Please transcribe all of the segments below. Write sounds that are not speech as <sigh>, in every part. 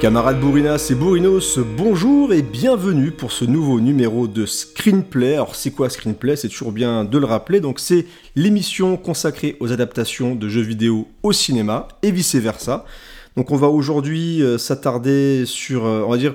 Camarades Bourinas et Bourinos, bonjour et bienvenue pour ce nouveau numéro de Screenplay. Alors c'est quoi Screenplay? C'est toujours bien de le rappeler. Donc c'est l'émission consacrée aux adaptations de jeux vidéo au cinéma et vice versa. Donc on va aujourd'hui euh, s'attarder sur, euh, on va dire,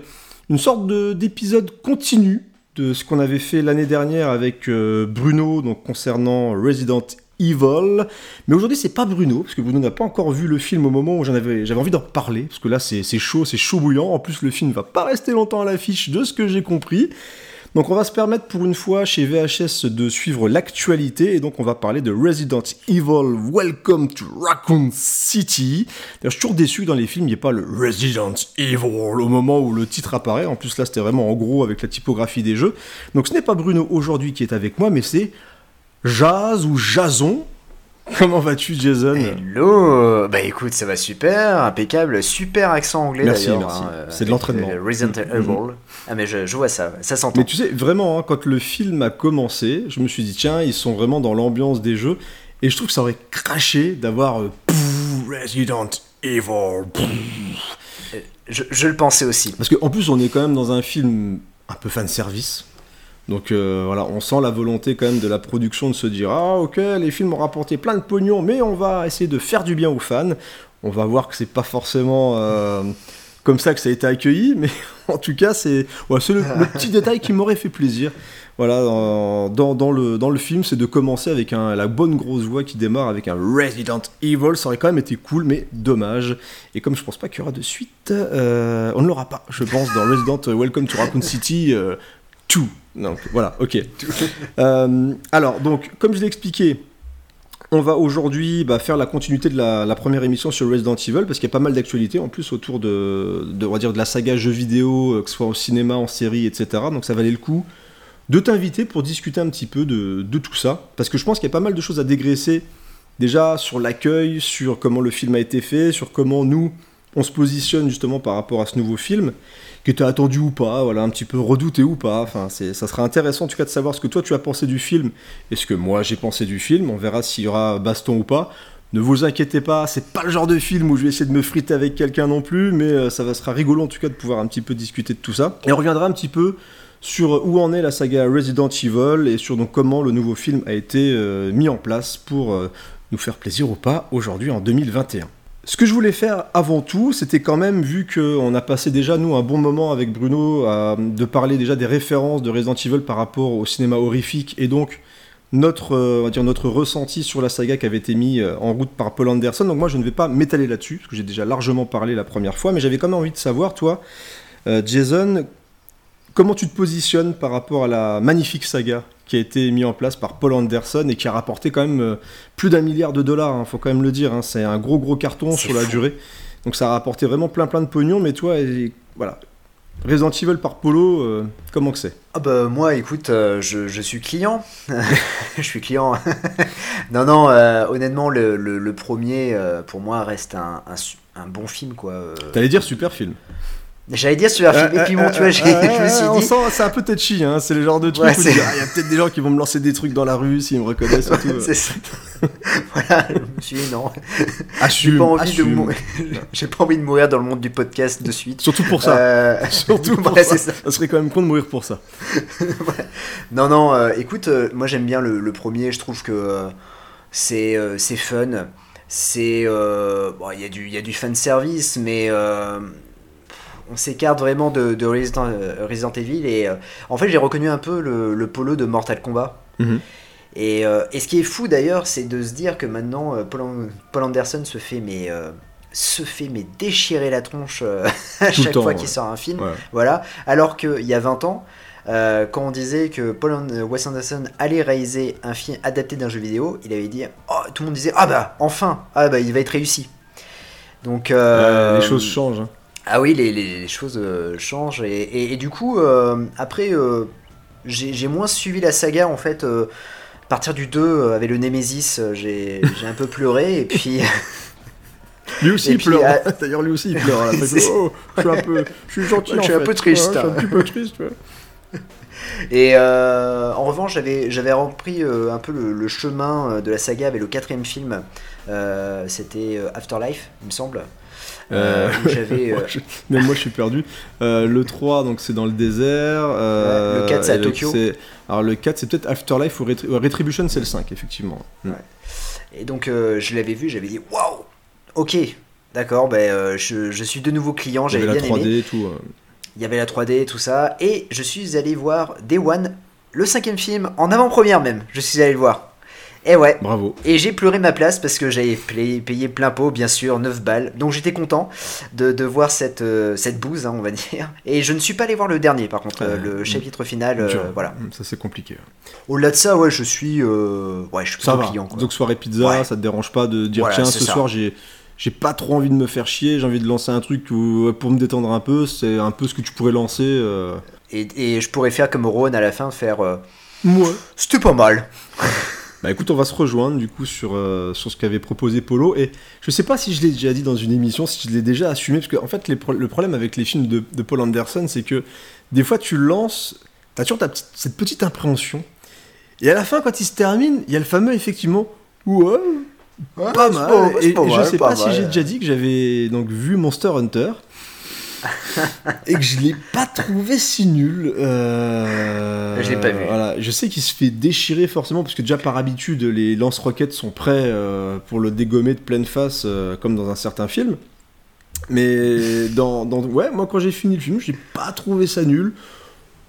une sorte d'épisode continu de ce qu'on avait fait l'année dernière avec euh, Bruno, donc concernant Resident Evil. Mais aujourd'hui, c'est pas Bruno, parce que Bruno n'a pas encore vu le film au moment où j'avais envie d'en parler, parce que là, c'est chaud, c'est chaud bouillant. En plus, le film va pas rester longtemps à l'affiche, de ce que j'ai compris. Donc, on va se permettre pour une fois chez VHS de suivre l'actualité, et donc on va parler de Resident Evil Welcome to Raccoon City. D'ailleurs, je suis toujours déçu dans les films, il n'y ait pas le Resident Evil au moment où le titre apparaît. En plus, là, c'était vraiment en gros avec la typographie des jeux. Donc, ce n'est pas Bruno aujourd'hui qui est avec moi, mais c'est Jazz ou Jason? Comment vas-tu, Jason? Hello Bah écoute, ça va super, impeccable, super accent anglais Merci, d'ailleurs. merci. hein, C'est de l'entraînement. euh, Resident Mhm. Evil. Ah mais je, je vois ça, ça s'entend. Mais tu sais, vraiment, hein, quand le film a commencé, je me suis dit, tiens, ils sont vraiment dans l'ambiance des jeux. Et je trouve que ça aurait craché d'avoir euh, Resident Evil. pfff. Je, je le pensais aussi. Parce qu'en plus, on est quand même dans un film un peu fan service. Donc euh, voilà, on sent la volonté quand même de la production de se dire Ah, ok, les films ont rapporté plein de pognon, mais on va essayer de faire du bien aux fans. On va voir que c'est pas forcément euh, comme ça que ça a été accueilli, mais <laughs> en tout cas, c'est le, petit détail qui m'aurait fait plaisir. Voilà, dans, le, film, c'est de commencer avec la bonne grosse voix qui démarre avec un Resident Evil. Ça aurait quand même été cool, mais dommage. Et comme je pense pas qu'il y aura de suite, euh, on ne l'aura pas, je pense, dans Resident Welcome to Raccoon City euh, 2. Donc voilà, ok. <laughs> Euh, alors, donc, comme je l'ai expliqué, on va aujourd'hui bah, faire la continuité de la, première émission sur Resident Evil parce qu'il y a pas mal d'actualités en plus autour de, de, on va dire, de la saga jeux vidéo, euh, que ce soit au cinéma, en série, etc. Donc ça valait le coup de t'inviter pour discuter un petit peu de tout ça parce que je pense qu'il y a pas mal de choses à dégraisser déjà sur l'accueil, sur comment le film a été fait, sur comment nous on se positionne justement par rapport à ce nouveau film, qui était attendu ou pas, voilà, un petit peu redouté ou pas. Enfin, c'est, ça sera intéressant en tout cas de savoir ce que toi tu as pensé du film et ce que moi j'ai pensé du film. On verra s'il y aura baston ou pas. Ne vous inquiétez pas, c'est pas le genre de film où je vais essayer de me friter avec quelqu'un non plus, mais euh, ça va sera rigolo en tout cas de pouvoir un petit peu discuter de tout ça. Et on reviendra un petit peu sur où en est la saga Resident Evil et sur donc comment le nouveau film a été euh, mis en place pour euh, nous faire plaisir ou pas aujourd'hui en 2021. Ce que je voulais faire avant tout, c'était quand même, vu qu'on a passé déjà, nous, un bon moment avec Bruno, à- de parler déjà des références de Resident Evil par rapport au cinéma horrifique, et donc notre, euh, ressenti sur la saga qui avait été mis euh, en route par Paul Anderson. Donc moi, je ne vais pas m'étaler là-dessus, parce que j'ai déjà largement parlé la première fois, mais j'avais quand même envie de savoir, toi, euh, Jason, comment tu te positionnes par rapport à la magnifique saga qui a été mise en place par Paul Anderson et qui a rapporté quand même euh, plus d'un milliard de dollars, il faut quand même le dire. hein. C'est un gros gros carton sur la durée. Donc ça a rapporté vraiment plein plein de pognon, mais toi, et- voilà. Resident Evil par Polo, euh, comment que c'est? Ah bah moi écoute, euh, je, je suis client. <laughs> je suis client. <laughs> non non, euh, honnêtement le, le, le premier pour moi reste un, un, bon film quoi. T'allais dire super film. J'allais dire super film. Et puis bon tu vois, <laughs> je me suis on dit. sent, c'est un peu touchy, hein. c'est le genre de truc Ouais, où tu Ah, il y a peut-être des gens qui vont me lancer des trucs dans la rue s'ils me reconnaissent et tout. <laughs> C'est ça. <laughs> voilà, je me suis dit non. J'ai pas envie de. J'ai pas envie de mourir dans le monde du podcast de suite. Surtout pour ça. Euh, Surtout pour ça. c'est ça. ça serait quand même con de mourir pour ça. Non, non, euh, écoute, euh, moi j'aime bien le, le premier, je trouve que c'est fun. C'est. bon, il y, a du- y a du fan service, mais on s'écarte vraiment de, de Resident, euh, Resident Evil. Et euh, en fait, j'ai reconnu un peu le, le polo de Mortal Kombat. Mhm. Et, euh, et ce qui est fou d'ailleurs, c'est de se dire que maintenant, Paul, An- Paul Anderson se fait, mais. se fait mais déchirer la tronche euh, <laughs> à Tout chaque temps, fois ouais. qu'il sort un film. Ouais. Voilà. Alors qu'il y a 20 ans, euh, quand on disait que Paul Wes Anderson allait réaliser un film adapté d'un jeu vidéo, il avait dit, oh, tout le monde disait, ah bah enfin, ah bah il va être réussi. Donc, euh, les choses changent. hein. Ah oui, les, les- les choses euh, changent. Et, et- et du coup, euh, après, euh, j'ai moins suivi la saga en fait. à partir du 2, euh, avec le Nemesis, <laughs> j'ai un peu pleuré. Et puis, <laughs> Lui aussi il pleure. ah- <laughs> D'ailleurs, lui aussi il pleure. à Oh, je suis un peu, je suis gentil. Je suis un fait. peu triste. Ouais, je suis un petit peu triste. ouais. et en revanche, j'avais repris un peu le, le chemin de la saga avec le quatrième film. C'était Afterlife, il me semble. Euh, où j'avais. <laughs> euh, Moi, je- Même moi, je suis perdu. Euh, le 3, donc c'est dans le désert. euh, Ouais, le 4, c'est à Tokyo. Alors, le 4, c'est peut-être Afterlife ou Retri- euh, Retribution, c'est le 5, effectivement. Mm. Et donc euh, je l'avais vu, j'avais dit waouh, ok, d'accord, ben euh, je, je suis de nouveau client, j'avais bien 3D aimé. tout. euh. Il y avait la 3D, tout ça, et je suis allé voir Day One, le cinquième film, en avant-première même. Je suis allé le voir. Et ouais. Bravo. Et j'ai pleuré ma place parce que j'avais payé, plein pot, bien sûr, 9 balles. Donc j'étais content de, de voir cette, euh, cette bouse, hein, on va <laughs> dire. Et je ne suis pas allé voir le dernier, par contre, euh, le chapitre final. euh, voilà. Ça, c'est compliqué. Au-delà de ça, ouais, je suis, ouais, je suis Ça va. client. quoi. Donc, soirée pizza, Ouais. ça te dérange pas de dire Voilà, tiens, ce ça. soir, j'ai. J'ai pas trop envie de me faire chier, j'ai envie de lancer un truc où- pour me détendre un peu, c'est un peu ce que tu pourrais lancer. euh. Et, et je pourrais faire comme Ron à la fin, faire. euh, Moi. C'était pas mal. <laughs> Bah écoute, on va se rejoindre du coup sur, euh, sur ce qu'avait proposé Polo. Et je sais pas si je l'ai déjà dit dans une émission, si je l'ai déjà assumé, parce qu'en en fait, les pro- le problème avec les films de, de Paul Anderson, c'est que des fois tu lances, t'as toujours ta petite- cette petite appréhension. Et à la fin, quand il se termine, il y a le fameux effectivement, ouais, pas mal. et et je sais pas, si j'ai déjà dit que j'avais donc vu Monster Hunter. <laughs> et que je l'ai pas trouvé si nul. Euh, Je l'ai pas vu. Voilà, je sais qu'il se fait déchirer forcément parce que déjà par habitude les lance-roquettes sont prêts euh, pour le dégommer de pleine face euh, comme dans un certain film. Mais dans, dans- ouais, moi quand j'ai fini le film, j'ai pas trouvé ça nul.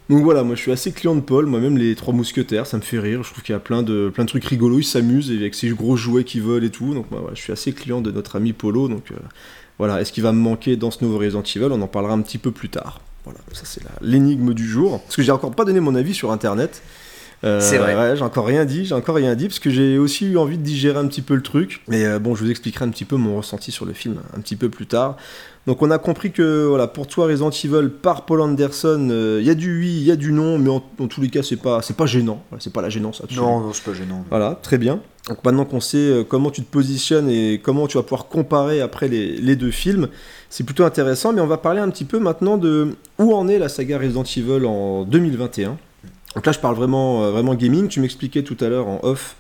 Donc voilà, moi je suis assez client de Paul, moi-même les trois mousquetaires, ça me fait rire, je trouve qu'il y a plein de, plein de trucs rigolos, il s'amuse avec ses gros jouets qui volent et tout, donc moi, je suis assez client de notre ami Polo, donc euh, voilà, est-ce qu'il va me manquer dans ce nouveau Resident Evil? On en parlera un petit peu plus tard. Voilà, ça c'est l'énigme du jour. Parce que j'ai encore pas donné mon avis sur internet. Euh, C'est vrai. ouais, j'ai encore rien dit, j'ai encore rien dit, parce que j'ai aussi eu envie de digérer un petit peu le truc. Mais euh, bon, je vous expliquerai un petit peu mon ressenti sur le film un petit peu plus tard. Donc on a compris que voilà, pour toi Resident Evil par Paul Anderson, euh, il y a du oui, il y a du non, mais en, tous les cas c'est pas c'est pas gênant, Voilà, c'est pas la gênance absolue. Non, non, c'est pas gênant. Voilà, très bien. Donc maintenant qu'on sait euh, comment tu te positionnes et comment tu vas pouvoir comparer après les, les deux films, c'est plutôt intéressant. Mais on va parler un petit peu maintenant de où en est la saga Resident Evil en 2021. Donc là, je parle vraiment, euh, vraiment gaming. Tu m'expliquais tout à l'heure en off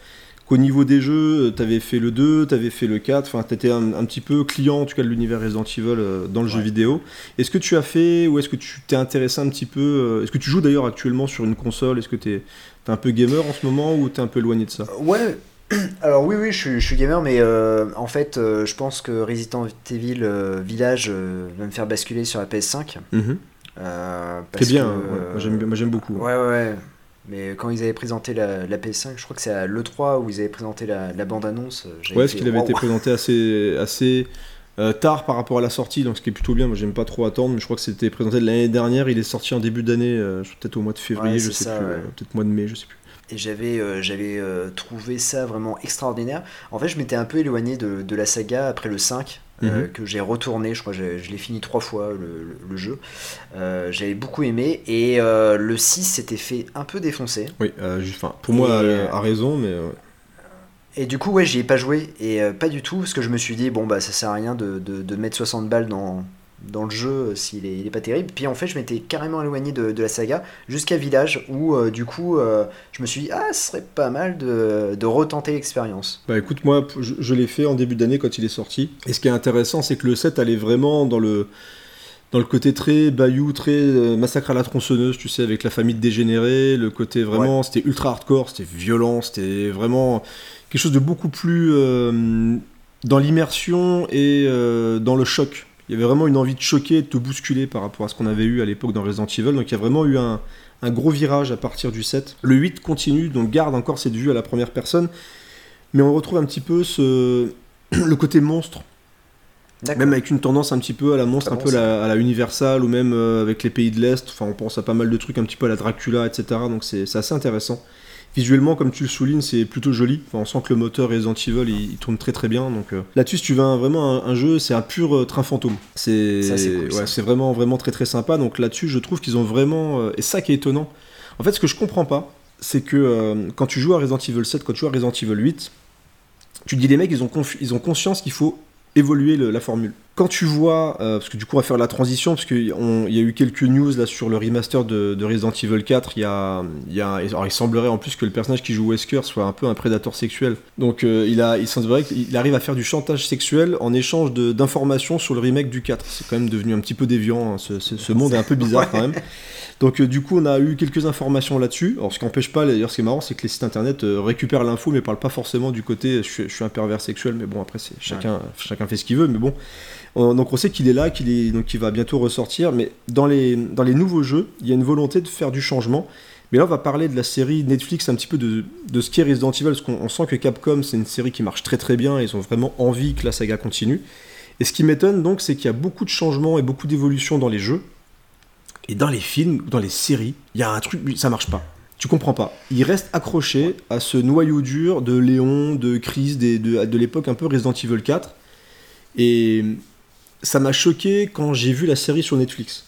qu'au niveau des jeux, tu avais fait le 2, tu avais fait le 4, enfin, tu étais un, un petit peu client en tout cas de l'univers Resident Evil euh, dans le jeu vidéo. Est-ce que tu as fait ou est-ce que tu t'es intéressé un petit peu euh, Est-ce que tu joues d'ailleurs actuellement sur une console? Est-ce que tu es, un peu gamer en ce moment ou tu es un peu éloigné de ça? Ouais. <clears throat> Alors oui, oui, je suis, je suis gamer, mais euh, en fait, euh, je pense que Resident Evil euh, Village euh, va me faire basculer sur la PS5. Mhm. Euh, C'est bien, que, ouais. euh, moi j'aime bien- moi, j'aime beaucoup. Ouais, ouais, ouais. Mais quand ils avaient présenté la, la PS5, je crois que c'est à l'E3 où ils avaient présenté la, la bande-annonce. Ouais, parce qu'il avait été présenté assez, assez tard par rapport à la sortie, donc ce qui est plutôt bien. Moi j'aime pas trop attendre, mais je crois que c'était présenté l'année dernière. Il est sorti en début d'année, peut-être au mois de février, Ouais, je sais ça, plus, ouais. peut-être mois de mai, je sais plus. Et j'avais euh, j'avais euh, trouvé ça vraiment extraordinaire. En fait, je m'étais un peu éloigné de, de la saga après le 5, euh, Mhm. que j'ai retourné. Je crois que je l'ai fini trois fois le, le- le jeu. J'avais beaucoup aimé. Et le 6 s'était fait un peu défoncer. Oui, juste- pour moi, Et, a raison, mais Et du coup, ouais, j'y ai pas joué. Et euh, pas du tout, parce que je me suis dit, bon, bah ça sert à rien de, de, de mettre 60 balles dans, dans le jeu euh, s'il est, il est pas terrible. Puis en fait, je m'étais carrément éloigné de, de la saga jusqu'à Village, où euh, du coup, euh, je me suis dit, ah, ce serait pas mal de, de retenter l'expérience. Bah écoute, moi je, je l'ai fait en début d'année quand il est sorti. Et ce qui est intéressant, c'est que le 7 allait vraiment dans le, dans le côté très bayou, très euh, massacre à la tronçonneuse, tu sais, avec la famille de dégénérés. Le côté vraiment, c'était ultra hardcore, c'était violent, c'était vraiment quelque chose de beaucoup plus dans l'immersion et dans le choc. Il y avait vraiment une envie de choquer, de te bousculer par rapport à ce qu'on avait eu à l'époque dans Resident Evil. Donc il y a vraiment eu un, un gros virage à partir du 7. Le 8 continue, donc garde encore cette vue à la première personne. Mais on retrouve un petit peu ce... <clears throat> le côté monstre, même avec une tendance un petit peu à la monstre, un bon, peu la- à la Universal ou même euh, avec les pays de l'Est. Enfin, on pense à pas mal de trucs un petit peu à la Dracula, etc. Donc c'est c'est assez intéressant. Visuellement, comme tu le soulignes, c'est plutôt joli. Enfin, on sent que le moteur Resident Evil, il, il tourne très très bien. Donc euh, là-dessus, si tu veux un- vraiment un, un jeu, c'est un pur euh, train fantôme. C'est Ça, c'est cool, ouais, vraiment vraiment très très sympa. Donc là-dessus, je trouve qu'ils ont vraiment euh, et ça qui est étonnant. En fait, ce que je comprends pas, c'est que quand tu joues à Resident Evil 7, quand tu joues à Resident Evil 8, tu te dis les mecs, ils ont, ils ont conscience qu'il faut évoluer le- la formule. Quand tu vois, euh, parce que du coup on va faire la transition, parce qu'il y a eu quelques news là sur le remaster de, de Resident Evil 4, il y a, il y a- alors, il semblerait en plus que le personnage qui joue Wesker soit un peu un prédateur sexuel. Donc euh, il, a, il semblerait qu'il arrive à faire du chantage sexuel en échange de- d'informations sur le remake du 4. C'est quand même devenu un petit peu déviant, hein, ce, ce- ce monde est un peu bizarre <laughs> quand même. Donc euh, du coup, on a eu quelques informations là-dessus. Alors ce qui n'empêche pas, d'ailleurs, ce qui est marrant, c'est que les sites internet euh, récupèrent l'info, mais parlent pas forcément du côté je suis, je suis un pervers sexuel. Mais bon, après, c'est chacun, chacun fait ce qu'il veut. Mais bon, On- donc on sait qu'il est là, qu'il est donc qu'il va bientôt ressortir. Mais dans les dans les nouveaux jeux, il y a une volonté de faire du changement. Mais là, on va parler de la série Netflix, un petit peu de, de ce qu'est Resident Evil, parce qu'on on sent que Capcom, c'est une série qui marche très très bien, ils ont vraiment envie que la saga continue. Et ce qui m'étonne donc, c'est qu'il y a beaucoup de changements et beaucoup d'évolutions dans les jeux. Et dans les films, dans les séries, il y a un truc, ça marche pas. Tu comprends pas. Il reste accroché à ce noyau dur de Léon, de Chris, de, de l'époque un peu Resident Evil 4. Et ça m'a choqué quand j'ai vu la série sur Netflix.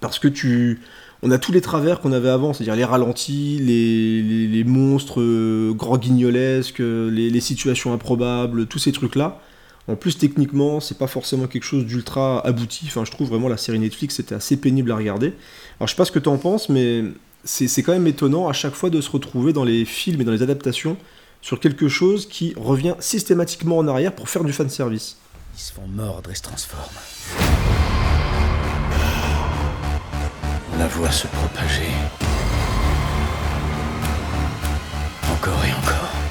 Parce que tu. On a tous les travers qu'on avait avant, c'est-à-dire les ralentis, les, les- les monstres euh, grands guignolesques, euh, les, les situations improbables, tous ces trucs-là. En plus, techniquement, c'est pas forcément quelque chose d'ultra abouti. Enfin, je trouve vraiment la série Netflix, c'était assez pénible à regarder. Alors, je sais pas ce que tu en penses, mais c'est quand même étonnant à chaque fois de se retrouver dans les films et dans les adaptations sur quelque chose qui revient systématiquement en arrière pour faire du fanservice. Ils se font mordre et se transforment. La voit se propager. Encore et encore.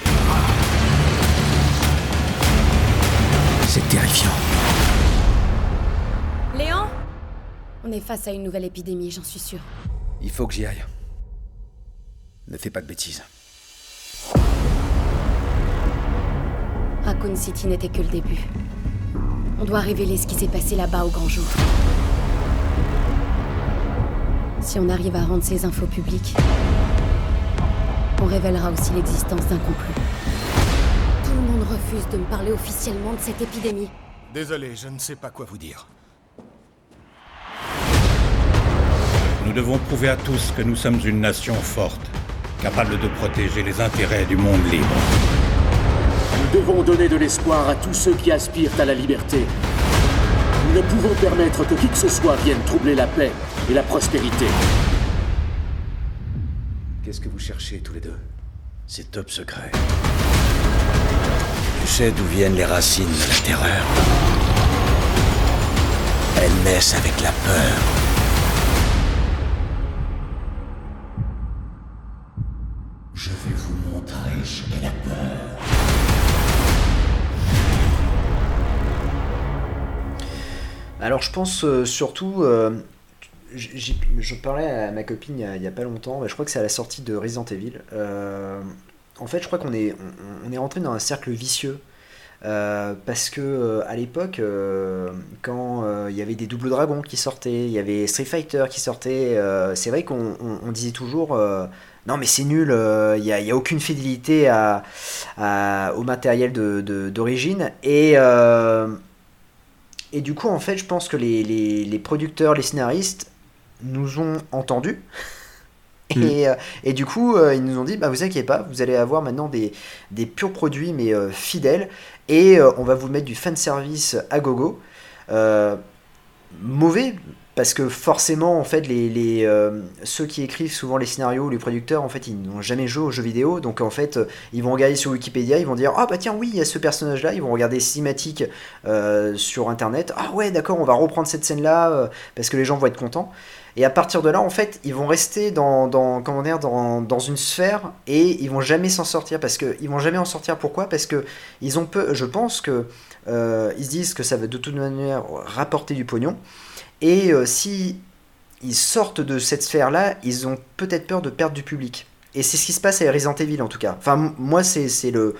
C'est terrifiant. Léon? On est face à une nouvelle épidémie, j'en suis sûre. Il faut que j'y aille. Ne fais pas de bêtises. Raccoon City n'était que le début. On doit révéler ce qui s'est passé là-bas au grand jour. Si on arrive à rendre ces infos publiques, on révélera aussi l'existence d'un complot. Refuse de me parler officiellement de cette épidémie. Désolé, je ne sais pas quoi vous dire. Nous devons prouver à tous que nous sommes une nation forte, capable de protéger les intérêts du monde libre. Nous devons donner de l'espoir à tous ceux qui aspirent à la liberté. Nous ne pouvons permettre que qui que ce soit vienne troubler la paix et la prospérité. Qu'est-ce que vous cherchez tous les deux? C'est top secret. Sais d'où viennent les racines de la terreur? Elles naissent avec la peur. Je vais vous montrer qu'est la peur. Alors je pense euh, surtout, euh, je parlais à ma copine il y a, pas longtemps, je crois que c'est à la sortie de Resident Evil. Euh, en fait je crois qu'on est, on, est rentré dans un cercle vicieux. euh, parce que euh, à l'époque, euh, quand il y avait des doubles dragons qui sortaient, il y avait Street Fighter qui sortait, c'est vrai qu'on on- on disait toujours non mais c'est nul, il n'y a, aucune fidélité au matériel d'origine. Et, du coup, en fait, je pense que les producteurs, les scénaristes nous ont entendus. Et, euh, et du coup, euh, ils nous ont dit, bah, vous inquiétez pas, vous allez avoir maintenant des, des purs produits, mais euh, fidèles. Et on va vous mettre du fanservice à gogo. Mauvais, parce que forcément, en fait, les, ceux qui écrivent souvent les scénarios, les producteurs, en fait, ils n'ont jamais joué aux jeux vidéo. Donc, en fait, ils vont regarder sur Wikipédia, ils vont dire, ah bah tiens, oui, il y a ce personnage-là. Ils vont regarder cinématiques euh, sur Internet. Ah ouais, d'accord, on va reprendre cette scène-là, parce que les gens vont être contents. Et à partir de là, en fait, ils vont rester dans, comment dire, dans, dans une sphère et ils vont jamais s'en sortir. Parce que ils vont jamais en sortir. Pourquoi? Parce que ils ont peu, je pense que euh, ils se disent que ça va de toute manière rapporter du pognon. Et euh, si ils sortent de cette sphère-là, ils ont peut-être peur de perdre du public. Et c'est ce qui se passe à Resident Evil en tout cas. Enfin, moi, c'est c'est le,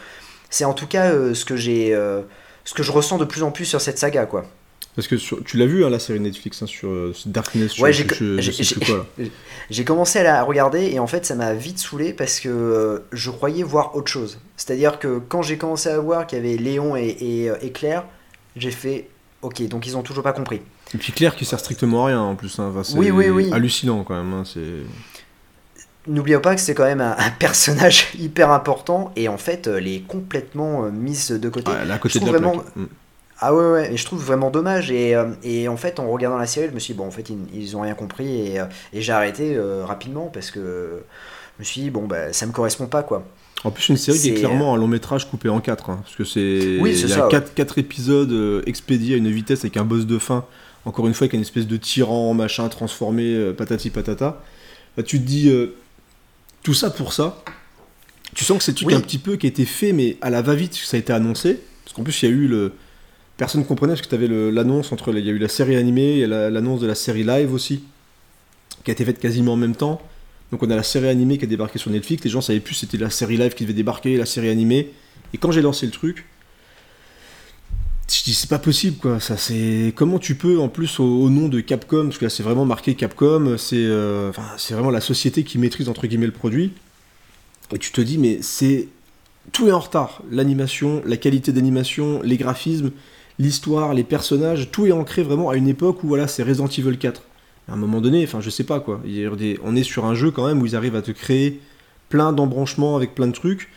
c'est en tout cas euh, ce que j'ai, euh, ce que je ressens de plus en plus sur cette saga, quoi. Parce que sur- tu l'as vu, hein, la série Netflix, hein, sur euh, Darkness, Ouais, j'ai je- je j'ai- sais plus j'ai- quoi, là. j'ai commencé à la regarder et en fait ça m'a vite saoulé parce que euh, je croyais voir autre chose. C'est-à-dire que quand j'ai commencé à voir qu'il y avait Léon et, et, euh, et Claire, j'ai fait ok, donc ils ont toujours pas compris. Et puis Claire qui sert strictement à rien en plus. hein. C'est Oui, oui, oui. hallucinant quand même. hein, c'est... N'oublions pas que c'est quand même un, un personnage <laughs> hyper important et en fait elle est complètement euh, mise de côté. Elle est à côté Je de la plaque. Ah ouais, ouais, et je trouve vraiment dommage. Et, euh, et en fait, en regardant la série, je me suis dit, bon, en fait, ils, ils ont rien compris. Et, euh, et j'ai arrêté euh, rapidement parce que je me suis dit, bon, bah, ça me correspond pas, quoi. En plus, une série qui est clairement un long métrage coupé en quatre. hein, parce que c'est. Oui, c'est Il y a ça, ouais. quatre, épisodes expédiés à une vitesse avec un boss de fin. Encore une fois, avec une espèce de tyran, machin, transformé, patati patata. Là, tu te dis. euh, tout ça pour ça. Tu sens que c'est un truc Oui. un petit peu qui a été fait, mais à la va-vite, ça a été annoncé. Parce qu'en plus, il y a eu le. Personne ne comprenait parce que tu avais l'annonce entre. Il y a eu la série animée et la- l'annonce de la série live aussi, qui a été faite quasiment en même temps. Donc on a la série animée qui a débarqué sur Netflix, les gens savaient plus c'était la série live qui devait débarquer, la série animée. Et quand j'ai lancé le truc, je dis c'est pas possible quoi, ça c'est comment tu peux en plus au, nom de Capcom, parce que là c'est vraiment marqué Capcom, c'est euh, c'est vraiment la société qui maîtrise entre guillemets le produit. Et tu te dis mais c'est tout est en retard, l'animation, la qualité d'animation, les graphismes, l'histoire, les personnages, tout est ancré vraiment à une époque où voilà c'est Resident Evil 4 à un moment donné, enfin je sais pas quoi, on est sur un jeu quand même où ils arrivent à te créer plein d'embranchements avec plein de trucs,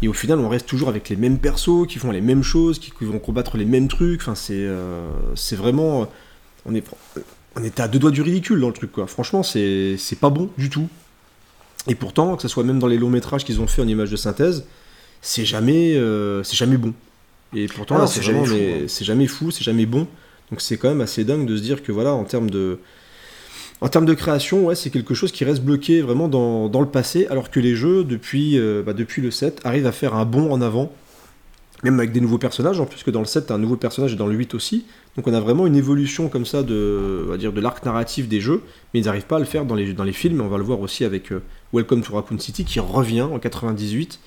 et au final on reste toujours avec les mêmes persos, qui font les mêmes choses, qui, vont combattre les mêmes trucs, enfin c'est euh, vraiment... On est, on était à deux doigts du ridicule dans le truc quoi, franchement c'est c'est pas bon du tout. Et pourtant, que ce soit même dans les longs métrages qu'ils ont fait en images de synthèse, c'est jamais, euh, c'est jamais bon. Et pourtant Ah c'est jamais hein. c'est jamais fou, c'est jamais bon. Donc c'est quand même assez dingue de se dire que voilà, en termes de, en termes de création, ouais, c'est quelque chose qui reste bloqué vraiment dans, dans le passé, alors que les jeux, depuis, euh, bah, depuis le 7, arrivent à faire un bond en avant, même avec des nouveaux personnages, en plus que dans le 7, t'as un nouveau personnage et dans le 8 aussi. Donc on a vraiment une évolution comme ça de, on va dire, de l'arc narratif des jeux, mais ils n'arrivent pas à le faire dans les, dans les films, et on va le voir aussi avec euh, Welcome to Raccoon City, qui revient en 98,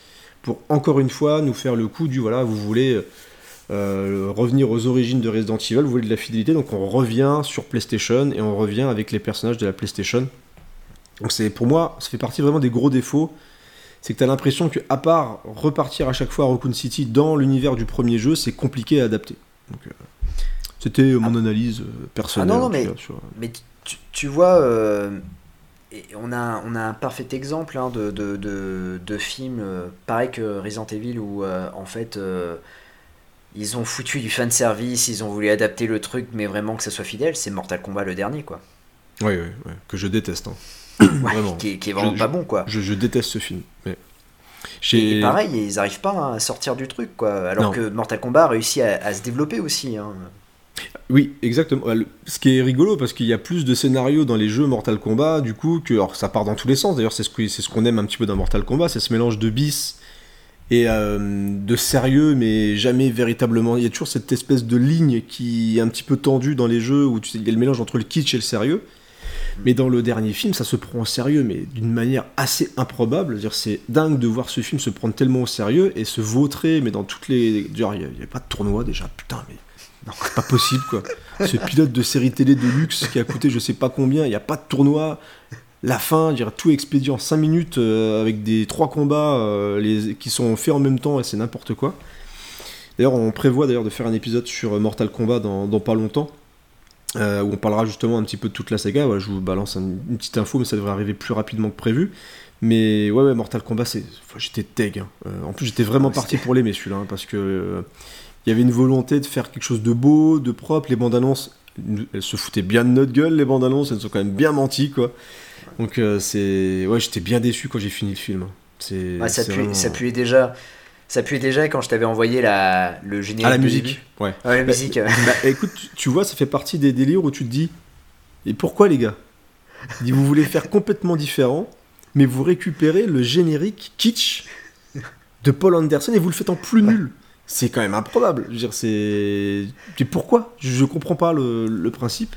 pour encore une fois nous faire le coup du, voilà, vous voulez... euh, revenir aux origines de Resident Evil, vous voulez de la fidélité, donc on revient sur PlayStation et on revient avec les personnages de la PlayStation. Donc c'est pour moi, ça fait partie vraiment des gros défauts. C'est que tu as l'impression que à part repartir à chaque fois à Raccoon City dans l'univers du premier jeu, c'est compliqué à adapter. Donc, euh, c'était mon analyse euh, personnelle. Ah non, non, mais- sur- Mais tu, tu vois, euh, et on, a, on a un parfait exemple hein, de, de, de, de film, euh, pareil que Resident Evil, où euh, en fait euh, ils ont foutu du fan service, ils ont voulu adapter le truc, mais vraiment que ça soit fidèle. C'est Mortal Kombat le dernier, quoi. Ouais, ouais, que je déteste. hein. <coughs> Ouais, qui, est- qui est vraiment Je- pas bon, quoi. Je, je déteste ce film. Mais... Et pareil, ils arrivent pas à sortir du truc, quoi. Alors Non. que Mortal Kombat a réussi à, à se développer aussi. hein. Oui, exactement. Le- Ce qui est rigolo, parce qu'il y a plus de scénarios dans les jeux Mortal Kombat, du coup, que alors, ça part dans tous les sens. D'ailleurs, c'est ce c'est ce qu'on aime un petit peu dans Mortal Kombat, c'est ce mélange de bis et euh, de sérieux, mais jamais véritablement. Il y a toujours cette espèce de ligne qui est un petit peu tendue dans les jeux où tu sais, il y a le mélange entre le kitsch et le sérieux. Mais dans le dernier film, ça se prend au sérieux, mais d'une manière assez improbable. C'est dingue de voir ce film se prendre tellement au sérieux et se vautrer, mais dans toutes les. Genre, il n'y avait pas de tournoi déjà, putain, mais. C'est pas possible, quoi. Ce pilote de série télé de luxe qui a coûté je sais pas combien, il n'y a pas de tournoi. La fin, dirais, tout expédié en 5 minutes euh, avec des trois combats euh, les, qui sont faits en même temps et c'est n'importe quoi. D'ailleurs, on prévoit d'ailleurs de faire un épisode sur euh, Mortal Kombat dans, dans pas longtemps. euh, où on parlera justement un petit peu de toute la saga. Je vous balance un- une petite info, mais ça devrait arriver plus rapidement que prévu. Mais ouais, ouais Mortal Kombat, c'est... enfin, j'étais deg. hein. En plus, j'étais vraiment Ouais, parti pour l'aimer celui-là, hein, parce que il y avait une volonté de faire quelque chose de beau, de propre. Les bandes annonces, elles se foutaient bien de notre gueule, les bandes annonces, elles sont quand même bien menties, quoi. Donc euh, c'est, ouais, j'étais bien déçu quand j'ai fini le film. C'est, Ouais, ça, puait, vraiment- ça puait déjà. Ça puait déjà quand je t'avais envoyé la, le générique. Ah la musique, ouais. Ouais, la Bah, musique. euh. Bah, écoute, tu- vois, ça fait partie des délires où tu te dis, et pourquoi les gars? Vous voulez faire complètement différent, mais vous récupérez le générique kitsch de Paul Anderson et vous le faites en plus nul. C'est quand même improbable. Je veux dire, c'est. Pourquoi? Je, je comprends pas le, le principe.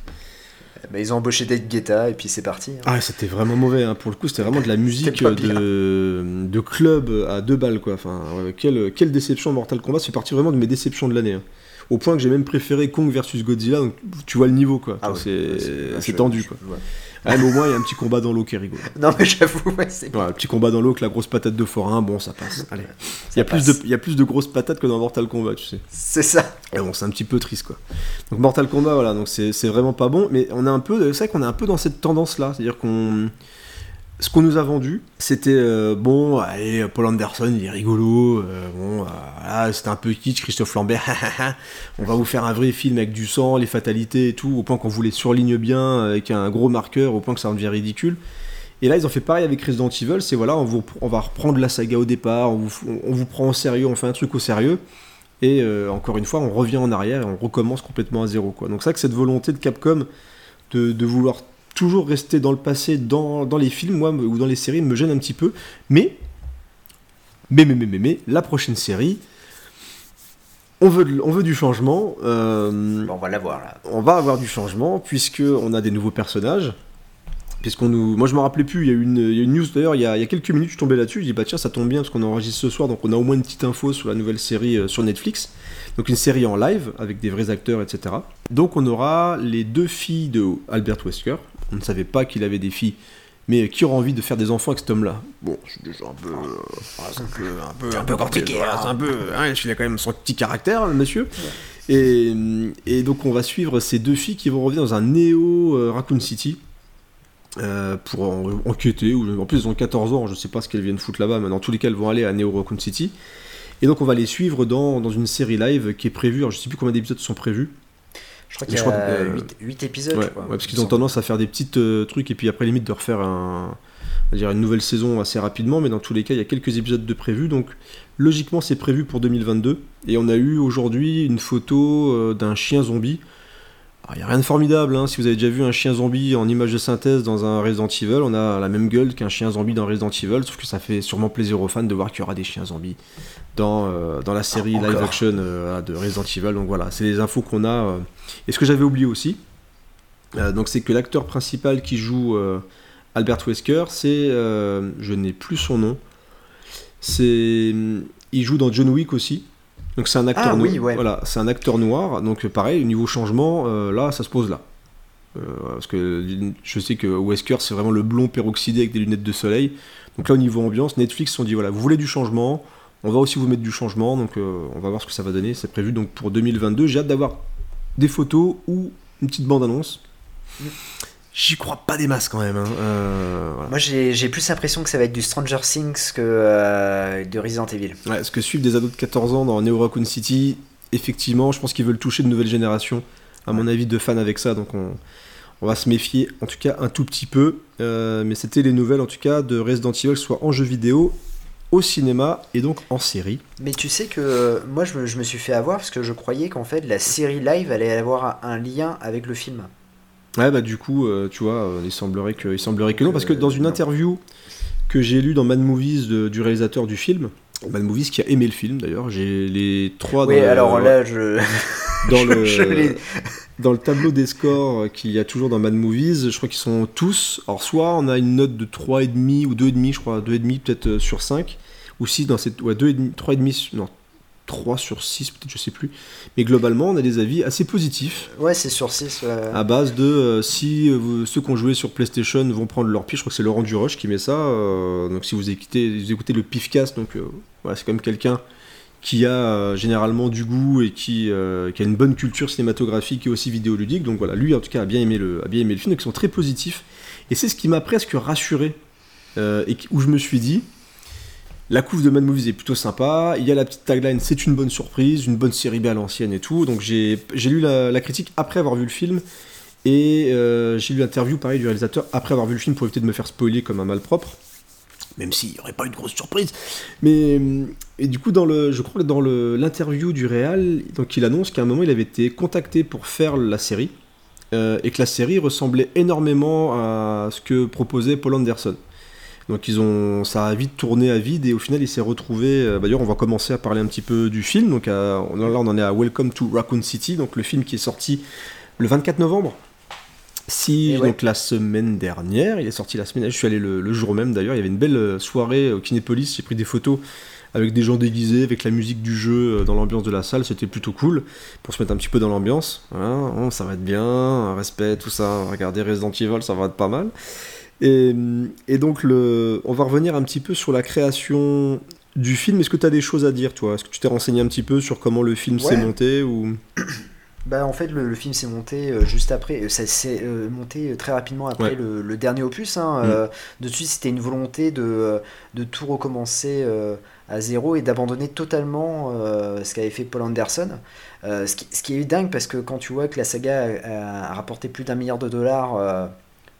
Bah, ils ont embauché Dave Guetta et puis c'est parti. hein. Ah, c'était vraiment mauvais. hein. Pour le coup, c'était vraiment de la musique bien. de, de club à deux balles, quoi. Enfin, quelle, quelle déception Mortal Kombat. C'est parti vraiment de mes déceptions de l'année. hein. Au point que j'ai même préféré Kong versus Godzilla, donc tu vois le niveau quoi. Ah c'est ouais, c'est je- tendu je- quoi. ouais. <laughs> Ouais, mais au moins il y a un petit combat dans l'eau qui est rigolo. Non, mais j'avoue, ouais, c'est. Ouais, un petit combat dans l'eau avec la grosse patate de forain, bon ça passe. Allez. Il y, a plus de, il y a plus de grosses patates que dans Mortal Kombat, tu sais. C'est ça. Et bon, c'est un petit peu triste quoi. Donc Mortal Kombat, voilà, donc c'est c'est vraiment pas bon, mais on a un peu, c'est vrai qu'on est un peu dans cette tendance-là, c'est-à-dire qu'on, ce qu'on nous a vendu, c'était euh, bon, allez, Paul Anderson, il est rigolo, euh, euh, c'était un peu kitsch, Christophe Lambert, <laughs> on va vous faire un vrai film avec du sang, les fatalités et tout, au point qu'on vous les surligne bien avec un gros marqueur, au point que ça en devient ridicule. Et là, ils ont fait pareil avec Resident Evil, c'est voilà, on, va reprendre la saga au départ, on vous, prend au sérieux, on fait un truc au sérieux. Et encore une fois, on revient en arrière et on recommence complètement à zéro. Donc c'est que cette volonté de Capcom de vouloir toujours rester dans le passé, dans, dans les films, moi, ou dans les séries, me gêne un petit peu. Mais, mais, mais, mais, mais, mais, la prochaine série, on veut, on veut du changement. euh, on va la voir là. on va avoir du changement puisque on a des nouveaux personnages. Puisqu'on nous, moi je me rappelais plus, il y a eu une, il y a une news d'ailleurs il, y a- il y a quelques minutes, je suis tombé là-dessus, je dis bah tiens ça tombe bien parce qu'on enregistre ce soir, donc on a au moins une petite info sur la nouvelle série euh, sur Netflix. Donc une série en live avec des vrais acteurs, etc. Donc on aura les deux filles de Albert Wesker. On ne savait pas qu'il avait des filles, mais qui aura envie de faire des enfants avec cet homme-là? Bon, je suis déjà un peu, euh, c'est un peu, un peu, un peu compliqué, voilà, hein. c'est un peu, hein, il a quand même son petit caractère, le monsieur. Et, et donc on va suivre ces deux filles qui vont revenir dans un néo euh, Raccoon City euh, pour en- enquêter. Ou, en plus, elles ont 14 ans, je sais pas ce qu'elles viennent foutre là-bas, mais dans tous les cas, elles vont aller à Neo Raccoon City. Et donc, on va les suivre dans, dans une série live qui est prévue. Alors, je sais plus combien d'épisodes sont prévus. Je crois qu'il y a que, euh, 8, épisodes. Ouais, parce il qu'ils ont tendance à faire des petites euh, trucs et puis après, limite, de refaire un, dire une nouvelle saison assez rapidement. Mais dans tous les cas, il y a quelques épisodes de prévus. Donc, logiquement, c'est prévu pour 2022. Et on a eu aujourd'hui une photo euh, d'un chien zombie. Il n'y a rien de formidable, hein. si vous avez déjà vu un chien zombie en image de synthèse dans un Resident Evil, on a la même gueule qu'un chien zombie dans Resident Evil, sauf que ça fait sûrement plaisir aux fans de voir qu'il y aura des chiens zombies dans, euh, dans la série Ah, live action euh, de Resident Evil. Donc voilà, c'est les infos qu'on a. euh. Et ce que j'avais oublié aussi, donc c'est que l'acteur principal qui joue Albert Wesker, c'est, je n'ai plus son nom, c'est, il joue dans John Wick aussi. Donc c'est un acteur Ah, noir. oui, ouais. Voilà, c'est un acteur noir. Donc pareil, au niveau changement, euh, là, ça se pose là. Euh, parce que je sais que Wesker, c'est vraiment le blond peroxydé avec des lunettes de soleil. Donc là, au niveau ambiance, Netflix sont dit voilà, vous voulez du changement, on va aussi vous mettre du changement. Donc euh, on va voir ce que ça va donner. C'est prévu donc pour 2022. J'ai hâte d'avoir des photos ou une petite bande annonce. J'y crois pas des masses quand même. hein. Euh, voilà. Moi, j'ai plus l'impression que ça va être du Stranger Things que euh, de Resident Evil. Ouais, ce que suivent des ados de 14 ans dans Neo Raccoon City, effectivement, je pense qu'ils veulent toucher de nouvelles générations, à mon avis, de fans avec ça. Donc on, on va se méfier, en tout cas, un tout petit peu. Euh, mais c'était les nouvelles, en tout cas, de Resident Evil, soit en jeu vidéo, au cinéma et donc en série. Mais tu sais que euh, moi, je me, je me suis fait avoir parce que je croyais qu'en fait, la série live allait avoir un lien avec le film. Ouais, bah du coup, euh, tu vois, euh, il semblerait que, il semblerait que non, parce que Euh, dans une non. interview que j'ai lue dans Mad Movies de- du réalisateur du film, Mad Movies qui a aimé le film d'ailleurs, j'ai les trois oui, dans le- alors là, je. <laughs> dans <laughs> je- le, je dans le tableau des scores qu'il y a toujours dans Mad Movies, je crois qu'ils sont tous. Alors, soit on a une note de 3,5 ou 2,5, je crois, 2,5 peut-être euh, sur 5, ou si dans cette. Ouais, 2,5, 3,5, non, 3 sur 6, peut-être, je sais plus. Mais globalement, on a des avis assez positifs. Ouais, c'est sur 6. À base de euh, si euh, ceux qui ont joué sur PlayStation vont prendre leur pied, je crois que c'est Laurent Duroche qui met ça. euh, donc si vous écoutez, vous écoutez le Pifcast, donc voilà, c'est quand même quelqu'un qui a généralement du goût et qui, qui a une bonne culture cinématographique et aussi vidéoludique. Donc voilà, lui en tout cas a bien aimé le, a bien aimé le film, donc ils sont très positifs. Et c'est ce qui m'a presque rassuré et où je me suis dit. La couve de Mad Movies est plutôt sympa. Il y a la petite tagline, c'est une bonne surprise, une bonne série B à l'ancienne et tout. Donc j'ai lu la, critique après avoir vu le film. Et euh, j'ai lu l'interview pareil du réalisateur après avoir vu le film pour éviter de me faire spoiler comme un malpropre. Même s'il n'y aurait pas eu de grosse surprise. Mais et du coup, dans le, je crois que dans l'interview du réal, donc il annonce qu'à un moment il avait été contacté pour faire la série. euh, et que la série ressemblait énormément à ce que proposait Paul Anderson. Donc ils ont, ça a vite tourné à vide et au final il s'est retrouvé. euh, bah, D'ailleurs on va commencer à parler un petit peu du film. Donc à- là on en est à Welcome to Raccoon City, donc le film qui est sorti le 24 novembre. Si ouais. donc la semaine dernière, il est sorti la semaine. Je suis allé le, le jour même d'ailleurs. Il y avait une belle euh, soirée au Kinépolis. J'ai pris des photos avec des gens déguisés, avec la musique du jeu euh, dans l'ambiance de la salle, c'était plutôt cool pour se mettre un petit peu dans l'ambiance. Voilà, oh, ça va être bien, respect, tout ça. Regardez Resident Evil, ça va être pas mal. Et, et donc, le, on va revenir un petit peu sur la création du film. Est-ce que tu as des choses à dire, toi? Est-ce que tu t'es renseigné un petit peu sur comment le film s'est Ouais. monté ou... <coughs> Bah en fait le, le film s'est monté euh, juste après, euh, ça s'est euh, monté très rapidement après Ouais. le, le dernier opus. Hein, Mm. euh, de suite c'était une volonté de, de tout recommencer euh, à zéro et d'abandonner totalement euh, ce qu'avait fait Paul Anderson. Ce, qui, ce qui est dingue parce que quand tu vois que la saga a, a rapporté plus d'un milliard de dollars,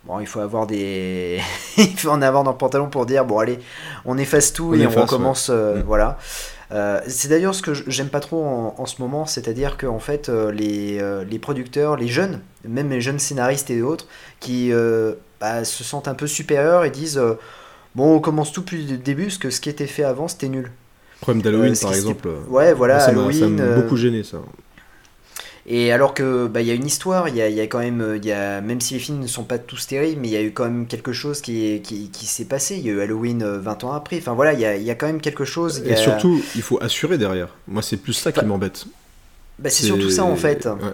bon il faut avoir des, <laughs> il faut en avoir dans le pantalon pour dire bon allez on efface tout On et efface, on recommence, euh, Mm. voilà. Euh, c'est d'ailleurs ce que j'aime pas trop en, en ce moment, c'est-à-dire que en fait euh, les, les producteurs, les jeunes, même les jeunes scénaristes et autres, qui euh, bah, se sentent un peu supérieurs et disent bon on commence tout depuis le début parce que ce qui était fait avant c'était nul. Problème d'Halloween, par exemple. Ouais voilà ça m'a- ça m'a beaucoup gêné, ça. Et alors que bah il y a une histoire, il y a, il y a quand même, euh, il y a, même si les films ne sont pas tous terribles, mais il y a eu quand même quelque chose qui, qui, qui s'est passé. Il y a eu Halloween euh, 20 ans après. Enfin voilà, il y a, il y a quand même quelque chose. Et a- surtout, il faut assurer derrière. Moi, c'est plus ça qui m'embête. bah, c'est surtout ça en fait. Ouais.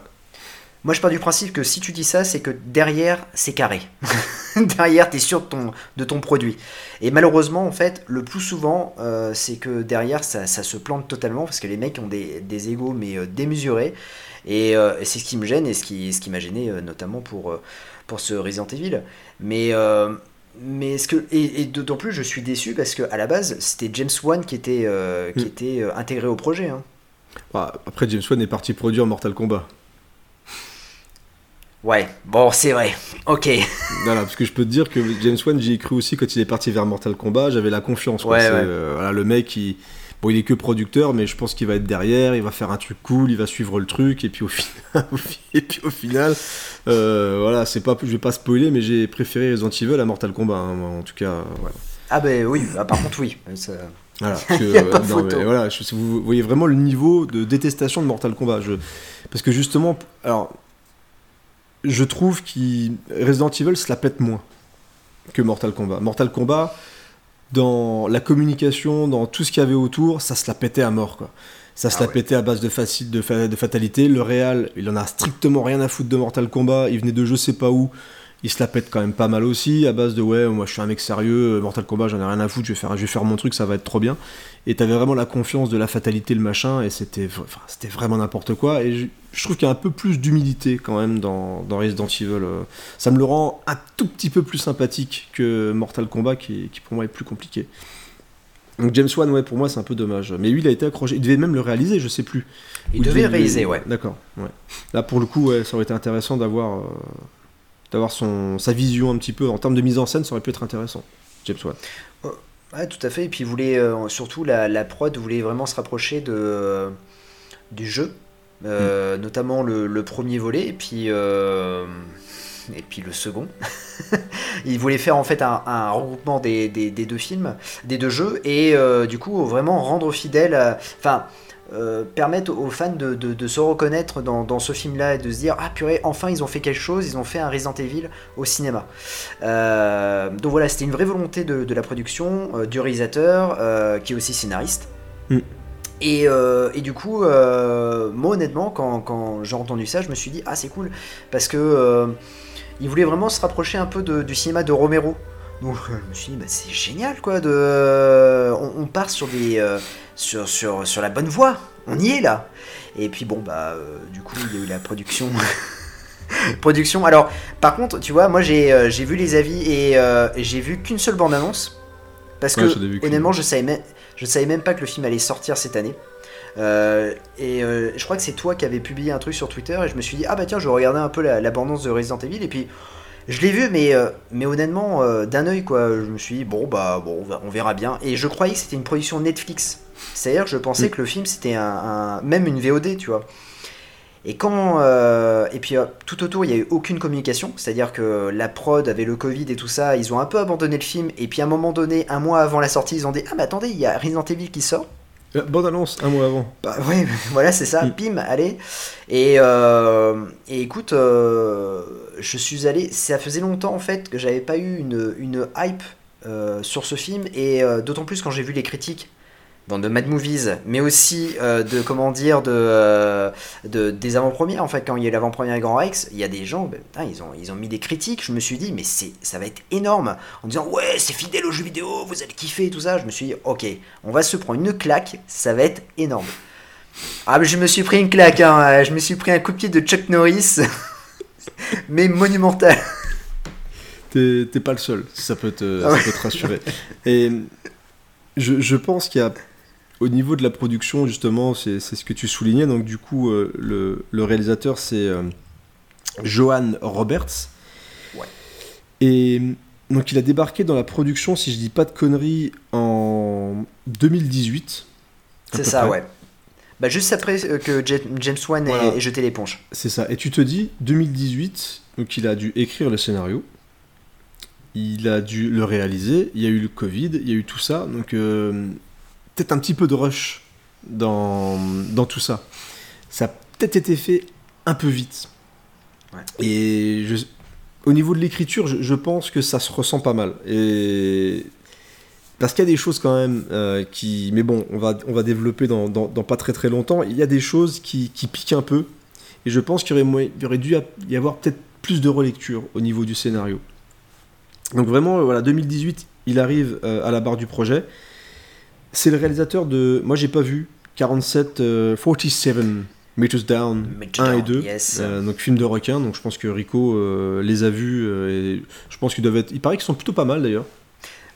Moi, je pars du principe que si tu dis ça, c'est que derrière, c'est carré. <laughs> derrière, tu es sûr de ton, de ton produit. Et malheureusement, en fait, le plus souvent, euh, c'est que derrière, ça, ça se plante totalement parce que les mecs ont des, des égos, mais euh, démesurés. Et, euh, et c'est ce qui me gêne et ce qui, ce qui m'a gêné, euh, notamment pour, euh, pour ce Resident Evil. Mais. mais ce que et, et d'autant plus je suis déçu parce que à la base c'était James Wan qui était euh, qui Mm. était euh, intégré au projet hein. Bah, après, James Wan est parti produire Mortal Kombat. ouais bon c'est vrai ok <laughs> Voilà, parce que je peux te dire que James Wan, j'y ai cru aussi quand il est parti vers Mortal Kombat, j'avais la confiance. Ouais, euh, voilà, le mec, il... Bon, il est que producteur, mais je pense qu'il va être derrière, il va faire un truc cool, il va suivre le truc, et puis au final, <laughs> et puis au final euh, voilà, c'est pas, je vais pas spoiler, mais j'ai préféré Resident Evil à Mortal Kombat, hein, moi, en tout cas. euh, voilà. ah ben oui ah, par contre oui Ça- Voilà, <laughs> que, Y a pas euh, non, photo. mais voilà, je- vous voyez vraiment le niveau de détestation de Mortal Kombat. Je, parce que justement, alors, je trouve que Resident Evil se la pète moins que Mortal Kombat. Mortal Kombat, dans la communication, dans tout ce qu'il y avait autour, ça se la pétait à mort, quoi. Ça se Ah la ouais. pétait à base de, facile, de, fa- de fatalité. Le Real, il en a strictement rien à foutre de Mortal Kombat. Il venait de je sais pas où. Il se la pète quand même pas mal aussi, à base de ouais, moi je suis un mec sérieux, Mortal Kombat j'en ai rien à foutre, je vais faire, je vais faire mon truc, ça va être trop bien. Et t'avais vraiment la confiance de la fatalité, le machin, et c'était enfin, c'était vraiment n'importe quoi. Et je, je trouve qu'il y a un peu plus d'humilité quand même dans, dans Resident Evil. euh. Ça me le rend un tout petit peu plus sympathique que Mortal Kombat, qui, qui pour moi est plus compliqué. Donc James Wan, ouais, pour moi c'est un peu dommage. Mais lui, il a été accroché. Il devait même le réaliser, je sais plus. il devait le- réaliser ouais D'accord. Ouais. Là, pour le coup, ouais, ça aurait été intéressant d'avoir, euh, d'avoir son, sa vision un petit peu en termes de mise en scène. Ça aurait pu être intéressant. James Wan. Ouais, tout à fait. Et puis, voulait, euh, surtout, la, la prod voulait vraiment se rapprocher de, euh, du jeu, euh, notamment le, le premier volet, et puis, et puis le second. <laughs> il voulait faire en fait un, un regroupement des, des- des deux films, des deux jeux, et du coup, vraiment rendre fidèle, à- enfin. Euh, permettre aux fans de, de- de se reconnaître dans, dans ce film-là et de se dire ah purée enfin ils ont fait quelque chose ils ont fait un Resident Evil au cinéma euh, donc voilà, c'était une vraie volonté de, de la production, euh, du réalisateur, euh, qui est aussi scénariste. Mm. Et, et du coup, moi honnêtement, quand, quand j'ai entendu ça, je me suis dit, ah c'est cool, parce que il voulait vraiment se rapprocher un peu de- du cinéma de Romero. Donc je me suis dit, bah, c'est génial quoi, de, on, on part sur, des, sur, sur, sur la bonne voie, on y est là. Et puis bon, bah euh, du coup, il y a eu la production. <laughs> production. Alors, par contre, tu vois, moi j'ai euh, vu les avis et euh, j'ai vu qu'une seule bande-annonce. Parce Ouais, que, honnêtement, je savais, même, je savais même pas que le film allait sortir cette année. Euh, et je crois que c'est toi qui avais publié un truc sur Twitter et je me suis dit, ah bah tiens, je vais regarder un peu la, la bande-annonce de Resident Evil. Et puis, je l'ai vu, mais, euh, mais honnêtement, euh, d'un œil, quoi. Je me suis dit, bon, bah, bon, on verra bien. Et je croyais que c'était une production Netflix. C'est-à-dire que je pensais Mm. que le film, c'était un, un- même une VOD, tu vois. Et quand euh, et puis tout autour il y a eu aucune communication, c'est-à-dire que la prod avait le Covid et tout ça, ils ont un peu abandonné le film et puis à un moment donné, un mois avant la sortie, ils ont dit ah mais attendez il y a Resident Evil qui sort. Euh, Bande annonce un mois avant. Bah ouais <laughs> voilà c'est ça, Mm. bim allez et, euh, et écoute euh, je suis allé, ça faisait longtemps en fait que j'avais pas eu une, une hype euh, sur ce film et d'autant plus quand j'ai vu les critiques dans de Mad Movies, mais aussi euh, de comment dire euh, de des avant-premières. En fait, quand il y a l'avant-première Grand Rex, il y a des gens, ben, ils ont ils ont mis des critiques. Je me suis dit, mais c'est ça va être énorme en disant ouais, c'est fidèle aux jeux vidéo, vous allez kiffer tout ça. Je me suis dit, ok, on va se prendre une claque, ça va être énorme. Ah, mais je me suis pris une claque, hein. je me suis pris un coup de pied de Chuck Norris, <laughs> mais monumental. T'es pas le seul, ça peut te, ça peut te rassurer. Et je, je pense qu'il y a, au niveau de la production, justement, c'est ce que tu soulignais. Donc, du coup, euh, le, le réalisateur, c'est euh, Johan Roberts. Ouais. Et donc, il a débarqué dans la production, si je dis pas de conneries, en 2018. à C'est ça, près. ouais. Bah, juste après euh, que Ja- James Wan ait jeté l'éponge. C'est ça. Et tu te dis, 2018, donc il a dû écrire le scénario, il a dû le réaliser, il y a eu le Covid, il y a eu tout ça, donc euh, peut-être un petit peu de rush dans, dans tout ça. Ça a peut-être été fait un peu vite. Ouais. Et je- au niveau de l'écriture, je, je pense que ça se ressent pas mal. Et parce qu'il y a des choses quand même euh, qui... Mais bon, on va, on va développer dans, dans- dans pas très très longtemps. Il y a des choses qui, qui piquent un peu. Et je pense qu'il y aurait, moyen- il y aurait dû y avoir peut-être plus de relecture au niveau du scénario. Donc vraiment, euh, voilà, 2018, il arrive euh, à la barre du projet. C'est le réalisateur de... Moi, j'ai pas vu 47, euh, 47 Meters Down Meters 1 et Down, 2. yes. Euh, donc film de requin. Donc je pense que Rico euh, les a vus. euh, et je pense qu'ils doivent être... Il paraît qu'ils sont plutôt pas mal d'ailleurs.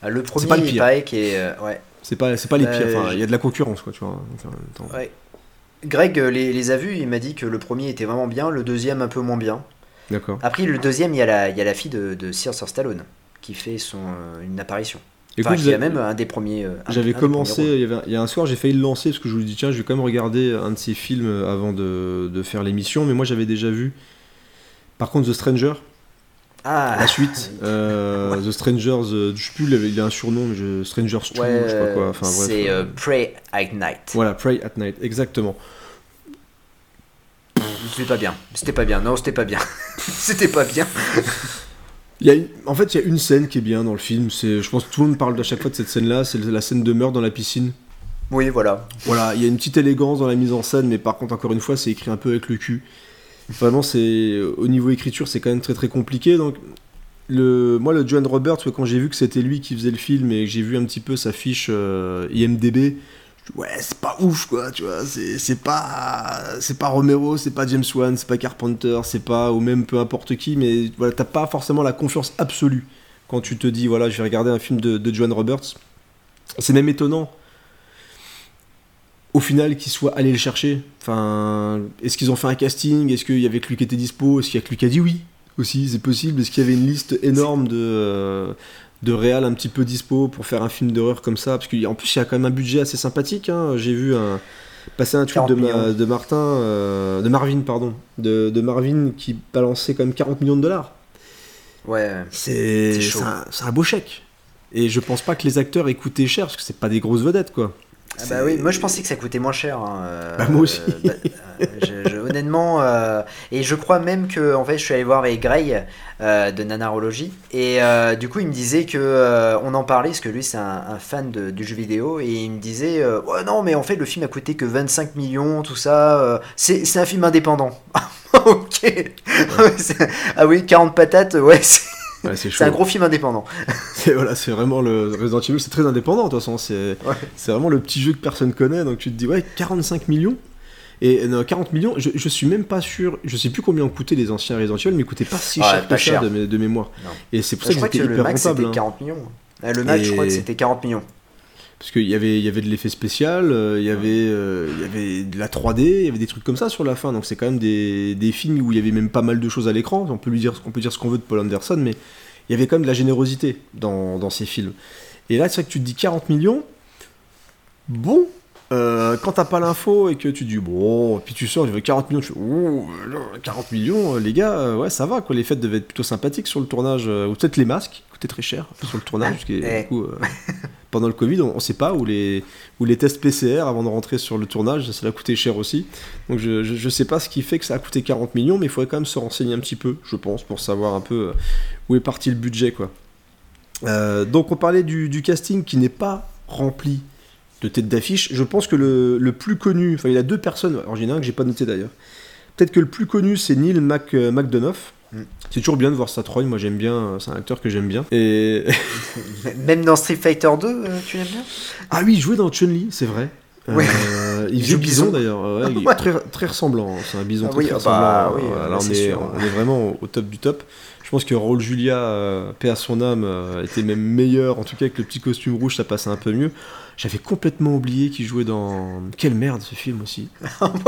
Le premier, pas le il pire. paraît qu'il est. ouais. C'est pas, c'est pas les pires. Enfin, il y a de la concurrence, quoi, tu vois. donc, ouais. Greg les, les a vus, il m'a dit que le premier était vraiment bien, le deuxième un peu moins bien. D'accord. Après, le deuxième, il y a la, il y a la fille de, de Sylvester Stallone qui fait son, une apparition. Écoute, enfin, qui j'ai- a même un des premiers. euh, J'avais commencé, il y, avait il y a un soir, j'ai failli le lancer parce que je me dis, tiens, je vais quand même regarder un de ces films avant de, de faire l'émission, mais moi j'avais déjà vu. Par contre, The Stranger, Ah, la suite, <laughs> euh, The Strangers, euh, je sais plus, il il a un surnom, mais je, Strangers 2, ouais, je sais pas quoi. Enfin, c'est euh, euh, Pray at Night. Voilà, Pray at Night, exactement. C'était pas bien. C'était pas bien. Non, c'était pas bien. <laughs> c'était pas bien. <laughs> Il y a une- en fait, il y a une scène qui est bien dans le film, c'est, je pense que tout le monde parle à chaque fois de cette scène-là, c'est la scène de meurtre dans la piscine. Oui, voilà. Voilà, il y a une petite élégance dans la mise en scène, mais par contre, encore une fois, c'est écrit un peu avec le cul. Vraiment, c'est au niveau écriture, c'est quand même très très compliqué. Donc, le, moi, le John Roberts, quand j'ai vu que c'était lui qui faisait le film et que j'ai vu un petit peu sa fiche euh, IMDb, ouais, c'est pas ouf, quoi, tu vois. C'est pas, c'est pas Romero, c'est pas James Wan, c'est pas Carpenter, c'est pas ou même peu importe qui, mais voilà, t'as pas forcément la confiance absolue quand tu te dis, voilà, je vais regarder un film de, John Roberts. C'est même étonnant au final qu'ils soient allés le chercher. Enfin, est-ce qu'ils ont fait un casting? Est-ce qu'il y avait que lui qui était dispo? Est-ce qu'il y a que lui qui a dit oui? Aussi C'est possible. Est-ce qu'il y avait une liste énorme de euh, de réal un petit peu dispo pour faire un film d'horreur comme ça Parce qu'en plus il y a quand même un budget assez sympathique. hein. J'ai vu un passer un tweet 40 de, ma- millions. de Martin, euh, de Marvin pardon, de, de Marvin qui balançait quand même 40 millions de dollars. Ouais. C'est un, un beau chèque. Et je pense pas que les acteurs aient coûté cher parce que c'est pas des grosses vedettes quoi. Ah bah oui, moi je pensais que ça coûtait moins cher. hein, euh, Bah, moi aussi. bah, euh, je- je- honnêtement, euh, et je crois même que en fait je suis allé voir avec Greg euh, de Nanarologie et euh, du coup il me disait que euh, on en parlait parce que lui c'est un, un fan de- du jeu vidéo et il me disait euh, ouais non mais en fait le film a coûté que 25 millions tout ça euh, c'est c'est un film indépendant. <laughs> ok. <laughs> Ah oui 40 patates ouais c'est Ouais, <laughs> c'est un gros film indépendant. <laughs> C'est voilà, c'est vraiment le Resident Evil, c'est très indépendant de toute façon. C'est Ouais. vraiment le petit jeu que personne connaît. Donc tu te dis ouais, 45 millions. Et non, 40 millions, je, je suis même pas sûr, je sais plus combien ont coûté les anciens Resident Evil, mais ils coûtaient pas si cher que ça de, mé- de mémoire. Non. Et c'est pour ça que que c'était le hyper max rentable. c'était hein. 40 millions. Euh, Le max je crois que c'était 40 millions. Parce qu'il y avait, y avait de l'effet spécial, euh, il y avait, euh, il y avait de la 3D, il y avait des trucs comme ça sur la fin. Donc c'est quand même des, des films où il y avait même pas mal de choses à l'écran. On peut lui dire, on peut dire ce qu'on veut de Paul Anderson, mais il y avait quand même de la générosité dans, dans ces films. Et là, c'est vrai que tu te dis 40 millions. Bon, euh, quand t'as pas l'info et que tu dis bon, puis tu sors, tu veux 40 millions, tu fais oh, là, 40 millions, les gars, ouais, ça va quoi. Les fêtes devaient être plutôt sympathiques sur le tournage, ou peut-être les masques coûtaient très cher sur le tournage, parce que Eh. du coup, euh, pendant le Covid, on, on sait pas où les, où les tests PCR avant de rentrer sur le tournage, ça a coûté cher aussi. Donc je, je sais pas ce qui fait que ça a coûté 40 millions, mais il faudrait quand même se renseigner un petit peu, je pense, pour savoir un peu euh, où est parti le budget quoi. Euh, donc on parlait du, du casting qui n'est pas rempli de tête d'affiche. Je pense que le, le plus connu, enfin il y a deux personnes, alors il y en a un que j'ai pas noté d'ailleurs. Peut-être que le plus connu c'est Neil Mac, McDonough. C'est toujours bien de voir sa trogne, moi j'aime bien, euh, c'est un acteur que j'aime bien. Et <laughs> Même dans Street Fighter 2, euh, tu l'aimes bien? Ah oui, il jouait dans Chun-Li, c'est vrai. Ouais. Euh, il joue bison, Bison. d'ailleurs, ouais, très, très ressemblant, hein. c'est un bison Ah très, oui, très ressemblant. oui, on, est, sûr. on est vraiment au, top du top. Je pense que Raoul Julia, euh, paix à son âme, euh, était même meilleur, en tout cas avec le petit costume rouge, ça passait un peu mieux. J'avais complètement oublié qu'il jouait dans... Quelle merde ce film aussi.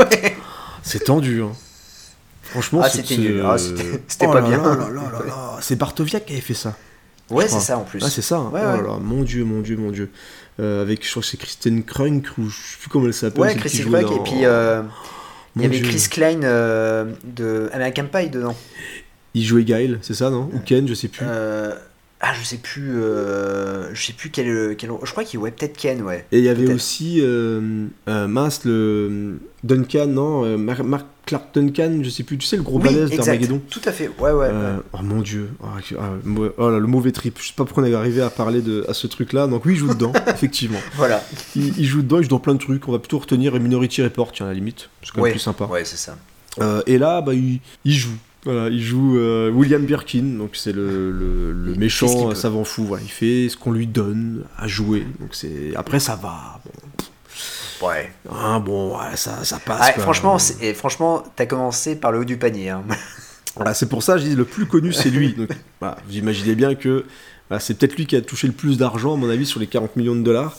<laughs> C'est tendu, hein. Franchement, Ah, c'était nul. Ah, c'était- <laughs> c'était Oh pas là bien. C'est Bartoviak qui avait fait ça. Ouais, c'est ça en plus. Ah, c'est ça. hein. Ouais, oh ouais. mon dieu, mon dieu, mon dieu. Euh, avec, je crois que c'est Kristen Krunk, ou je sais plus comment elle s'appelle. Ouais, Craig, dans- et puis euh, il y avait Dieu. Chris Klein euh, de American Pie dedans. Il jouait Guile, c'est ça, non? Ou Ken, je sais plus. Euh, ah, je sais plus. euh, je sais plus quel, quel. Je crois qu'il ouais peut-être Ken, ouais. Et il y avait aussi, euh, euh, mince, le Duncan, non euh, Mar- Mark Clark Duncan, je sais plus, tu sais, le gros Oui, balèze d'Armageddon. Tout à fait. Ouais, ouais. Euh, ouais. oh mon dieu, oh, ah, mo- oh là, le mauvais trip. Je sais pas pourquoi on est arrivé à parler de, à ce truc-là. Donc oui, il joue dedans, <laughs> effectivement. Voilà. Il, il joue dedans, il joue dans plein de trucs. On va plutôt retenir Minority Report, tiens, à la limite. C'est quand même Ouais. plus sympa. Ouais, c'est ça. Euh, et là, bah, il, il joue. Voilà, il joue euh, William Birkin, donc c'est le, le- le méchant savant fou. Voilà, il fait ce qu'on lui donne à jouer. Donc c'est après ça va. Bon, Ouais. hein, bon ouais, ça, ça passe. Ah, franchement, et franchement, t'as commencé par le haut du panier. hein. <laughs> Voilà, c'est pour ça je dis le plus connu c'est lui. Donc, <laughs> voilà, vous imaginez bien que voilà, c'est peut-être lui qui a touché le plus d'argent à mon avis sur les 40 millions de dollars.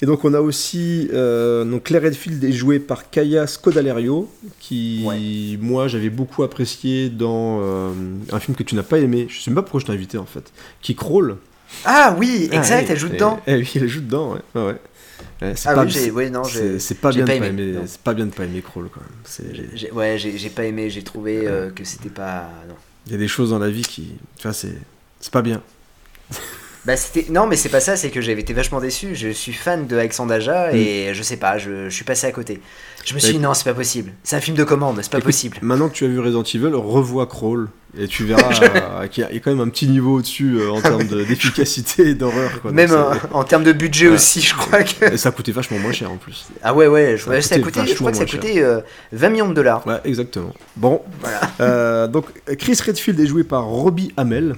Et donc on a aussi euh, donc Claire Redfield est jouée par Kaya Scodelario qui Ouais. moi j'avais beaucoup apprécié dans euh, un film que tu n'as pas aimé. Je sais même pas pourquoi je t'ai invité en fait. Qui crawl. Ah oui, exact, Ah, elle joue dedans. eh oui, elle joue dedans. Ouais. Ouais, c'est Ah pas, oui, ouais, non, c'est- pas pas de pas aimé. C'est pas bien de pas aimer crawl quand même. J'ai- Ouais, j'ai pas aimé, j'ai trouvé euh, que c'était pas. Il y a des choses dans la vie qui, tu vois, c'est c'est pas bien. Bah, c'était... Non, mais c'est pas ça, c'est que j'avais été vachement déçu. Je suis fan de Alexandre Aja et je sais pas, je, je suis passé à côté. Je me suis Mm. Dit non, c'est pas possible. C'est un film de commande, c'est pas Écoute, possible. Maintenant que tu as vu Resident Evil, revois Crawl et tu verras <laughs> euh, qu'il y a- quand même un petit niveau au-dessus euh, en termes de- d'efficacité et d'horreur. quoi. Même en termes de budget Ouais. aussi, je crois que. Et ça coûtait vachement moins cher en plus. Ah ouais, ouais, je, Ça ça a coûté coûté, je crois que ça coûté euh, 20 millions de dollars. Ouais, exactement. Bon, Voilà. euh, donc Chris Redfield est joué par Robbie Hamel.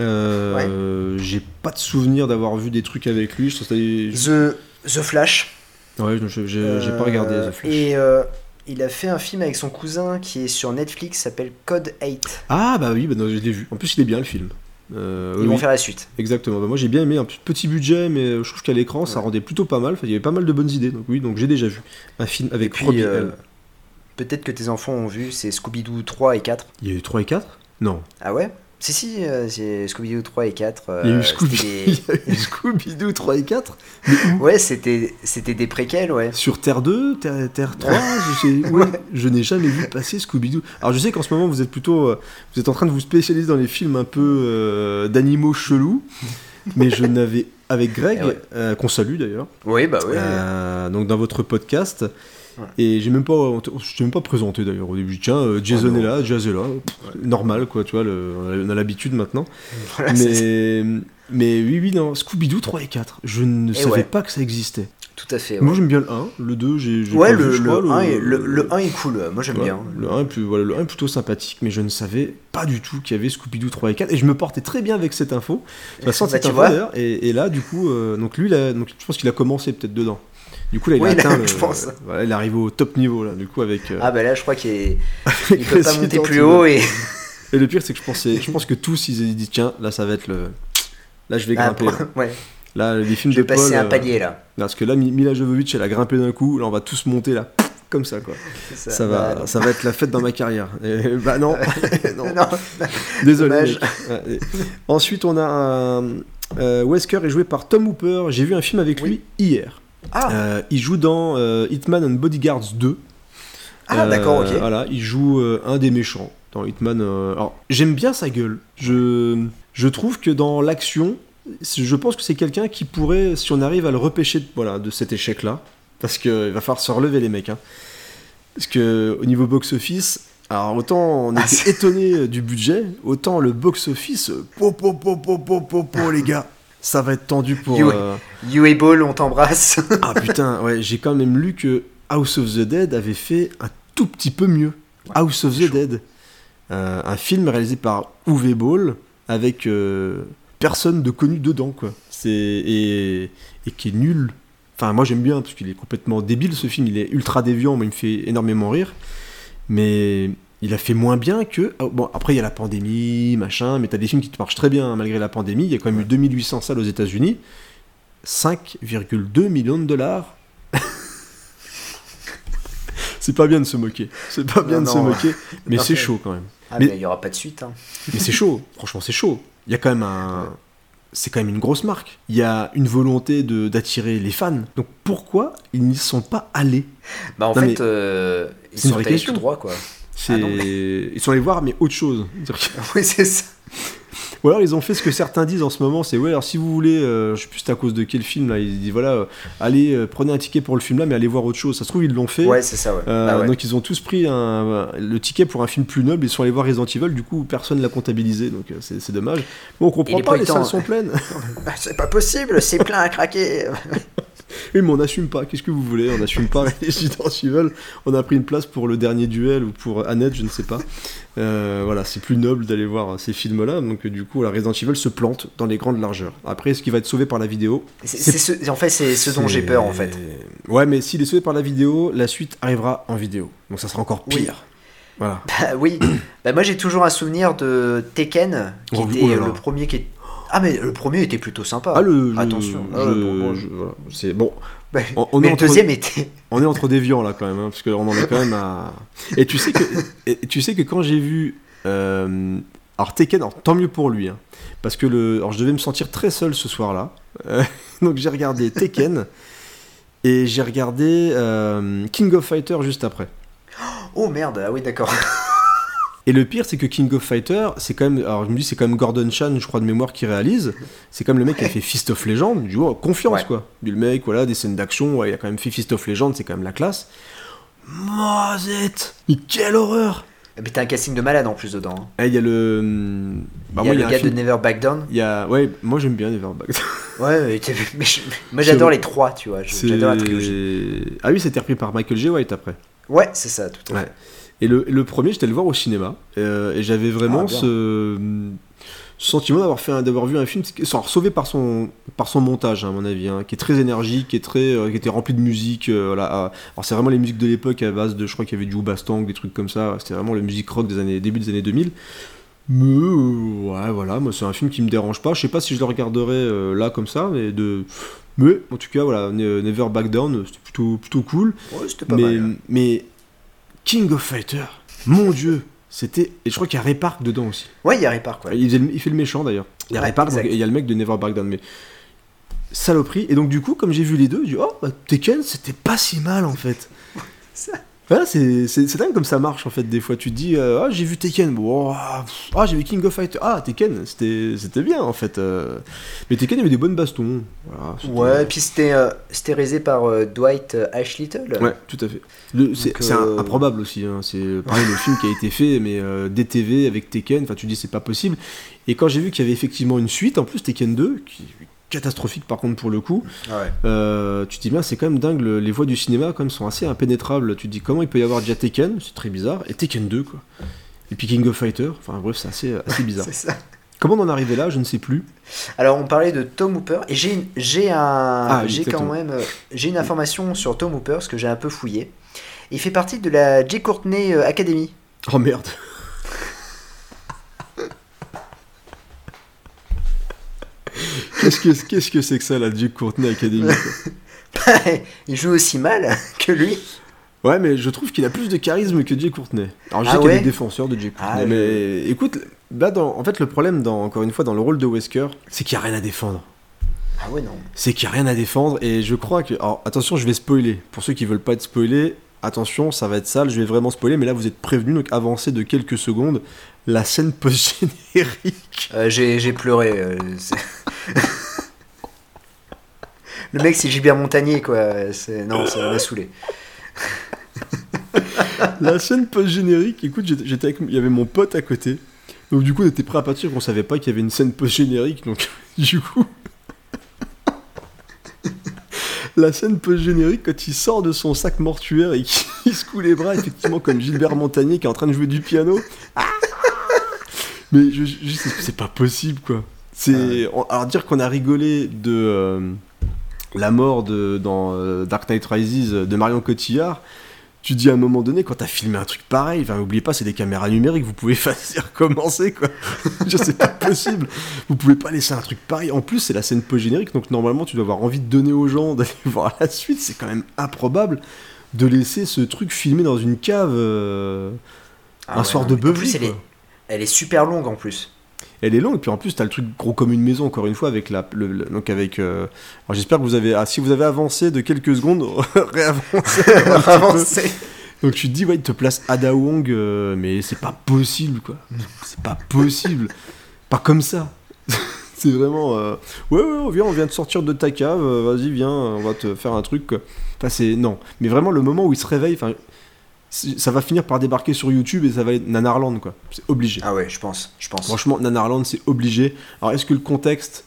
Euh, J'ai pas de souvenir d'avoir vu des trucs avec lui. Je The, The Flash. Ouais, j'ai pas regardé Euh, The Flash. Et euh, il a fait un film avec son cousin qui est sur Netflix, s'appelle Code 8. Ah bah oui, bah non, je l'ai vu. En plus, il est bien le film. Euh, Ils oui, vont faire la suite. Exactement. Bah, moi j'ai bien aimé un petit budget, mais euh, je trouve qu'à l'écran ça rendait plutôt pas mal. Enfin, il y avait pas mal de bonnes idées. Donc oui, donc j'ai déjà vu un film avec puis, Robbie euh, peut-être que tes enfants ont vu, c'est Scooby-Doo 3 et 4. Il y a eu 3 et 4 Non. Ah ouais? Si, si, euh, c'est Scooby-Doo 3 et 4. euh, il y a eu des- <laughs> Scooby-Doo 3 et 4 <laughs> Ouais, c'était des préquels, ouais. Sur Terre 2, Terre, Terre 3 <laughs> je, ouais, je n'ai jamais vu passer Scooby-Doo. Alors je sais qu'en ce moment vous êtes plutôt. euh, vous êtes en train de vous spécialiser dans les films un peu euh, d'animaux chelous. mais je n'avais. Avec Greg, Eh ouais. qu'on salue d'ailleurs, Oui, bah oui. Donc dans votre podcast. Ouais. Et j'ai même pas, je t'ai même pas présenté d'ailleurs au début. Tiens, euh, Jason Oh non. est là, Jazz est là, Pff, normal quoi, tu vois, le- on a l'habitude maintenant. Voilà, mais, mais oui, oui, non, Scooby-Doo 3 et 4, je ne Et savais ouais. pas que ça existait. Tout à fait. Moi Ouais, j'aime bien le 1, le 2, j'ai. Ouais, le, vu, le, crois, 1 est, le, le 1 est cool, moi j'aime Ouais, bien. Le 1 est, plus, voilà, le 1 est plutôt sympathique, mais je ne savais pas du tout qu'il y avait Scooby-Doo 3 et 4, et je me portais très bien avec cette info. <laughs> Bah, cette info, d'ailleurs, et, et là, du coup, euh, donc lui, là, donc, je pense qu'il a commencé peut-être dedans. Du coup, là, il Oui, a là, atteint. <laughs> le- je pense. voilà, il arrive au top niveau, là, du coup, avec. euh, Ah bah là, je crois qu'il est- <laughs> il peut pas monter plus haut et. <laughs> Et le pire, c'est que je, pensais, je pense que tous, ils ont dit, tiens, là, ça va être le. Là, je vais Ah, grimper. là. ouais, Là, les films je de vais passer Paul, un euh, palier là. Parce que là, Mi- Mila Jovovich, elle a grimpé d'un coup, là, on va tous monter là, comme ça, quoi. Ça, Bah, va, non. ça va être la fête dans ma carrière. Et, bah non, non. non, désolé. Ouais, Ensuite, on a un. euh, Wesker est joué par Tom Hooper. J'ai vu un film avec lui hier. Ah, Euh, il joue dans euh, Hitman and Bodyguards 2. Ah, Euh, d'accord, ok. Voilà, il joue euh, un des méchants dans Hitman. euh, Alors, j'aime bien sa gueule. Je, je trouve que dans l'action, je pense que c'est quelqu'un qui pourrait, si on arrive à le repêcher de, voilà, de cet échec-là, parce qu'il va falloir se relever les mecs. hein. Parce que au niveau box-office, alors autant on Ah, était c'est- étonné du budget, autant le box-office, po po po po po po po les gars. Ça va être tendu pour. You- euh, You et Ball, on t'embrasse. <laughs> Ah putain, ouais, j'ai quand même lu que House of the Dead avait fait un tout petit peu mieux. House of the Dead, Euh, un film réalisé par Uwe Ball avec euh, personne de connu dedans, quoi. C'est et, et qui est nul. Enfin, moi j'aime bien parce qu'il est complètement débile ce film. Il est ultra déviant, mais il me fait énormément rire. Mais il a fait moins bien que. oh, bon, après il y a la pandémie, machin, mais t'as des films qui te marchent très bien hein, malgré la pandémie. Il y a quand même eu 2800 salles aux États-Unis. 5,2 millions de dollars. <laughs> c'est pas bien de se moquer. C'est pas bien Non, de se moquer, <laughs> mais c'est chaud quand même. Ah, Mais- il y aura pas de suite. hein. <laughs> Mais c'est chaud, franchement, c'est chaud. Il y a quand même un. C'est quand même une grosse marque. Il y a une volonté d'attirer les fans. Donc pourquoi ils n'y sont pas allés? Bah, en Non, fait, mais euh, ils sont allés tout droit, quoi. Ah non, Ils sont allés voir, mais autre chose. <laughs> Oui, c'est ça. Ou alors ils ont fait ce que certains disent en ce moment, c'est ouais, alors si vous voulez, euh, je sais plus c'est à cause de quel film là, ils disent voilà, euh, allez, euh, prenez un ticket pour le film là, mais allez voir autre chose. Ça se trouve, ils l'ont fait. Ouais, c'est ça, ouais. Euh, ouais. Donc ils ont tous pris un- le ticket pour un film plus noble, ils sont allés voir Resident Evil, du coup personne l'a comptabilisé, donc euh, c'est c'est dommage. Bon, on comprend pas, les salles sont pleines. Bah, <laughs> c'est pas possible, c'est plein à craquer. <laughs> <laughs> oui, mais on n'assume pas, qu'est-ce que vous voulez? On n'assume pas <laughs> Resident Evil, on a pris une place pour le dernier duel ou pour Annette, je ne sais pas. Euh, voilà, c'est plus noble d'aller voir ces films-là, donc euh, du coup, la Resident Evil se plante dans les grandes largeurs. Après, ce qui va être sauvé par la vidéo, C'est- c'est ce- en fait, c'est ce dont j'ai peur, en fait. Ouais, mais s'il est sauvé par la vidéo, la suite arrivera en vidéo. Donc ça sera encore Oui. pire. Voilà. Bah oui. <clears throat> bah, moi, j'ai toujours un souvenir de Tekken, qui Oh, était oh là là. le premier qui est... Ah, mais le premier était plutôt sympa. Ah, le. je- Attention. je- Ah, bon, bon, je- voilà, c'est bon. bah, On, on mais est le entre, deuxième était... <laughs> on est entre déviants là quand même, hein, parce qu'on en est quand même à. Et tu sais que, et tu sais que quand j'ai vu. euh, alors Tekken, alors, tant mieux pour lui, hein, parce que le, alors je devais me sentir très seul ce soir-là, Euh, <laughs> donc j'ai regardé Tekken et j'ai regardé euh, King of Fighter juste après. Oh merde, ah oui, d'accord. Et le pire, c'est que King of Fighter, c'est quand même. Alors, je me dis, c'est quand même Gordon Chan, je crois, de mémoire, qui réalise. C'est quand même le mec qui a fait Fist of Legend. Du coup, confiance, Ouais. quoi. Du mec, voilà, des scènes d'action. Ouais, il a quand même fait Fist of Legend, c'est quand même la classe. Mozette Mais quelle horreur Mais t'as un casting de malade en plus dedans. hein. Eh, Il y a le. hum, Bah, il y a moi, le un gars film- de Never Back Down. Y a. Ouais, moi, j'aime bien Neverback. <laughs> Ouais, mais t'as vu- mais je- moi j'adore les trois, tu vois. J'adore la trilogie. Ah oui, c'était repris par Michael J. White après. Ouais, c'est ça, tout à Ouais. fait. Et le, le premier, j'étais le voir au cinéma. euh, et j'avais vraiment Ah, ce, sentiment d'avoir fait d'avoir vu un film alors, sauvé par son, par son montage, hein, à mon avis, hein, qui est très énergique, qui, est très, euh, qui était rempli de musique. euh, voilà, à- alors, c'est vraiment les musiques de l'époque à base de. Je crois qu'il y avait du Bastang, des trucs comme ça. C'était vraiment la musique rock des années, début des années 2000. Mais euh, ouais, voilà, moi c'est un film qui me dérange pas. Je sais pas si je le regarderai là comme ça, mais de. Mais en tout cas, voilà, Ne- Never Back Down, c'était plutôt, plutôt cool. Ouais, c'était pas Mais, mal. hein. mais King of Fighter, mon dieu, c'était. Et je crois qu'il y a Ray Park dedans aussi. Ouais, il y a. Il, faisait le- il fait le méchant d'ailleurs. Il y a Ouais, Ray Park exact. donc, et il y a le mec de Never Back Down. Mais saloperie. Et donc, du coup, comme j'ai vu les deux, j'ai dit Oh, bah, Tekken, c'était pas si mal en fait. <laughs> Ça. Voilà, c'est dingue comme ça marche en fait. Des fois, tu te dis euh, Ah, j'ai vu Tekken. Bon, ah, pff, ah, j'ai vu King of Fighter. Ah, Tekken, c'était bien en fait. euh. Mais Tekken, il y avait des bonnes bastons. Voilà, Ouais, et puis c'était euh, réalisé par euh, Dwight euh, Ashlittle. Ouais, tout à fait. C'est euh, improbable aussi. hein. C'est pareil le film qui a été fait, mais euh, DTV avec Tekken. Enfin, tu dis c'est pas possible. Et quand j'ai vu qu'il y avait effectivement une suite, en plus Tekken 2, qui catastrophique par contre pour le coup, Ouais. euh, tu te dis bien c'est quand même dingue. le- les voies du cinéma quand même sont assez impénétrables. Tu te dis comment il peut y avoir déjà Tekken, c'est très bizarre, et Tekken 2 quoi. Et puis King of Fighter. Enfin bref, c'est assez, assez bizarre. <laughs> Ça. comment on en est arrivé là, je ne sais plus. Alors on parlait de Tom Hooper et j'ai une- j'ai un Ah, j'ai quand même euh, j'ai une information sur Tom Hooper parce que j'ai un peu fouillé. Il fait partie de la J Courtney euh, Academy. Oh merde. Qu'est-ce que c'est que ça la Duke Courtney Academy quoi? <laughs> Il joue aussi mal <laughs> que lui. Ouais, mais je trouve qu'il a plus de charisme que Jay Courtney. Alors je Ah sais qu'il ouais? des défenseurs de Jay Courtney, Ah, mais écoute, là, dans, en fait, le problème, dans, encore une fois, dans le rôle de Wesker, c'est qu'il n'y a rien à défendre. Ah ouais non. C'est qu'il n'y a rien à défendre, et je crois que. Alors attention, je vais spoiler. Pour ceux qui veulent pas être spoilés, attention, ça va être sale, je vais vraiment spoiler, mais là vous êtes prévenus, donc avancez de quelques secondes. La scène post-générique. Euh, j'ai j'ai pleuré. euh, <laughs> Le mec c'est Gilbert Montagnier quoi. C'est non ça m'a saoulé. <laughs> La scène post-générique, écoute, j'étais. Il y avait mon pote à côté. Donc du coup, on était prêt à partir, on savait pas qu'il y avait une scène post-générique, donc <laughs> du coup. la scène post-générique quand il sort de son sac mortuaire et qu'il se coule les bras, effectivement, comme Gilbert Montagnier qui est en train de jouer du piano. Ah Mais je, je- c'est c'est pas possible, quoi. C'est on- alors dire qu'on a rigolé de euh, la mort de dans euh, Dark Knight Rises de Marion Cotillard. Tu dis à un moment donné, quand t'as filmé un truc pareil, enfin, oubliez pas, c'est des caméras numériques, vous pouvez <laughs> faire recommencer, quoi. <laughs> Je sais pas possible. Vous pouvez pas laisser un truc pareil. En plus, c'est la scène post-générique, donc normalement, tu dois avoir envie de donner aux gens <laughs> d'aller voir la suite. C'est quand même improbable de laisser ce truc filmé dans une cave euh, Ah un ouais, soir de beuverie. Elle est, super longue en plus. Elle est longue, puis en plus, t'as le truc gros comme une maison, encore une fois, avec la. le- le- donc avec. euh, alors j'espère que vous avez. Ah, si vous avez avancé de quelques secondes, <laughs> réavancez. <laughs> Donc tu te dis, ouais, il te place Ada Wong, euh, mais c'est pas possible, quoi. C'est pas possible. Pas comme ça. <laughs> c'est vraiment. euh, ouais, ouais, on vient, on vient de sortir de ta cave, euh, vas-y, viens, on va te faire un truc, quoi. Enfin, c'est. Non. Mais vraiment, le moment où il se réveille, enfin. Ça va finir par débarquer sur YouTube et ça va être Nanarland, quoi. C'est obligé. Ah ouais, je pense. Je pense. Franchement, Nanarland, c'est obligé. Alors, est-ce que le contexte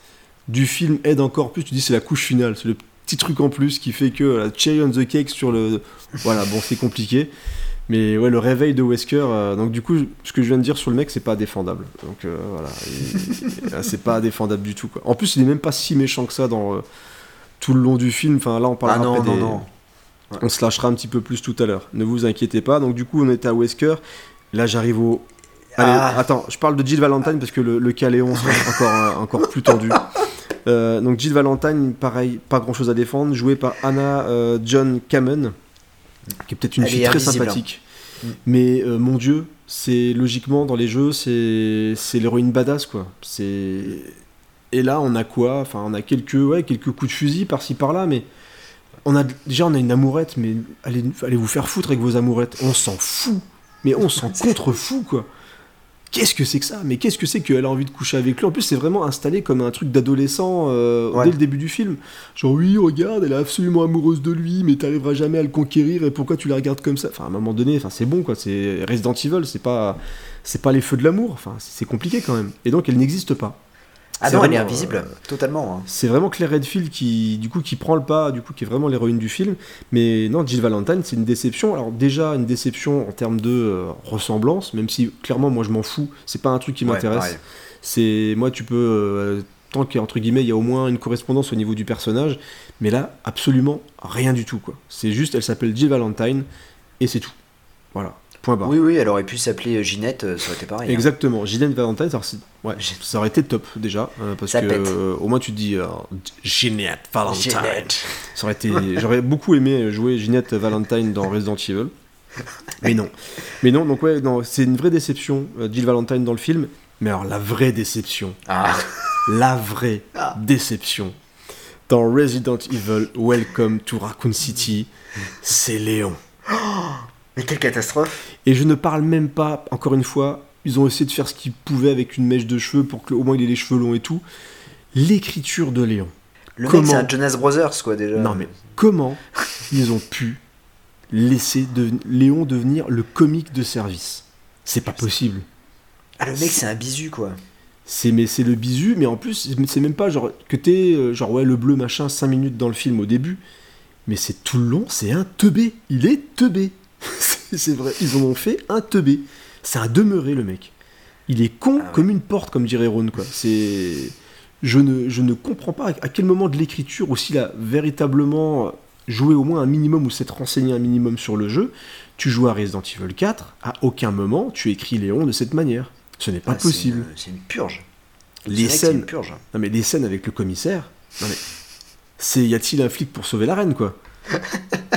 du film aide encore plus? Tu dis, c'est la couche finale, c'est le petit truc en plus qui fait que la cherry on the cake sur le. Voilà, bon, c'est compliqué. Mais ouais, le réveil de Wesker, euh, donc du coup, ce que je viens de dire sur le mec, c'est pas défendable. Donc euh, voilà, <laughs> et, c'est pas défendable du tout. Quoi. En plus, il est même pas si méchant que ça dans euh, tout le long du film. Enfin, là, on Ah parlera non, après non, des- On se lâchera un petit peu plus tout à l'heure. Ne vous inquiétez pas. Donc du coup, on était à Wesker. Là, j'arrive au. Allez, Ah. attends, je parle de Jill Valentine parce que le, le Caléon sera encore, euh, encore plus tendu. Euh, donc Jill Valentine, pareil, pas grand chose à défendre, jouée par Anna euh, John Kamen, qui est peut-être une Elle fille très hein. sympathique. Mm. Mais euh, mon dieu, c'est logiquement dans les jeux, c'est c'est l'héroïne badass quoi. C'est et là on a quoi? Enfin on a quelques ouais quelques coups de fusil par-ci par-là, mais on a déjà on a une amourette, mais allez allez vous faire foutre avec vos amourettes. On s'en fout, mais on s'en <laughs> contre-fout quoi. Qu'est-ce que c'est que ça? Mais qu'est-ce que c'est qu'elle a envie de coucher avec lui? En plus, c'est vraiment installé comme un truc d'adolescent euh, Ouais. dès le début du film. Genre, oui, regarde, elle est absolument amoureuse de lui, mais t'arriveras jamais à le conquérir, et pourquoi tu la regardes comme ça? Enfin, à un moment donné, enfin, c'est bon, quoi. C'est Resident Evil, c'est pas, c'est pas les feux de l'amour. Enfin, c'est compliqué quand même. Et donc, elle n'existe pas. Ah elle est invisible, euh, totalement. hein. C'est vraiment Claire Redfield qui, du coup, qui prend le pas, du coup, qui est vraiment l'héroïne du film. Mais non, Jill Valentine, c'est une déception. Alors déjà, une déception en termes de euh, ressemblance, même si clairement, moi, je m'en fous. C'est pas un truc qui Ouais, m'intéresse. c'est moi, tu peux euh, tant qu'entre guillemets, il y a au moins une correspondance au niveau du personnage. Mais là, absolument rien du tout, quoi. C'est juste, elle s'appelle Jill Valentine et c'est tout. Voilà. Point barre. Oui, oui, elle aurait pu s'appeler euh, Ginette, euh, ça aurait été pareil. hein. Exactement, Ginette Valentine, alors c'est- ouais, ça aurait été top déjà, euh, parce Ça que pète. euh, au moins tu te dis euh, Ginette Valentine. Ginette. Ça aurait été, j'aurais beaucoup aimé jouer Ginette Valentine dans Resident Evil, mais non, mais non, donc ouais, non, c'est une vraie déception, Jill Valentine dans le film, mais alors la vraie déception, Ah, la vraie déception dans Resident Evil Welcome to Raccoon City, c'est Léon. Mais quelle catastrophe Et je ne parle même pas, encore une fois, ils ont essayé de faire ce qu'ils pouvaient avec une mèche de cheveux pour qu'au moins il ait les cheveux longs et tout. L'écriture de Léon. Le Comment mec, c'est un Jonas Brothers, quoi, déjà. Non mais comment ils ont pu laisser de- Léon devenir le comique de service? C'est pas possible. Ah, le mec, c'est un bisu, quoi. C'est mais c'est le bisu, mais en plus c'est même pas genre que t'es euh, genre ouais le bleu machin 5 minutes dans le film au début, mais c'est tout le long, c'est un teubé. Il est teubé. <laughs> c'est vrai, ils en ont fait un teubé. C'est un demeuré le mec. Il est con Ah ouais. comme une porte comme dirait Ron quoi. C'est je ne je ne comprends pas à quel moment de l'écriture aussi là véritablement jouer au moins un minimum ou s'être renseigné un minimum sur le jeu. Tu joues à Resident Evil 4, à aucun moment tu écris Léon de cette manière. Ce n'est pas Ah, possible. C'est une purge. Les scènes, une purge. non mais les scènes avec le commissaire, non mais c'est y a-t-il un flic pour sauver la reine quoi? <laughs>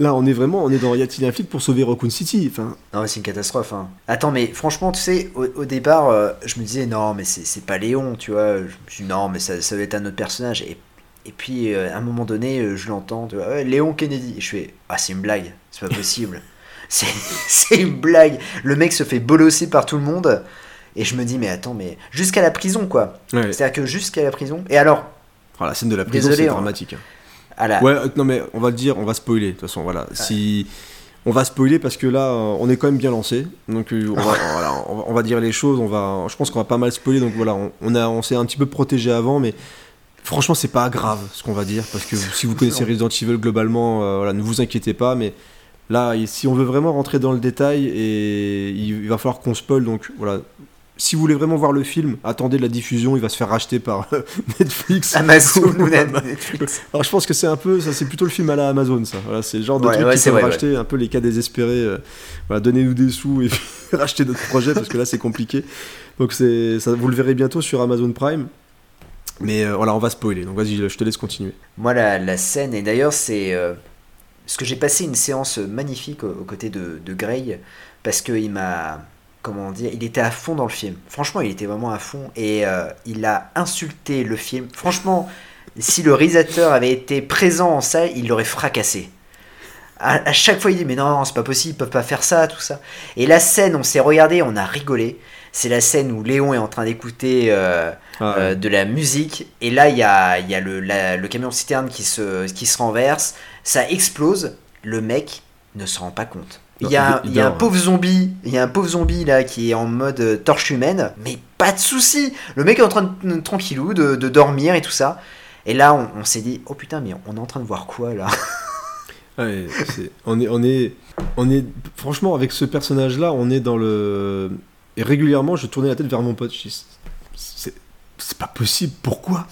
Là on est vraiment, on est dans y a-t-il un flic pour sauver Raccoon City Enfin, Non, mais c'est une catastrophe. Hein. Attends, mais franchement, tu sais, au, au départ, euh, je me disais, non, mais c'est pas Léon, tu vois. Je me suis dit, non, mais ça, ça va être un autre personnage. Et, et puis, euh, à un moment donné, euh, je l'entends, tu vois, Ouais, Léon Kennedy. Et je fais, ah, c'est une blague, c'est pas possible. <laughs> c'est une blague. Le mec se fait bolosser par tout le monde. Et je me dis, mais attends, mais jusqu'à la prison, quoi. ouais. C'est-à-dire que jusqu'à la prison. Et alors, Oh, la scène de la prison c'est hein. dramatique. hein. À la. Ouais, non mais on va le dire, on va spoiler de toute façon. Voilà, si on va spoiler parce que là euh, on est quand même bien lancé, donc euh, on va, <laughs> voilà, on va, dire les choses. On va, je pense qu'on va pas mal spoiler. Donc voilà, on, on a, on s'est un petit peu protégé avant, mais Franchement, c'est pas grave ce qu'on va dire, parce que si vous <laughs> connaissez Resident Evil globalement, euh, voilà, ne vous inquiétez pas, mais là, si on veut vraiment rentrer dans le détail, et il va falloir qu'on spoil, donc voilà. Si vous voulez vraiment voir le film, attendez la diffusion, il va se faire racheter par euh, <laughs> Netflix. Amazon ou Netflix. Alors je pense que c'est un peu, ça c'est plutôt le film à la Amazon, ça. Voilà, c'est le genre de Ouais, truc ouais, qui peuvent racheter, un peu les cas désespérés. euh, voilà, donnez-nous des sous et <laughs> rachetez notre projet parce que là c'est compliqué. Donc c'est, ça, vous le verrez bientôt sur Amazon Prime. Mais euh, voilà, on va spoiler. Donc vas-y, je te laisse continuer. Moi, la, la scène, et d'ailleurs, c'est. parce que j'ai passé une séance magnifique aux, aux côtés de, de Grey, parce qu'il m'a. Comment dire Il était à fond dans le film. Franchement, il était vraiment à fond. Et euh, il a insulté le film. Franchement, si le réalisateur avait été présent en salle, il l'aurait fracassé. À, à chaque fois, il dit Mais non, non, c'est pas possible, ils peuvent pas faire ça, tout ça. Et la scène, on s'est regardé, on a rigolé. C'est la scène où Léon est en train d'écouter. euh, Ah, euh, de la musique. Et là, il y a, il y a le, la- le camion citerne qui se, qui se renverse. Ça explose. Le mec ne se rend pas compte. Il y, a, Il- il il y a un pauvre zombie, il y a un pauvre zombie là qui est en mode euh, torche humaine, mais pas de souci. Le mec est en train de tranquillou de, de dormir et tout ça. Et là, on, on s'est dit, oh putain, mais on est en train de voir quoi là? <laughs> Ouais, c'est- on est, on est, on est, franchement, avec ce personnage-là, on est dans le. Et régulièrement, je tournais la tête vers mon pote. C'est pas possible. Pourquoi?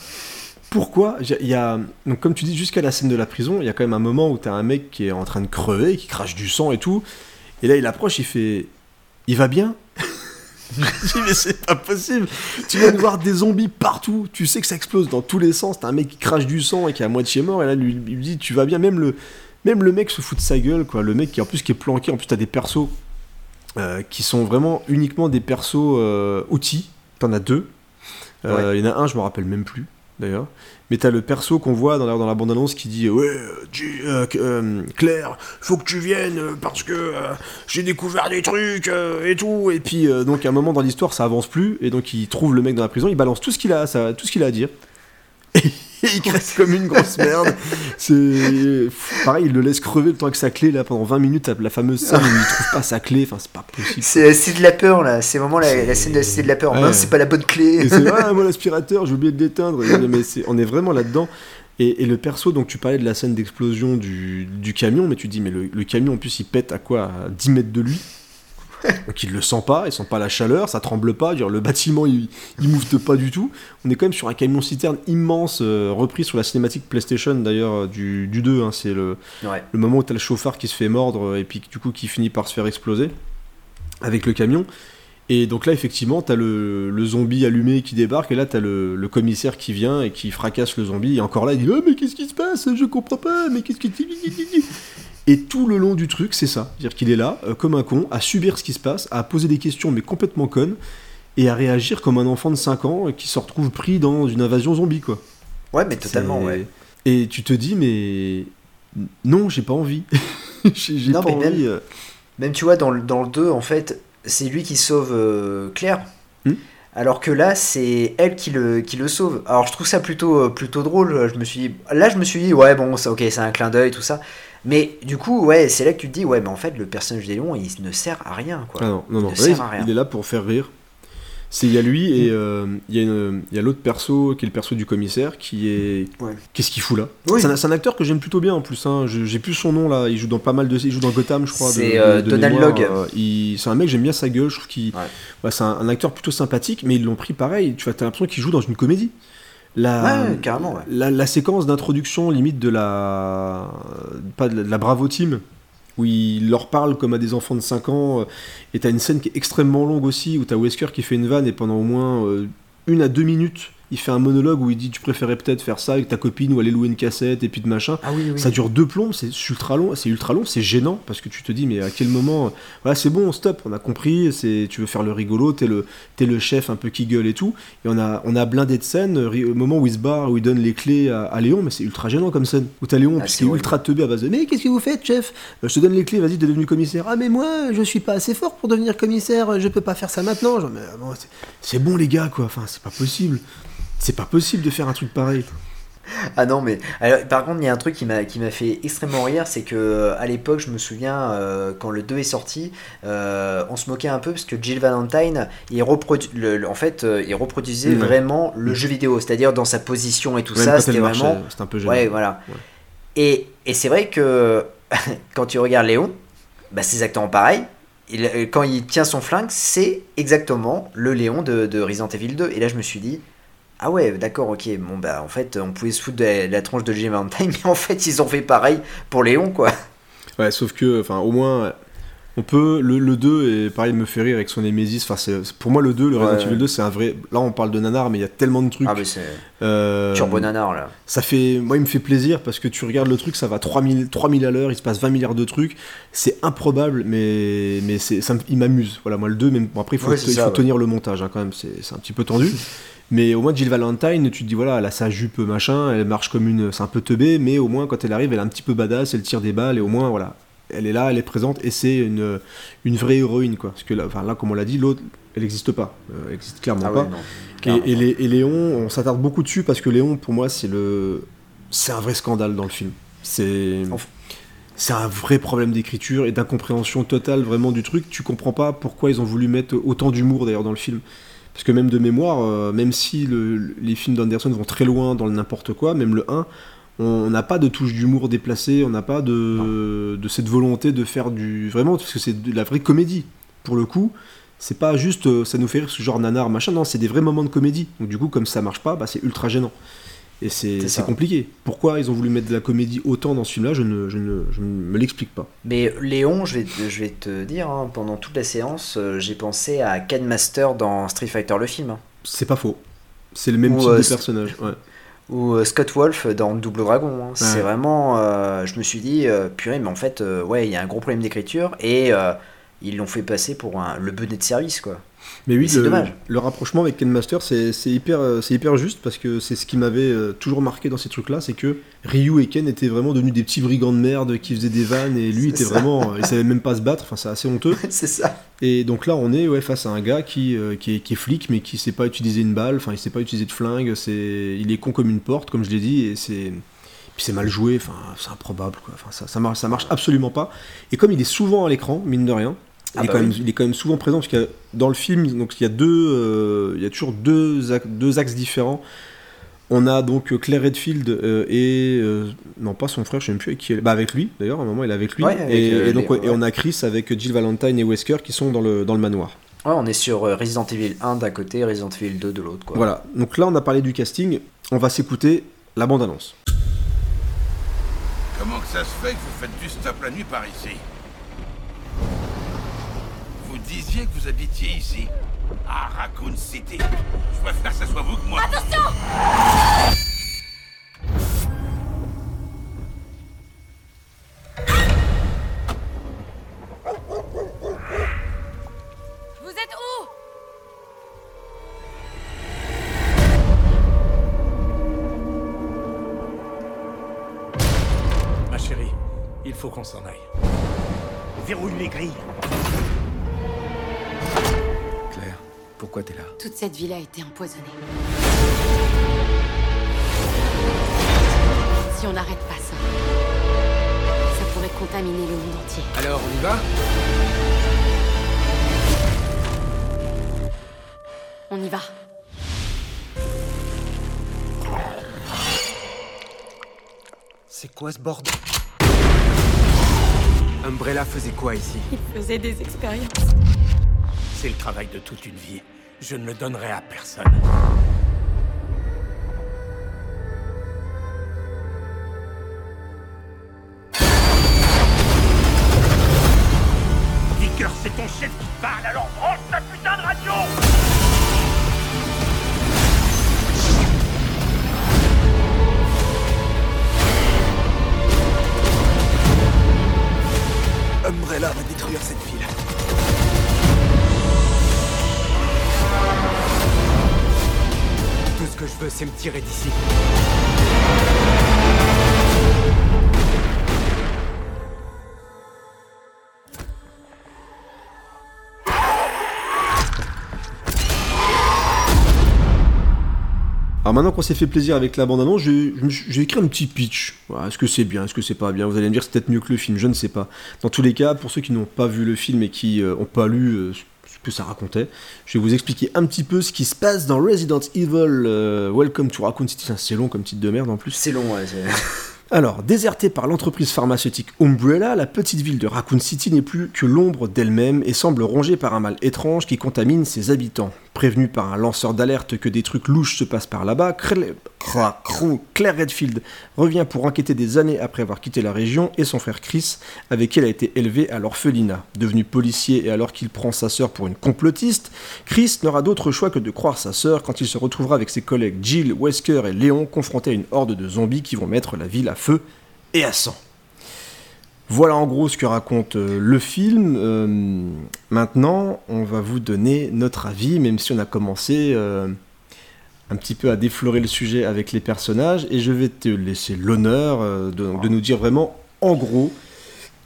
Pourquoi Il y a, donc comme tu dis, jusqu'à la scène de la prison, il y a quand même un moment où t'as un mec qui est en train de crever, qui crache du sang et tout. Et là, il approche, il fait, il va bien <laughs> Je dis, mais c'est pas possible. Tu viens de voir des zombies partout. Tu sais que ça explose dans tous les sens. T'as un mec qui crache du sang et qui est à moitié mort. Et là, lui, il lui dit, tu vas bien. Même le, même le mec se fout de sa gueule, quoi. Le mec qui en plus qui est planqué, en plus t'as des persos euh, qui sont vraiment uniquement des persos euh, outils. T'en as deux. Euh, Il y en a un, je me rappelle même plus d'ailleurs. Mais t'as le perso qu'on voit dans la, dans la bande-annonce qui dit Ouais, euh, euh, euh, Claire, faut que tu viennes parce que j'ai découvert des trucs et tout. Et puis, donc, à un moment dans l'histoire, ça avance plus. Et donc, il trouve le mec dans la prison, il balance tout ce qu'il a, a à dire. <laughs> <laughs> il crève comme une grosse merde. C'est pareil, il le laisse crever le temps avec sa clé là pendant 20 minutes. La fameuse scène où il trouve pas sa clé. Enfin, c'est pas possible. C'est de la peur là, c'est vraiment la, la scène de c'est de la peur. Ouais. C'est pas la bonne clé. C'est ah, moi l'aspirateur, j'ai oublié de l'éteindre. Mais on est vraiment là-dedans. Et, et le perso, donc tu parlais de la scène d'explosion du, du camion, mais tu dis, mais le, le camion en plus il pète à quoi? À 10 mètres de lui? Donc il le sent pas, il sent pas la chaleur, ça tremble pas, dire, le bâtiment il, il moufte pas du tout. On est quand même sur un camion citerne immense, euh, repris sur la cinématique PlayStation d'ailleurs euh, du, du 2. hein. c'est le, Ouais. le moment où t'as le chauffard qui se fait mordre euh, et puis du coup qui finit par se faire exploser avec le camion. Et donc là, effectivement, t'as le, le zombie allumé qui débarque, et là, t'as le, le commissaire qui vient et qui fracasse le zombie. Et encore là, il dit Oh, mais qu'est-ce qui se passe? Je comprends pas, mais qu'est-ce qui. Et tout le long du truc, c'est ça. C'est-à-dire qu'il est là, euh, comme un con, à subir ce qui se passe, à poser des questions, mais complètement connes, et à réagir comme un enfant de 5 ans euh, qui se retrouve pris dans une invasion zombie, quoi. Ouais, mais totalement, ouais. Et tu te dis, mais. Non, j'ai pas envie. <laughs> j'ai pas mais même- envie. euh. Même tu vois, dans le, dans le 2, en fait, c'est lui qui sauve euh, Claire. Hmm. Alors que là, c'est elle qui le, qui le sauve. Alors je trouve ça plutôt, plutôt drôle. Je me suis dit, là, je me suis dit, ouais, bon, ça, ok, c'est un clin d'œil, tout ça. Mais du coup, ouais, c'est là que tu te dis, ouais, mais en fait, le personnage d'Elion, il ne sert à rien, quoi. Ah non, non, Il non. ne sert à rien. il est là pour faire rire. C'est il y a lui et euh, il y a, l'autre perso qui est le perso du commissaire qui est Ouais. qu'est-ce qu'il fout là? Oui. C'est un, acteur que j'aime plutôt bien en plus. Hein. Je- J'ai plus son nom là. Il joue dans pas mal de. Il joue dans Gotham, je crois. C'est, euh, Donald. Logue. Euh, C'est un mec j'aime bien sa gueule. Je trouve qu'il. Ouais. C'est un, un acteur plutôt sympathique, mais ils l'ont pris pareil. Tu vois, t'as l'impression qu'il joue dans une comédie. La, Ouais, ouais, carrément, ouais. la, la séquence d'introduction limite de la pas de la, de la Bravo Team où il leur parle comme à des enfants de 5 ans euh, et t'as une scène qui est extrêmement longue aussi où t'as Wesker qui fait une vanne et pendant au moins euh, une à deux minutes il fait un monologue où il dit tu préférais peut-être faire ça avec ta copine ou aller louer une cassette et puis de machin. Ah oui, oui. ça dure deux plombs, c'est ultra long, c'est ultra long, c'est gênant parce que tu te dis mais à quel moment, euh, voilà c'est bon, stop, on a compris, c'est tu veux faire le rigolo, t'es le t'es le chef un peu qui gueule et tout, et on a on a blindé de scènes, euh, ri- au moment où il se barre, où il donne les clés à, à Léon, mais c'est ultra gênant comme scène, où t'as Léon Ah, puis c'est qui est horrible. ultra teubé à base de mais qu'est-ce que vous faites chef? Euh, Je te donne les clés, vas-y t'es devenu commissaire, ah mais moi je suis pas assez fort pour devenir commissaire, je peux pas faire ça maintenant, Genre, mais, bon, c'est- c'est bon les gars quoi, enfin c'est pas possible, c'est pas possible de faire un truc pareil. Ah non, mais alors, par contre, il y a un truc qui m'a qui m'a fait extrêmement rire, c'est que euh, à l'époque, je me souviens euh, quand le 2 est sorti, euh, on se moquait un peu parce que Jill Valentine, il reprodu le- le- en fait, euh, il reproduisait Ouais. vraiment le jeu vidéo, c'est-à-dire dans sa position et tout Même ça, c'était vraiment c'était un peu gênant. Ouais, voilà. Ouais. Et, et c'est vrai que <laughs> quand tu regardes Léon, bah, c'est exactement pareil. Il- quand il tient son flingue, c'est exactement le Léon de, de Resident Evil 2. Et là, je me suis dit, ah ouais, d'accord, ok. Bon, bah, en fait, on pouvait se foutre de la, la tronche de Jim Valentine, <laughs> mais en fait, ils ont fait pareil pour Léon, quoi. Ouais, sauf que, enfin, au moins, on peut. Le, le 2, et pareil, me fait rire avec son Nemesis. Enfin, pour moi, le 2, le Resident Ouais. Evil 2, c'est un vrai. Là, on parle de nanar, mais il y a tellement de trucs. Ah, mais c'est Euh, turbo nanar, là. Ça fait. Moi, il me fait plaisir parce que tu regardes le truc, ça va 3000, 3000 à l'heure, il se passe 20 milliards de trucs. C'est improbable, mais, mais c'est, ça il m'amuse. Voilà, moi, le 2, même. Bon, après, il faut, Ouais, ça, ouais. tenir le montage, hein, quand même, c'est un petit peu tendu. <laughs> Mais au moins, Jill Valentine, tu te dis, voilà, elle a sa jupe machin, elle marche comme une. C'est un peu teubé, mais au moins, quand elle arrive, elle est un petit peu badass, elle tire des balles, et au moins, voilà, elle est là, elle est présente, et c'est une, une vraie héroïne, quoi. Parce que là, enfin, là comme on l'a dit, l'autre, elle n'existe pas. Euh, elle n'existe clairement Ah pas. non. Et, Clairement. et Lé- et Léon, on s'attarde beaucoup dessus parce que Léon, pour moi, c'est le, c'est un vrai scandale dans le film. C'est, Enfin. c'est un vrai problème d'écriture et d'incompréhension totale vraiment du truc. Tu comprends pas pourquoi ils ont voulu mettre autant d'humour d'ailleurs dans le film. Parce que même de mémoire, euh, même si le- les films d'Anderson vont très loin dans le n'importe quoi, même le 1, on n'a pas de touche d'humour déplacée, on n'a pas de, de cette volonté de faire du. Vraiment, parce que c'est de la vraie comédie. Pour le coup, c'est pas juste euh, ça nous fait rire ce genre nanar machin, non, c'est des vrais moments de comédie. Donc du coup, comme ça marche pas, bah, c'est ultra gênant. Et c'est compliqué. Pourquoi ils ont voulu mettre de la comédie autant dans ce film-là, je ne, je ne, je ne me l'explique pas. Mais Léon, je vais, te- je vais te dire, hein, pendant toute la séance, euh, j'ai pensé à Ken Master dans Street Fighter le film. hein. C'est pas faux. C'est le même Ou, type euh, de c'est- personnage. Ouais. <laughs> ou euh, Scott Wolf dans Double Dragon. hein. C'est vraiment. euh, je me suis dit, euh, purée, mais en fait, euh, ouais, il y a un gros problème d'écriture et euh, ils l'ont fait passer pour un, le bonnet de service, quoi. Mais oui, c'est le, dommage. le rapprochement avec Ken Master, c'est hyper, euh, hyper juste parce que c'est ce qui m'avait euh, toujours marqué dans ces trucs-là, c'est que Ryu et Ken étaient vraiment devenus des petits brigands de merde qui faisaient des vannes et lui était ça. vraiment, euh, <laughs> il savait même pas se battre. Enfin, c'est assez honteux. <laughs> c'est ça. Et donc là, on est ouais, face à un gars qui, euh, qui, est, qui est flic, mais qui sait pas utiliser une balle, enfin, il sait pas utiliser de flingue, c'est, il est con comme une porte, comme je l'ai dit, et c'est. Puis c'est mal joué, enfin, c'est improbable, quoi. Enfin, ça, ça, marche, ça marche absolument pas. Et comme il est souvent à l'écran, mine de rien, il, Ah est bah quand oui. même, il est quand même souvent présent, parce que dans le film, donc, il y a deux, euh, il y a toujours deux, deux axes différents. On a donc Claire Redfield euh, et euh, non pas son frère, je sais même plus avec qui elle est. Bah avec lui d'ailleurs, à un moment il est avec lui. Ouais, avec, et, euh, et donc les- ouais, et on a Chris avec Jill Valentine et Wesker qui sont dans le, dans le manoir. Ouais, on est sur euh, Resident Evil 1 d'un côté, Resident Evil 2 de l'autre, quoi. Voilà, donc là on a parlé du casting, on va s'écouter la bande-annonce. Comment que ça se fait que vous faites du stop la nuit par ici? Disiez que vous habitiez ici À Raccoon City. Je préfère que ça soit vous que moi. Vous êtes où? Ma chérie, il faut qu'on s'en aille. Verrouille les grilles. Pourquoi t'es là Toute cette ville a été empoisonnée. Si on n'arrête pas ça, ça pourrait contaminer le monde entier. Alors, on y va? On y va. C'est quoi ce bordel? Umbrella faisait quoi ici? Il faisait des expériences. C'est le travail de toute une vie. Je ne le donnerai à personne. Dicker, c'est ton chef qui parle, alors branche Alors maintenant qu'on s'est fait plaisir avec la bande-annonce, j'ai écrit un petit pitch. Est-ce que c'est bien, est-ce que c'est pas bien? Vous allez me dire c'est peut-être mieux que le film, je ne sais pas. Dans tous les cas, pour ceux qui n'ont pas vu le film et qui n'ont pas lu euh, que ça racontait, je vais vous expliquer un petit peu ce qui se passe dans Resident Evil euh, Welcome to Raccoon City. C'est long comme titre de merde en plus. C'est long, ouais. <laughs> Alors, désertée par l'entreprise pharmaceutique Umbrella, la petite ville de Raccoon City n'est plus que l'ombre d'elle-même et semble rongée par un mal étrange qui contamine ses habitants. Prévenu par un lanceur d'alerte que des trucs louches se passent par là-bas, Claire Redfield revient pour enquêter des années après avoir quitté la région et son frère Chris, avec qui elle a été élevée à l'orphelinat. Devenu policier et alors qu'il prend sa sœur pour une complotiste, Chris n'aura d'autre choix que de croire sa sœur quand il se retrouvera avec ses collègues Jill, Wesker et Léon confrontés à une horde de zombies qui vont mettre la ville à feu et à sang. Voilà en gros ce que raconte euh, le film. Euh, maintenant, on va vous donner notre avis, même si on a commencé euh, un petit peu à déflorer le sujet avec les personnages. Et je vais te laisser l'honneur de, de nous dire vraiment en gros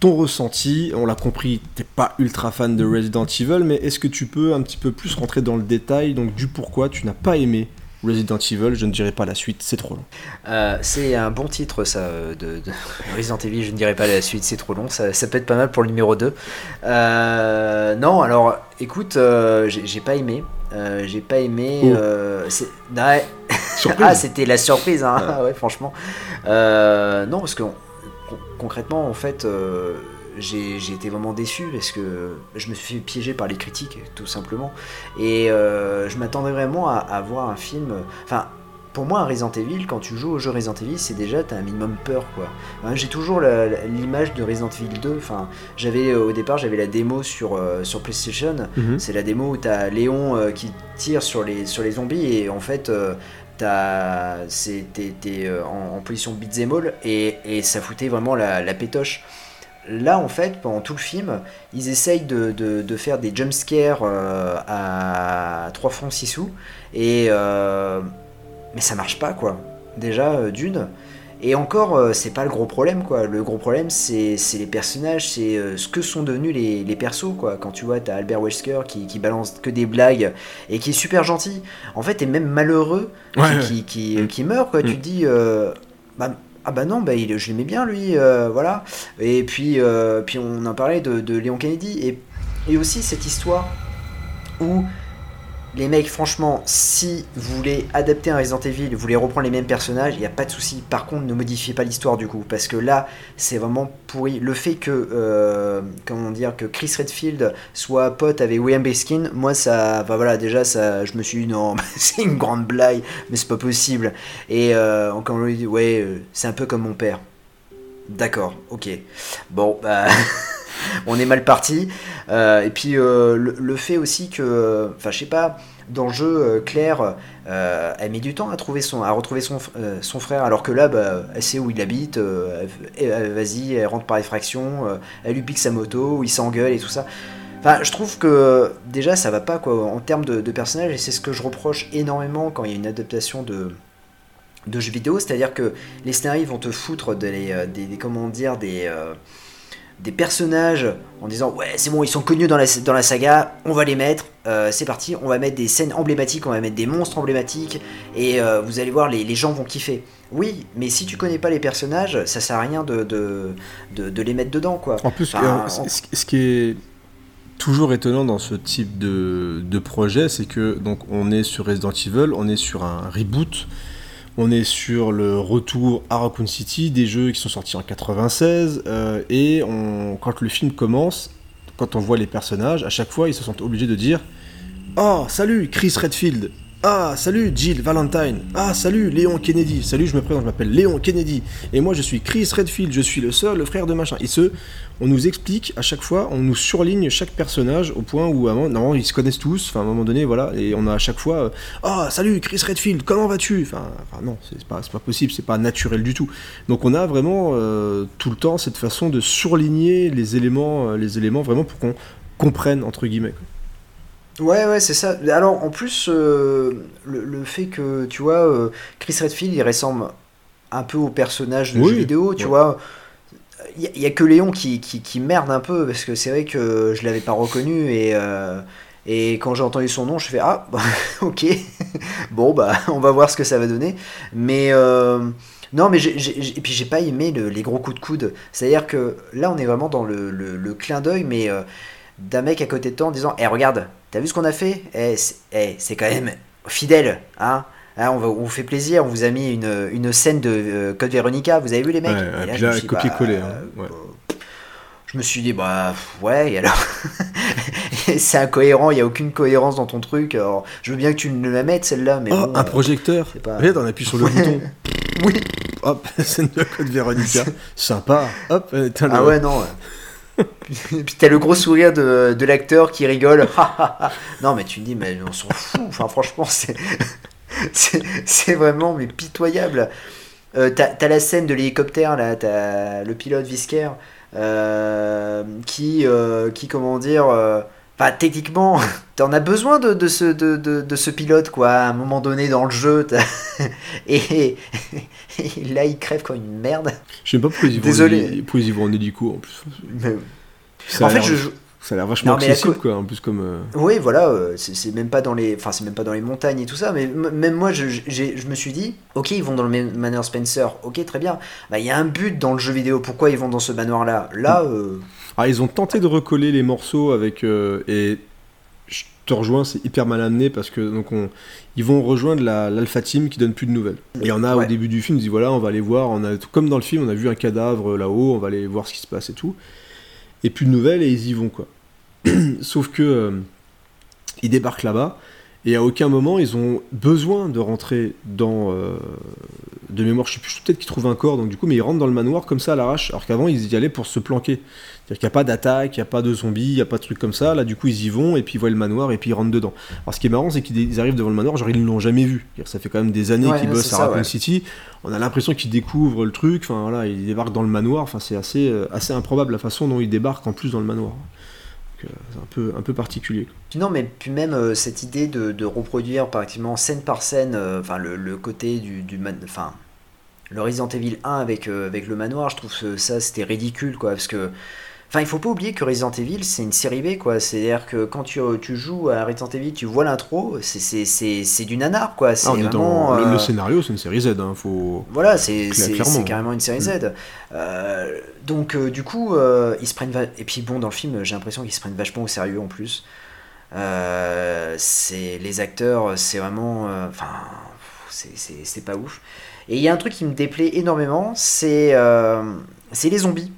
ton ressenti. On l'a compris, t'es pas ultra fan de Resident Evil, mais est-ce que tu peux un petit peu plus rentrer dans le détail donc du pourquoi tu n'as pas aimé Resident Evil Je ne dirai pas la suite, c'est trop long. Euh, c'est un bon titre, ça, de, de <laughs> Resident Evil. Je ne dirais pas la suite, c'est trop long. Ça, ça peut être pas mal pour le numéro 2. Euh, non, alors, écoute, euh, j'ai pas aimé. J'ai pas aimé. Oh. ouais. <laughs> Ah, c'était la surprise, hein. Ah <laughs> ouais, franchement. Non, parce que con- concrètement, en fait, j'ai été vraiment déçu parce que je me suis fait piéger par les critiques, tout simplement. Et euh, je m'attendais vraiment à, à voir un film. Enfin, pour moi, un Resident Evil, quand tu joues au jeu Resident Evil, c'est déjà, t'as un minimum peur, quoi. Hein, J'ai toujours l'image de Resident Evil 2. Enfin, j'avais au départ, j'avais la démo sur, euh, sur PlayStation. Mhm. C'est la démo où t'as Léon euh, qui tire sur les, sur les zombies et en fait. euh, T'es euh, en, en position beat'em all et, et ça foutait vraiment la, la pétoche. Là, en fait, pendant tout le film, ils essayent de, de- de faire des jumpscares euh, à 3 francs 6 sous. Et, euh, mais ça marche pas, quoi. Déjà, euh, d'une. Et encore, c'est pas le gros problème, quoi. Le gros problème, c'est les personnages, c'est ce que sont devenus les, les persos, quoi. Quand tu vois, t'as Albert Wesker qui, qui balance que des blagues et qui est super gentil. En fait, t'es même malheureux qui- Ouais, qui, qui, qui meurt, quoi. Tu te dis, euh, bah, ah bah non, bah, je l'aimais bien, lui, euh, voilà. Et puis, euh, on parlait de, de Léon Kennedy. Et, et aussi cette histoire où les mecs, franchement, si vous voulez adapter un Resident Evil, vous voulez reprendre les mêmes personnages, il n'y a pas de souci. Par contre, ne modifiez pas l'histoire du coup, parce que là, c'est vraiment pourri. Le fait que, euh, comment dire, que Chris Redfield soit pote avec William Baskin, moi, ça, enfin voilà, déjà, ça, je me suis dit non, <laughs> c'est une grande blague, mais c'est pas possible. Et euh, encore lui dit, ouais, euh, c'est un peu comme mon père. D'accord, ok. Bon, bah. <laughs> <laughs> on est mal parti. Euh, et puis euh, le, fait aussi que, enfin je sais pas, dans le jeu, euh, Claire, elle met du temps à, trouver son, à retrouver son, son frère, alors que là, bah, elle sait où il habite, vas-y, elle rentre par effraction, elle lui pique sa moto, il s'engueule et tout ça. Enfin, je trouve que déjà ça va pas quoi en termes de, de personnages et c'est ce que je reproche énormément quand il y a une adaptation de, de jeux vidéo, c'est-à-dire que les scénaristes vont te foutre des, des, des- comment dire, des, des personnages en disant ouais c'est bon ils sont connus dans la, dans la saga, on va les mettre, euh, c'est parti, on va mettre des scènes emblématiques, on va mettre des monstres emblématiques et euh, vous allez voir les, les gens vont kiffer. Oui, mais si tu connais pas les personnages, ça sert à rien de, de, de, de les mettre dedans quoi. En plus, Enfin, euh, ce qui est toujours étonnant dans ce type de, de projet, c'est que donc on est sur Resident Evil, on est sur un reboot, on est sur le retour à Raccoon City, des jeux qui sont sortis en 96, euh, et quand le film commence, quand on voit les personnages, à chaque fois ils se sentent obligés de dire Oh, salut Chris Redfield Ah, salut Jill Valentine. Ah, salut Léon Kennedy. Salut, je me présente, je m'appelle Léon Kennedy, et moi je suis Chris Redfield, je suis le seul, le frère de machin. Et ce, on nous explique à chaque fois, on nous surligne chaque personnage au point où normalement ils se connaissent tous, enfin à un moment donné, voilà, et on a à chaque fois, euh, ah salut Chris Redfield, comment vas-tu? Enfin, non, c'est pas, pas possible, c'est pas naturel du tout. Donc on a vraiment euh, tout le temps cette façon de surligner les éléments, euh, les éléments vraiment pour qu'on comprenne entre guillemets. Ouais, ouais, c'est ça. Alors, en plus, euh, le, le fait que, tu vois, euh, Chris Redfield, il ressemble un peu au personnage de Oui, jeu vidéo, tu ouais. vois. Il y, a que Léon qui, qui, qui merde un peu, parce que c'est vrai que je l'avais pas reconnu, et, euh, Et quand j'ai entendu son nom, je fais ah bah, <laughs> ok, <laughs> bon bah on va voir ce que ça va donner. Mais non, mais j'ai, j'ai- et puis j'ai pas aimé le- les gros coups de coude. C'est-à-dire que là on est vraiment dans le, le- le clin d'œil, mais d'un mec à côté de toi en disant Eh regarde, t'as vu ce qu'on a fait? Eh c'est eh, c'est quand même fidèle, hein Hein, on, va, on vous fait plaisir, on vous a mis une, une scène de euh, Code Veronica, vous avez vu les mecs? Ouais, Et et puis je me là, suis dit, copier-coller. bah, hein, ouais. je me suis dit, bah ouais, et alors? <laughs> C'est incohérent, il n'y a aucune cohérence dans ton truc. Alors, je veux bien que tu me la mettes celle-là, mais Oh, bon, un euh, projecteur c'est pas- Regarde, on appuie sur le bouton. <laughs> Oui. Hop, <laughs> scène de code Véronica. Sympa. Hop, euh, Ah le- ouais, non. <laughs> puis t'as le gros sourire de, l'acteur qui rigole. non, mais tu me dis, mais on s'en fout. Enfin, franchement, c'est. <laughs> vraiment pitoyable. Euh, t'as la scène de l'hélicoptère, là, t'as le pilote Visker euh, qui, euh, qui, comment dire. Enfin, techniquement, <laughs> t'en as besoin de, de, ce, de, de, de ce pilote, quoi, à un moment donné dans le jeu. <laughs> Et, et là, il crève comme une merde. Je sais pas pourquoi ils vont, Désolé. ils vont en hélico en plus. Mais- Ça En fait, je Ça a l'air vachement Non, accessible, co- quoi, en plus comme. euh, Oui, voilà, euh, c'est même pas dans les, enfin c'est même pas dans les montagnes et tout ça, mais même moi, je, je me suis dit, ok, ils vont dans le Man- Manor Spencer, ok, très bien. Bah, il y a un but dans le jeu vidéo. Pourquoi ils vont dans ce manoir-là? Là, euh, Ah, ils ont tenté de recoller les morceaux avec. euh, et je te rejoins, c'est hyper mal amené parce que donc on, ils vont rejoindre la- l'Alpha Team qui donne plus de nouvelles. Et on a au début du film, ils disent voilà, on va aller voir, on a, comme dans le film, on a vu un cadavre là-haut, on va aller voir ce qui se passe et tout. Et plus de nouvelles et ils y vont quoi. <clears throat> Sauf que euh, ils débarquent là-bas et à aucun moment ils ont besoin de rentrer dans euh, de mémoire. Je sais plus, peut-être qu'ils trouvent un corps donc du coup, mais ils rentrent dans le manoir comme ça à l'arrache, alors qu'avant ils y allaient pour se planquer. C'est-à-dire qu'il n'y a pas d'attaque, il n'y a pas de zombies, il n'y a pas de trucs comme ça. Là, du coup, ils y vont et puis ils voient le manoir et puis ils rentrent dedans. Alors, ce qui est marrant, c'est qu'ils ils arrivent devant le manoir, genre ils ne l'ont jamais vu. C'est-à-dire, Ça fait quand même des années Ouais, qu'ils bossent à Raccoon ouais. City. On a l'impression qu'ils découvrent le truc. Enfin, voilà, ils débarquent dans le manoir. Enfin, c'est assez, euh, assez improbable la façon dont ils débarquent en plus dans le manoir. Euh, c'est un peu, un peu particulier. puis non, mais puis même euh, cette idée de, de reproduire pratiquement scène par scène, euh, le, le côté du, du man- enfin le Resident Evil 1 avec euh, avec le manoir, je trouve que ça c'était ridicule quoi, parce que Enfin, il faut pas oublier que Resident Evil, c'est une série B, quoi. C'est-à-dire que quand tu, tu joues à Resident Evil, tu vois l'intro, c'est- c'est c'est- c'est du nanar, quoi. C'est Ah, vraiment, dans le, euh, le scénario, c'est une série Z. Hein, faut... Voilà, c'est carrément une série Z. Euh, donc, euh, du coup, ils se prennent. va- Et puis, bon, dans le film, j'ai l'impression qu'ils se prennent vachement au sérieux en plus. C'est les acteurs, c'est vraiment. Enfin, c'est- c'est c'est pas ouf. Et il y a un truc qui me déplaît énormément, c'est c'est les zombies.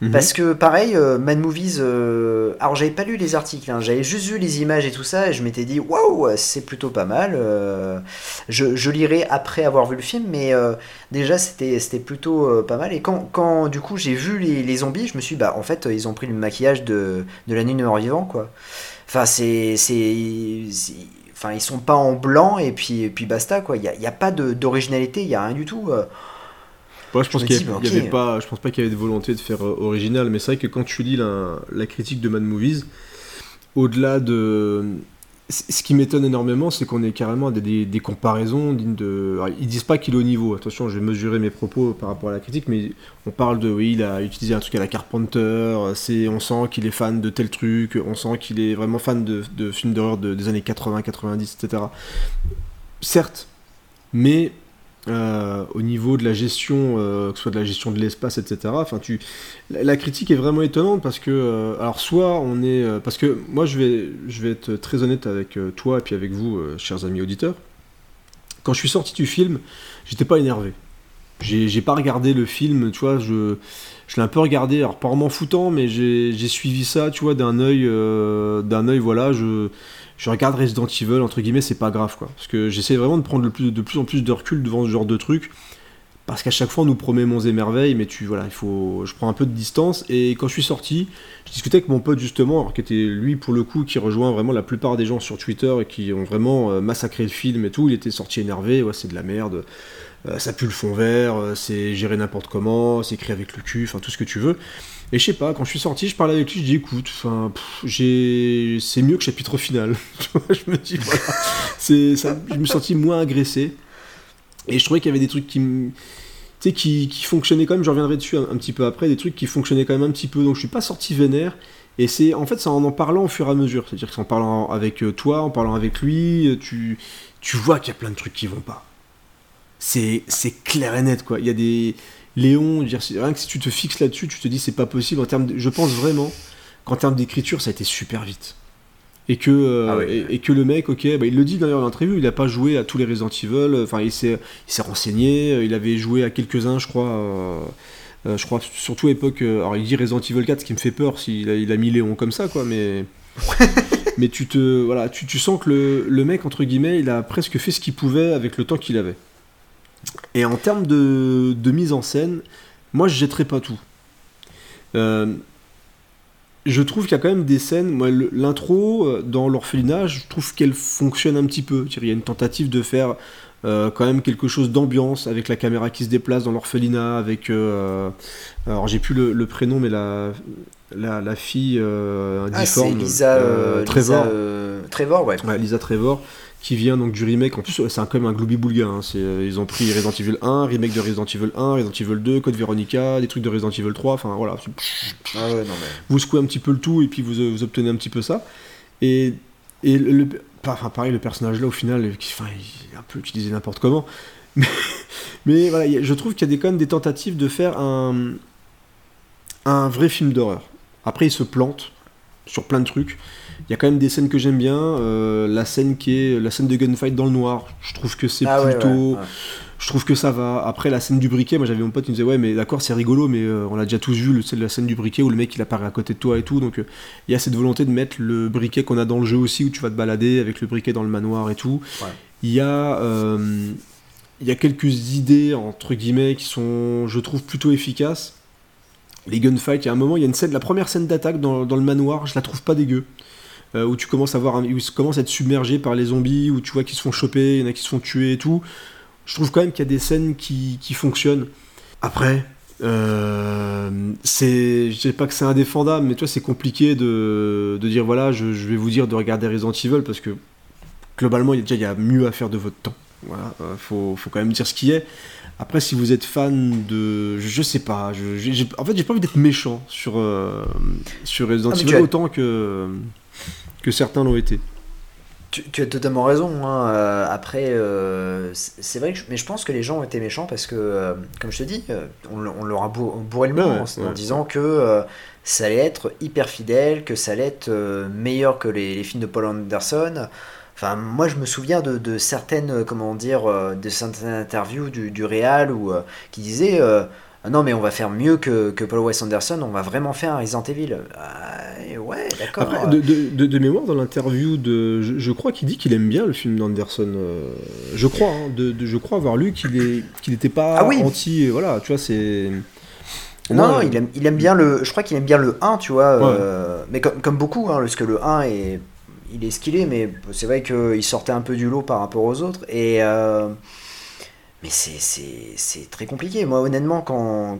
Mhm. Parce que pareil, euh, Mad Movies, euh, alors j'avais pas lu les articles, hein, j'avais juste vu les images et tout ça, et je m'étais dit waouh, c'est plutôt pas mal. euh, je, lirai après avoir vu le film, mais déjà c'était plutôt pas mal. Et quand, quand du coup j'ai vu les, zombies, je me suis dit, bah en fait ils ont pris le maquillage de, de la nuit de mort vivant quoi. Enfin c'est Enfin, ils sont pas en blanc et puis, puis basta quoi. Il n'y a, a pas d'originalité, il y a rien du tout. Ouais, je pense qu'il y, dis, a- bah, avait pas, je pense pas qu'il y avait de volonté de faire euh, original, mais c'est vrai que quand tu lis la, la critique de Mad Movies, au-delà de, ce qui m'étonne énormément, c'est qu'on est carrément à des, des- des comparaisons dignes de. alors, ils disent pas qu'il est au niveau. Attention, je vais mesurer mes propos par rapport à la critique, mais on parle de, oui, il a utilisé un truc à la Carpenter. C'est, on sent qu'il est fan de tel truc. On sent qu'il est vraiment fan de, de films d'horreur de- des années 80, 90, etc. Certes, mais euh, au niveau de la gestion, euh, que ce soit de la gestion de l'espace, etc. Enfin, tu, la, critique est vraiment étonnante parce que, euh, alors soit on est, parce que moi je vais, je vais être très honnête avec toi et puis avec vous, chers amis auditeurs. Quand je suis sorti du film, j'étais pas énervé. J'ai pas regardé le film, tu vois, je, je l'ai un peu regardé, alors pas en m'en foutant, mais j'ai suivi ça, tu vois, d'un œil, d'un œil, voilà, je, je regarde Resident Evil, entre guillemets, c'est pas grave, quoi. Parce que j'essaie vraiment de prendre le plus, de plus en plus de recul devant ce genre de truc. Parce qu'à chaque fois, on nous promet monts et merveilles, mais tu, voilà, il faut, je prends un peu de distance. Et quand je suis sorti, je discutais avec mon pote, justement, alors qui était lui, pour le coup, qui rejoint vraiment la plupart des gens sur Twitter et qui ont vraiment euh, massacré le film et tout. Il était sorti énervé, ouais, c'est de la merde. Euh, ça pue le fond vert, euh, c'est géré n'importe comment, c'est écrit avec le cul, enfin tout ce que tu veux. Et je sais pas, quand je suis sorti, je parlais avec lui, je dis écoute, enfin, j'ai, c'est mieux que chapitre final. <laughs> Je me dis voilà, je me suis senti moins agressé. Et je trouvais qu'il y avait des trucs qui, qui, qui fonctionnaient quand même. Je reviendrai dessus un, petit peu après, des trucs qui fonctionnaient quand même un petit peu. Donc je suis pas sorti vénère, Et c'est en fait c'est en en parlant au fur et à mesure, c'est-à-dire qu'en parlant avec euh, toi, en parlant avec lui, euh, tu, tu vois qu'il y a plein de trucs qui vont pas. C'est clair et net quoi. Il y a des Léon, dire, rien que si tu te fixes là-dessus, tu te dis c'est pas possible en termes. de- je pense vraiment qu'en termes d'écriture, ça a été super vite. Et que, euh, Ah et, et que le mec, ok, bah, il le dit d'ailleurs dans l'interview, il a pas joué à tous les Resident Evil, enfin il s'est renseigné, il avait joué à quelques-uns, je crois. euh, euh, je crois surtout à l'époque, alors il dit Resident Evil 4, ce qui me fait peur s'il a, il a mis Léon comme ça, quoi, mais. <laughs> mais tu te. Voilà, tu, tu sens que le, le mec, entre guillemets, il a presque fait ce qu'il pouvait avec le temps qu'il avait. Et en termes de, mise en scène, moi je jetterai pas tout. Euh, je trouve qu'il y a quand même des scènes. L'intro euh, dans l'orphelinage, je trouve qu'elle fonctionne un petit peu. Il y a une tentative de faire euh, quand même quelque chose d'ambiance avec la caméra qui se déplace dans l'orphelinat, avec. alors j'ai plus le prénom, mais la, la, la fille euh, Ah, c'est difforme, Lisa, Trevor. Lisa, Trevor, ouais. Ouais, Lisa Trevor, qui vient donc du remake. En plus, c'est quand même un gloubi-boulga. hein. C'est, euh, ils ont pris Resident Evil 1, remake de Resident Evil 1, Resident Evil 2, Code Veronica, des trucs de Resident Evil 3. Enfin voilà, Ah ouais, non mais. vous secouez un petit peu le tout et puis vous, vous obtenez un petit peu ça. Et, et le, le- enfin, pareil, le personnage là, au final, qui, enfin, il est un peu utilisé n'importe comment. <laughs> Mais, mais voilà, je trouve qu'il y a des, quand même des tentatives de faire un, un vrai film d'horreur. Après, il se plante sur plein de trucs. Il y a quand même des scènes que j'aime bien. euh, la scène qui est la scène de gunfight dans le noir, je trouve que c'est Ah plutôt. ouais, ouais. Je trouve que ça va. Après, la scène du briquet, moi j'avais mon pote qui me disait Ouais, mais d'accord, c'est rigolo, mais euh, on a déjà tous vu c'est la scène du briquet où le mec il apparaît à côté de toi et tout. Donc euh, il y a cette volonté de mettre le briquet qu'on a dans le jeu aussi, où tu vas te balader avec le briquet dans le manoir et tout. Il y a. il y a quelques idées, entre guillemets, qui sont, je trouve, plutôt efficaces. Les gunfights, il y a un moment, il y a une scène, la première scène d'attaque dans, dans le manoir, je la trouve pas dégueu. Euh, où tu commences à voir, où tu à être submergé par les zombies, où tu vois qu'ils se font choper, il y en a qui se font tuer et tout. Je trouve quand même qu'il y a des scènes qui, qui fonctionnent. Après, euh, c'est, je sais pas que c'est indéfendable, mais toi c'est compliqué de, de dire voilà, je, je vais vous dire de regarder Resident Evil parce que globalement, il y a déjà il y a mieux à faire de votre temps. Voilà, euh, faut, faut quand même dire ce qui est. Après, si vous êtes fan de, je, sais pas, je, en fait, j'ai pas envie d'être méchant sur euh, sur Resident Ah, Evil autant que que certains l'ont été. Tu, tu as totalement raison. hein. Euh, après, euh, c'est vrai que je, mais je pense que les gens ont été méchants parce que, euh, comme je te dis, on, le- on leur a bourré, le Ouais, ouais, en, disant que ça allait être hyper fidèle, que ça allait être meilleur que les, les films de Paul Anderson. Enfin, moi, je me souviens de, de certaines, euh, comment dire, euh, de certaines interviews du, du Real où, euh, qui disaient non, mais on va faire mieux que, que Paul Wes Anderson, on va vraiment faire un Resident Evil. Ouais, d'accord. Après, de, de- de- de mémoire, dans l'interview de, je, je crois qu'il dit qu'il aime bien le film d'Anderson. euh, je crois, hein, de, je crois avoir lu qu'il est, qu'il n'était pas Ah oui. anti. Voilà, tu vois, c'est. Non, non, il aime, il aime bien le. Je crois qu'il aime bien le 1, tu vois. euh, mais comme, comme beaucoup, hein, parce que le 1 est. Il est ce qu'il est, mais c'est vrai qu'il sortait un peu du lot par rapport aux autres. Et. euh, mais c'est- très compliqué. Moi, honnêtement, quand.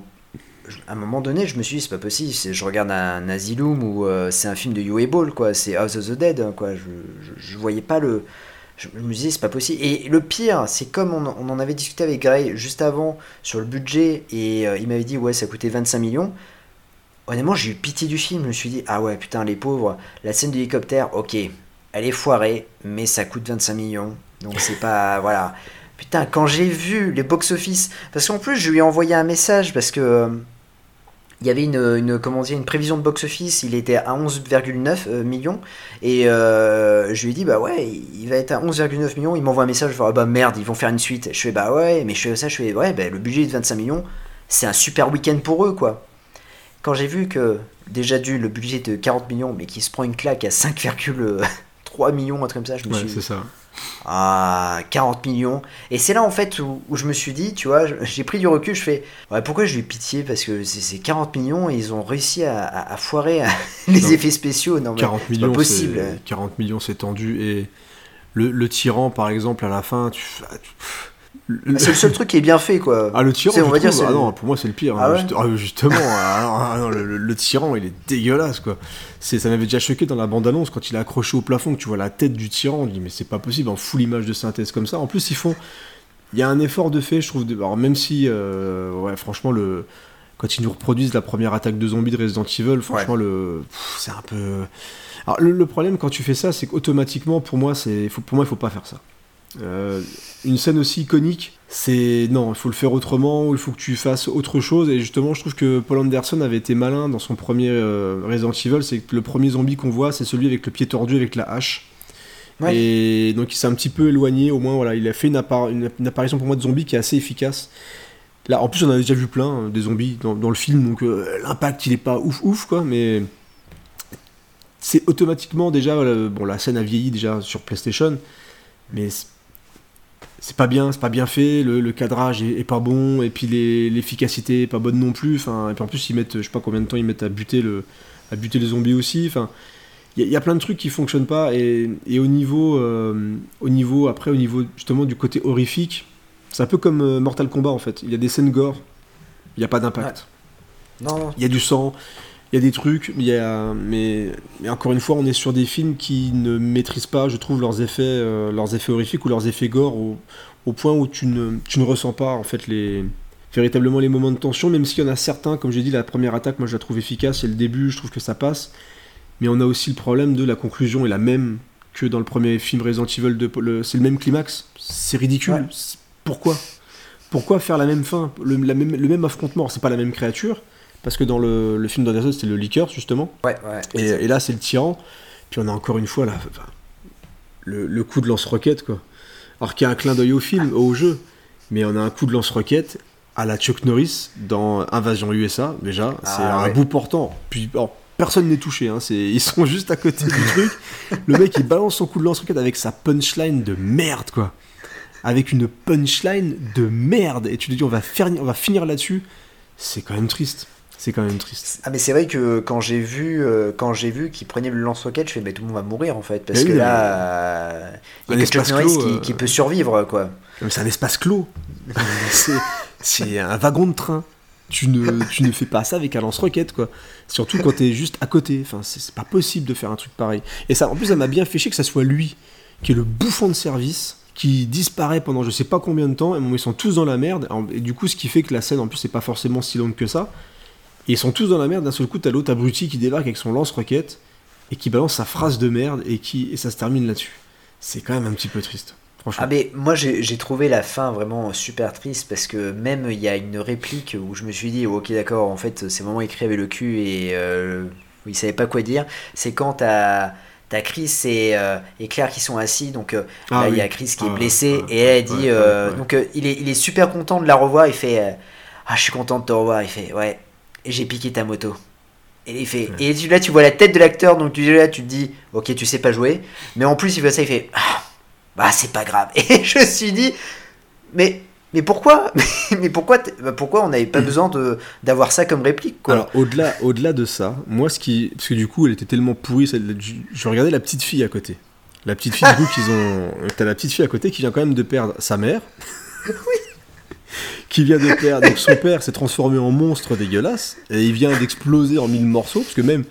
À un moment donné, je me suis dit, c'est pas possible. Je regarde un Asylum où euh, c'est un film de Uwe Ball, quoi. C'est House of the Dead, quoi. Je, je, voyais pas le. Me disais, c'est pas possible. Et le pire, c'est comme on, on en avait discuté avec Gray juste avant sur le budget, et euh, il m'avait dit, ouais, ça coûtait 25 millions. Honnêtement, j'ai eu pitié du film. Je me suis dit, ah ouais, putain, les pauvres. La scène d'hélicoptère, ok, elle est foirée, mais ça coûte 25 millions. Donc c'est pas. <laughs> Voilà. Putain, quand j'ai vu les box-office. Parce qu'en plus, je lui ai envoyé un message parce que. euh, il y avait une, comment dire, une prévision de box-office, il était à 11,9 euh, millions. Et euh, je lui ai dit, bah ouais, il va être à 11,9 millions. Il m'envoie un message, je fais, ah bah merde, ils vont faire une suite. Je fais, bah ouais, mais je fais ça, je fais, ouais, bah, le budget est de 25 millions, c'est un super week-end pour eux, quoi. Quand j'ai vu que, déjà dû, le budget de 40 millions, mais qu'il se prend une claque à 5,3 millions, un truc comme ça, je me Ouais, suis c'est ça. ah, 40 millions. Et c'est là en fait où, où je me suis dit, tu vois, j'ai pris du recul, je fais, ouais, pourquoi j'ai eu pitié? Parce que c'est c'est 40 millions et ils ont réussi à, à- à foirer <laughs> les Non. effets spéciaux. Non, mais 40 c'est millions, pas possible. c'est 40 millions, c'est tendu. Et le, le tyran, par exemple, à la fin, tu. ah, tu- le- C'est le seul truc qui est bien fait, quoi. Ah, le tyran, on va dire, trouve- ah non, pour moi, c'est le pire. hein, Ah ouais juste- ah, justement, ah, <laughs> ah, non, le, tyran, il est dégueulasse, quoi. C'est, ça m'avait déjà choqué dans la bande-annonce quand il est accroché au plafond, que tu vois la tête du tyran. On dit, mais c'est pas possible, en full image de synthèse comme ça. En plus, ils font. Il y a un effort de fait, je trouve. de- Alors, même si, euh, ouais, franchement, le. quand ils nous reproduisent la première attaque de zombies de Resident Evil, franchement, le, c'est un peu. Alors, le, le problème quand tu fais ça, c'est qu'automatiquement, pour moi, c'est, faut, pour moi, il faut pas faire ça. Euh, une scène aussi iconique, c'est non, il faut le faire autrement, ou il faut que tu fasses autre chose. Et justement, je trouve que Paul Anderson avait été malin dans son premier euh, Resident Evil, c'est que le premier zombie qu'on voit, c'est celui avec le pied tordu avec la hache. Ouais. Et donc il s'est un petit peu éloigné, au moins voilà, il a fait une, appar- une- une apparition pour moi de zombie qui est assez efficace. Là, en plus, on a déjà vu plein hein, des zombies dans, dans le film, donc euh, l'impact il est pas ouf ouf quoi, mais c'est automatiquement déjà bon la scène a vieilli déjà sur PlayStation, mais c'est- pas bien, c'est pas bien fait, le, le cadrage est, est pas bon, et puis l'efficacité est pas bonne non plus. Enfin, et puis en plus ils mettent, je sais pas combien de temps ils mettent à buter le, à buter les zombies aussi. Enfin, il y, a- il y a plein de trucs qui fonctionnent pas. Et, et au niveau, euh, au niveau après au niveau justement du côté horrifique, c'est un peu comme euh, Mortal Kombat en fait. Il y a des scènes gore, il y a pas d'impact. Non. Il y a du sang, il y a des trucs, mais, il y a- mais, mais encore une fois, on est sur des films qui ne maîtrisent pas, je trouve, leurs effets, euh, leurs effets horrifiques ou leurs effets gore au, au point où tu ne, tu ne ressens pas en fait les véritablement les moments de tension, même s'il y en a certains, comme j'ai dit, la première attaque, moi je la trouve efficace, et le début, je trouve que ça passe. Mais on a aussi le problème de la conclusion est la même que dans le premier film Resident Evil 2. le- C'est le même climax, c'est ridicule. Ouais. Pourquoi? Pourquoi faire la même fin, le, la même, le même affrontement C'est pas la même créature, parce que dans le, le film d'Anderson, c'était le liqueur, justement. Ouais, ouais. Et, et là, c'est le tyran. Puis on a encore une fois là, enfin, le, le coup de lance-roquette, quoi. Alors qu'il y a un clin d'œil au film, au jeu. Mais on a un coup de lance-roquette à la Chuck Norris dans Invasion USA, déjà. c'est Ah, un ouais. bout portant. Puis, alors, personne n'est touché, hein, ils sont <laughs> juste à côté du truc. Le mec, il balance son coup de lance-roquette avec sa punchline de merde, quoi. Avec une punchline de merde. Et tu te dis, on va, faire, on va finir là-dessus. C'est quand même triste. C'est quand même triste. Ah mais c'est vrai que quand j'ai vu euh, quand j'ai vu qu'il prenait le lance-roquette, je fais mais tout le monde va mourir en fait parce Mais que oui, là euh, il y a que Chuck espace Norris clos, qui, euh, qui peut survivre quoi. C'est un espace clos. C'est- un wagon de train. Tu ne, tu ne fais pas ça avec un lance-roquette, quoi. Surtout quand t'es juste à côté. Enfin, c'est c'est pas possible de faire un truc pareil. Et ça, en plus, ça m'a bien fait chier que ça soit lui, qui est le bouffon de service, qui disparaît pendant je sais pas combien de temps. Et bon, ils sont tous dans la merde. Et du coup, ce qui fait que la scène, en plus, c'est pas forcément si longue que ça. Et ils sont tous dans la merde. D'un seul coup, t'as l'autre abruti qui débarque avec son lance-roquette et qui balance sa phrase de merde et, qui, et ça se termine là-dessus. C'est quand même un petit peu triste. Ah mais moi j'ai trouvé la fin vraiment super triste parce que même il y a une réplique où je me suis dit ok d'accord en fait c'est vraiment écrit avec le cul et euh, il savait pas quoi dire. C'est quand t'as T'as Chris et, euh, et Claire qui sont assis, donc euh, Ah là il y a Chris qui Ah, est blessé ouais, et elle dit ouais, euh, ouais, ouais. donc euh, il, est, il est super content de la revoir, il fait ah je suis content de te revoir, il fait ouais j'ai piqué ta moto. Et il fait et tu- là tu vois la tête de l'acteur donc tu là tu te dis ok tu sais pas jouer. Mais en plus il fait ça il fait ah, bah c'est pas grave. <laughs> Et je me suis dit mais mais pourquoi? <laughs> Mais pourquoi bah, pourquoi on n'avait pas besoin de d'avoir ça comme réplique quoi? Alors au-delà, au-delà de ça, moi ce qui, parce que du coup elle était tellement pourrie, celle- je, je regardais la petite fille à côté. La petite fille du <laughs> coup qu'ils ont, t'as la petite fille à côté qui vient quand même de perdre sa mère, qui vient de perdre, donc son père s'est transformé en monstre dégueulasse et il vient d'exploser en mille morceaux, parce que même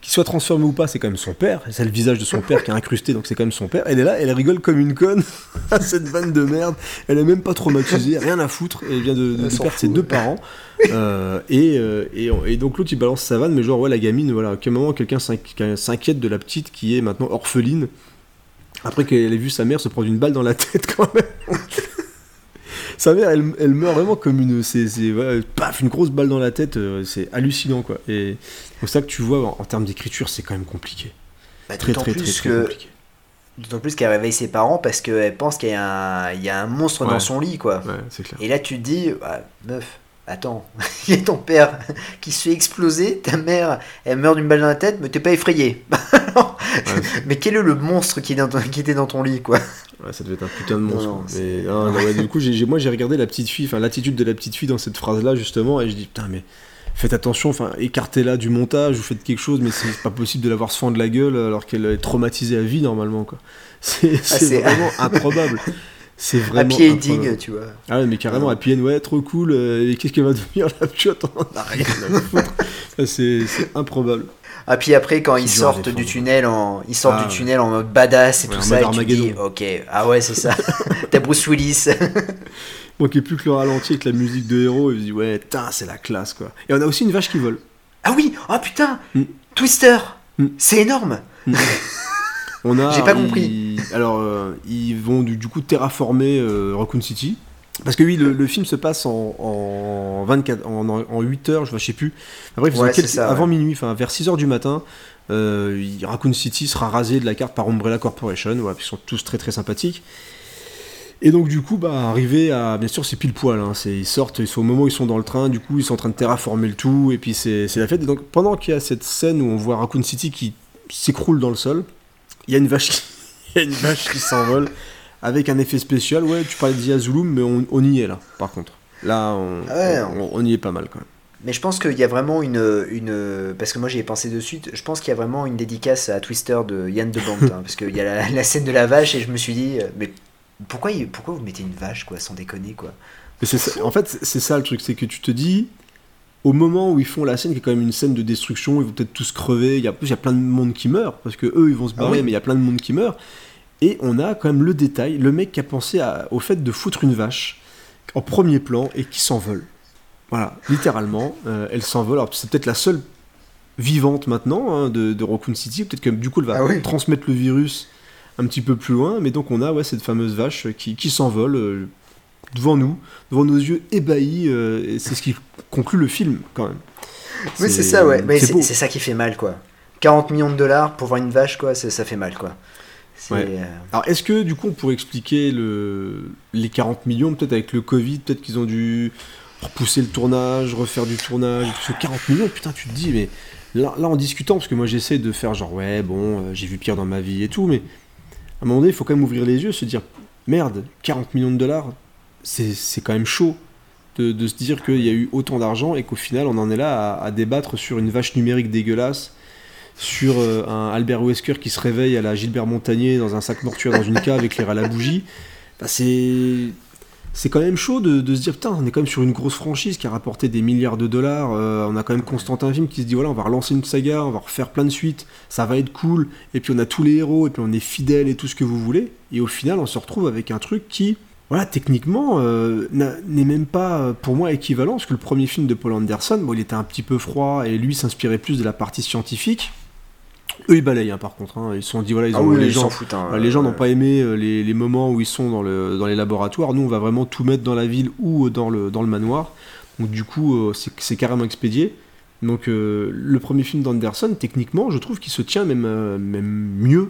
qu'il soit transformé ou pas, c'est quand même son père, c'est le visage de son père qui est incrusté, donc c'est quand même son père. Elle est là, elle rigole comme une conne <laughs> à cette vanne de merde. Elle est même pas traumatisée, rien à foutre. Elle vient de, perdre ses deux parents. Euh, et, euh, et, et donc l'autre il balance sa vanne, mais genre ouais la gamine, voilà, à quel moment quelqu'un s'inqui- s'inquiète de la petite qui est maintenant orpheline après qu'elle ait vu sa mère se prendre une balle dans la <laughs> tête quand même. Sa mère, elle, elle meurt vraiment comme une, c'est, paf, une grosse balle dans la tête, euh, c'est hallucinant quoi. Et c'est pour ça que tu vois en, en termes d'écriture c'est quand même compliqué, Bah, très d'autant très très, que compliqué. d'autant plus qu'elle réveille ses parents parce qu'elle pense qu'il y a un il y a un monstre dans son lit quoi Ouais, clair. et là tu te dis bah, meuf attends <laughs> il y a ton père <laughs> qui se fait exploser ta mère elle meurt d'une balle dans la tête mais t'es pas effrayé <laughs> <laughs> mais quel est le monstre qui, est dans ton- qui était dans ton lit quoi Ouais, ça devait être un putain de monstre. Non, Mais, non, ouais, <laughs> du coup, j'ai, moi j'ai regardé la petite fille, enfin l'attitude de la petite fille dans cette phrase-là justement, et je dis putain mais faites attention, enfin écartez-la du montage, vous faites quelque chose, mais c'est pas possible de l'avoir se fendre la gueule alors qu'elle est traumatisée à vie normalement quoi. <laughs> C'est, Ah, c'est- vraiment improbable. C'est vraiment happy ending tu vois Ah ouais, mais carrément, Happy End, ouais, trop cool. euh, et qu'est-ce qu'elle va devenir la piotte On en a rien à foutre. C'est improbable. Ah puis après quand ils sortent du tunnel en ils sortent Ah, du ouais. tunnel en mode badass et Ouais, tout ça et tu dis. OK, ah ouais, c'est ça. <laughs> T'as Bruce Willis. Il manquait plus que le ralenti avec la musique de héros. Et je me dis, ouais, putain, c'est la classe, quoi. Et on a aussi une vache qui vole. ah oui, ah putain, Mm. Twister. Mm. C'est énorme. <laughs> On a, J'ai pas ils- compris. Alors, euh, ils vont du, du coup terraformer euh, Raccoon City. Parce que oui, le, le film se passe en, en 24, en, en- en 8 heures, je, sais plus. Après, Ouais, c'est ça, avant ouais. minuit, enfin vers 6 heures du matin, euh, Raccoon City sera rasé de la carte par Umbrella Corporation. Voilà, puis ils sont tous très très sympathiques. Et donc du coup, bah, arrivé à, bien sûr, c'est pile poil. Hein, ils sortent, ils sont au moment où ils sont dans le train. Du coup, ils sont en train de terraformer le tout, et puis c'est, c'est la fête. Et donc pendant qu'il y a cette scène où on voit Raccoon City qui s'écroule dans le sol, il y a une vache, qui- <laughs> il y a une vache qui s'envole avec un effet spécial. Ouais, tu parlais de Zulum, mais on, on y est là. Par contre, là, on, Ah ouais, on- on y est pas mal quand même. Mais je pense qu'il y a vraiment une, une. Parce que moi j'y ai pensé de suite. Je pense qu'il y a vraiment une dédicace à Twister de Yann de Bont. hein, <laughs> parce qu'il y a la, la scène de la vache et je me suis dit, euh, mais pourquoi, pourquoi vous mettez une vache, quoi, sans déconner, quoi? Mais ça- en fait, c'est ça le truc, c'est que tu te dis, au moment où ils font la scène, qui est quand même une scène de destruction, ils vont peut-être tous crever, il y a, il y a plein de monde qui meurt, parce que eux, ils vont se Ah barrer, oui. mais il y a plein de monde qui meurt. Et on a quand même le détail, le mec qui a pensé à- au fait de foutre une vache en premier plan et qui s'envole. Voilà, littéralement, euh, elle s'envole. Alors, c'est peut-être la seule vivante maintenant hein, de, de Raccoon City. Peut-être que du coup, elle va Ah oui. transmettre le virus un petit peu plus loin. Mais donc, on a ouais, cette fameuse vache qui, qui s'envole euh, devant nous, devant nos yeux ébahis. euh, et c'est ce qui conclut le film, quand même. Oui, c'est ça, ouais. Mais c'est ça qui fait mal, quoi. 40 millions de dollars pour voir une vache, quoi, ça fait mal, quoi. Ouais. euh, Alors, est-ce que du coup, on pourrait expliquer le... les 40 millions, peut-être avec le Covid, peut-être qu'ils ont dû repousser le tournage, refaire du tournage, parce que 40 millions, putain, tu te dis, mais là, là en discutant, parce que moi j'essaie de faire genre, ouais, bon, euh, j'ai vu pire dans ma vie et tout, mais à un moment donné, il faut quand même ouvrir les yeux, se dire, merde, 40 millions de dollars, c'est c'est quand même chaud de, de se dire qu'il y a eu autant d'argent et qu'au final, on en est là à, à débattre sur une vache numérique dégueulasse sur euh, un Albert Wesker qui se réveille à la Gilbert Montagnier dans un sac mortuaire dans une cave éclairé à la bougie, bah, c'est c'est quand même chaud de, se dire putain on est quand même sur une grosse franchise qui a rapporté des milliards de dollars euh, on a quand même Constantin Film qui se dit voilà on va relancer une saga on va refaire plein de suites ça va être cool et puis on a tous les héros et puis on est fidèle et tout ce que vous voulez. Et au final on se retrouve avec un truc qui voilà techniquement euh, n'est même pas pour moi équivalent parce que le premier film de Paul Anderson bon il était un petit peu froid et lui s'inspirait plus de la partie scientifique eux ils balayent hein, par contre hein. ils se sont dit voilà ils Ah ont oui, les ils gens s'en foutent. hein, euh, les gens euh, n'ont pas aimé euh, les, les moments où ils sont dans, le, dans les laboratoires. Nous, on va vraiment tout mettre dans la ville ou euh, dans le, dans le manoir. Donc, du coup, euh, c'est c'est carrément expédié. Donc, euh, le premier film d'Anderson, techniquement, je trouve qu'il se tient même, euh, même mieux,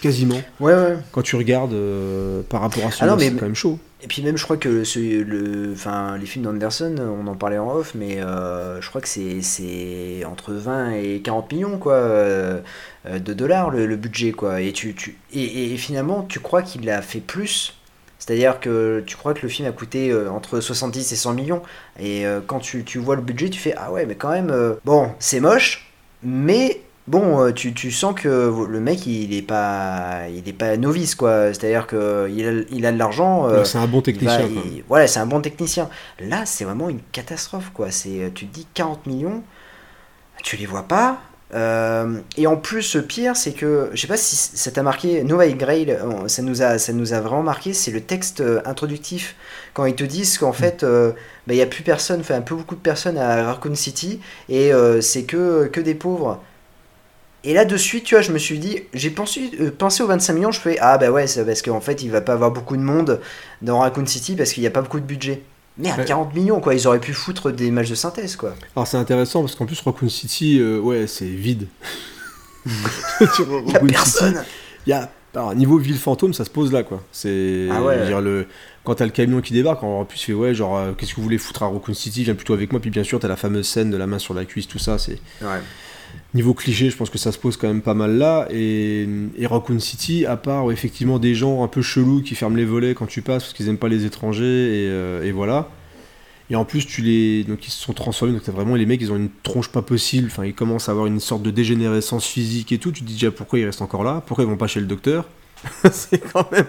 quasiment. Ouais, ouais. Quand tu regardes euh, par rapport à Ah non, mais- c'est quand même chaud. Et puis même, je crois que ce, le, enfin, les films d'Anderson, on en parlait en off, mais euh, je crois que c'est, c'est entre 20 et 40 millions quoi, euh, de dollars le, le budget. Quoi. Et, tu, tu, et, et finalement, tu crois qu'il a fait plus? C'est-à-dire que tu crois que le film a coûté entre 70 et 100 millions? Et quand tu, tu vois le budget, tu fais Ah ouais, mais quand même, bon, c'est moche, mais bon, euh, tu, tu sens que le mec, il est pas, il est pas novice, quoi. C'est-à-dire qu'il a, il a de l'argent. euh, c'est un bon il va- technicien. il- quoi. voilà, c'est un bon technicien. Là, c'est vraiment une catastrophe, quoi. C'est, tu te dis 40 millions, tu les vois pas. Euh, et en plus, le pire, c'est que, je sais pas si ça t'a marqué, Nova et Grail, euh, ça nous a, ça nous a vraiment marqué, c'est le texte euh, introductif, quand ils te disent qu'en fait, euh, bah, il y a plus personne, enfin, un peu beaucoup de personnes à Raccoon City, et euh, c'est que, que des pauvres. Et là, de suite, tu vois, je me suis dit, j'ai pensé, euh, pensé aux 25 millions, je fais, ah bah ouais, c'est parce qu'en fait, il va pas avoir beaucoup de monde dans Raccoon City parce qu'il n'y a pas beaucoup de budget. Merde, Ouais. 40 millions, quoi, ils auraient pu foutre des matchs de synthèse, quoi. Alors, c'est intéressant parce qu'en plus, Raccoon City, euh, ouais, c'est vide. <laughs> Il a personne. City, Il y a, alors, niveau ville fantôme, ça se pose là, quoi. C'est, Ah ouais. dire, le, quand t'as le camion qui débarque, en plus, tu fais, ouais, genre, euh, qu'est-ce que vous voulez foutre à Raccoon City, viens plutôt avec moi. Puis bien sûr, t'as la fameuse scène de la main sur la cuisse, tout ça, c'est. Ouais. Niveau cliché, je pense que ça se pose quand même pas mal là. Et, Raccoon City, à part effectivement des gens un peu chelous qui ferment les volets quand tu passes parce qu'ils aiment pas les étrangers, et, euh, voilà. Et en plus, tu les. Donc, ils se sont transformés. Donc, vraiment les mecs, ils ont une tronche pas possible. Enfin, ils commencent à avoir une sorte de dégénérescence physique et tout. Tu te dis déjà pourquoi ils restent encore là? Pourquoi ils vont pas chez le docteur? <laughs> c'est quand même.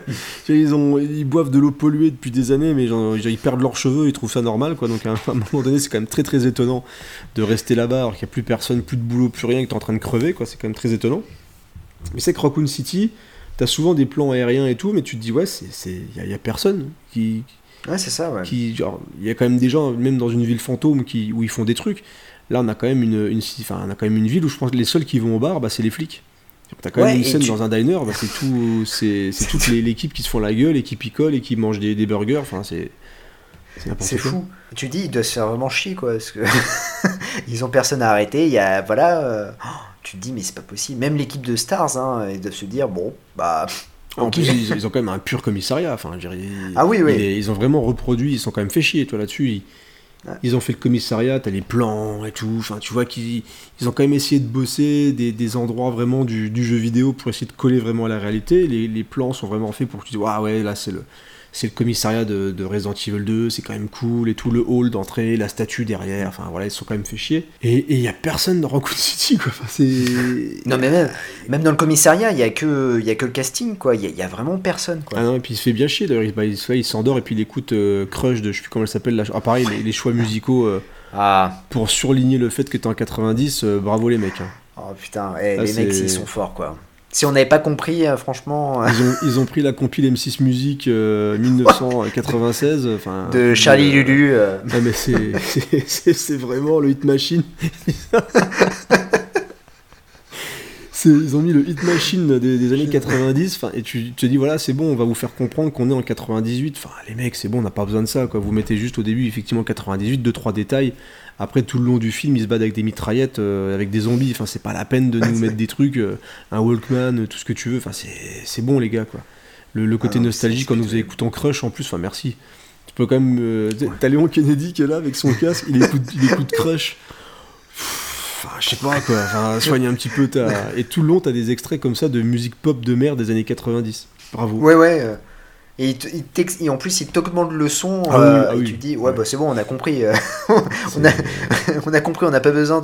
Ils, ont, ils boivent de l'eau polluée depuis des années, mais genre, ils perdent leurs cheveux, ils trouvent ça normal, quoi. Donc à un <laughs> moment donné, c'est quand même très très étonnant de rester là-bas alors qu'il n'y a plus personne, plus de boulot, plus rien, que tu es en train de crever, quoi. C'est quand même très étonnant. Mais c'est que Raccoon City, tu as souvent des plans aériens et tout, mais tu te dis, ouais, il n'y a, a, personne qui. Ouais, c'est ça, ouais. Il y a quand même des gens, même dans une ville fantôme, qui, où ils font des trucs. Là, on a quand même une, on a quand même une ville où je pense que les seuls qui vont au bar, bah, c'est les flics. T'as quand même une scène dans un diner, bah, c'est tout, c'est <laughs> toute l'équipe qui se font la gueule et qui picole et qui mange des, des burgers. Enfin, c'est c'est fou. Tu dis, ils doivent se faire vraiment chier, quoi. Parce que <laughs> ils ont personne à arrêter. Il y a, voilà. Euh, tu te dis, mais c'est pas possible. Même l'équipe de Stars, hein, ils doivent se dire, bon, bah. En plus, <laughs> ils, ont quand même un pur commissariat. Enfin, je dirais, ah oui, oui. Ils, ont vraiment reproduit. Ils sont quand même fait chier, toi, là-dessus. Ils ont fait le commissariat, t'as les plans et tout. Enfin, tu vois qu'ils ils ont quand même essayé de bosser des, endroits vraiment du, jeu vidéo pour essayer de coller vraiment à la réalité. Les, plans sont vraiment faits pour que tu dises, ah ouais, là c'est le, c'est le commissariat de, de, Resident Evil 2, c'est quand même cool, et tout le hall d'entrée, la statue derrière, enfin voilà, ils sont quand même fait chier. Et il y a personne dans Raccoon City, quoi. Enfin, c'est... <laughs> Non, mais même, même dans le commissariat, il y a, que, y a que le casting, quoi. Il y, a vraiment personne, quoi. Ah non, et puis il se fait bien chier, d'ailleurs, il, bah, il, s'endort et puis il écoute euh, Crush de, je sais plus comment elle s'appelle, là. Ah, pareil, les, choix musicaux. Euh, ah. Pour surligner le fait que t'es en 90, euh, bravo les mecs. Hein. Oh putain, eh, les mecs, ils sont forts, quoi. Si on n'avait pas compris, euh, franchement. Euh, ils ont, ils ont, pris la compile M6 Music 1996. Euh, <laughs> enfin, de Charlie Lulu. Ah, mais c'est vraiment le Hit Machine. ils ont mis le Hit Machine des, années 90. Et tu te dis, voilà, c'est bon, on va vous faire comprendre qu'on est en 98. Enfin, les mecs, c'est bon, on n'a pas besoin de ça. Quoi. Vous mettez juste au début, effectivement, 98, 2-3 détails. Après, tout le long du film, ils se battent avec des mitraillettes, euh, avec des zombies. Enfin, c'est pas la peine de nous mettre des trucs, euh, un Walkman, tout ce que tu veux. Enfin, c'est bon, les gars, quoi. Le, côté ah nostalgique, quand nous écoutons Crush, en plus, enfin, merci. Tu peux quand même. Euh, t'as Léon Kennedy qui est là avec son casque, il écoute, il écoute Crush. Enfin, je sais pas, quoi. Enfin, soigne un petit peu ta. Et tout le long, t'as des extraits comme ça de musique pop de merde des années 90. Bravo. Ouais, ouais. Et, il en plus, il t'augmente le son. Ah euh, ah et tu dis, ouais, bah c'est bon, on a compris. Euh, <laughs> on, a, <laughs> on a compris, on n'a pas besoin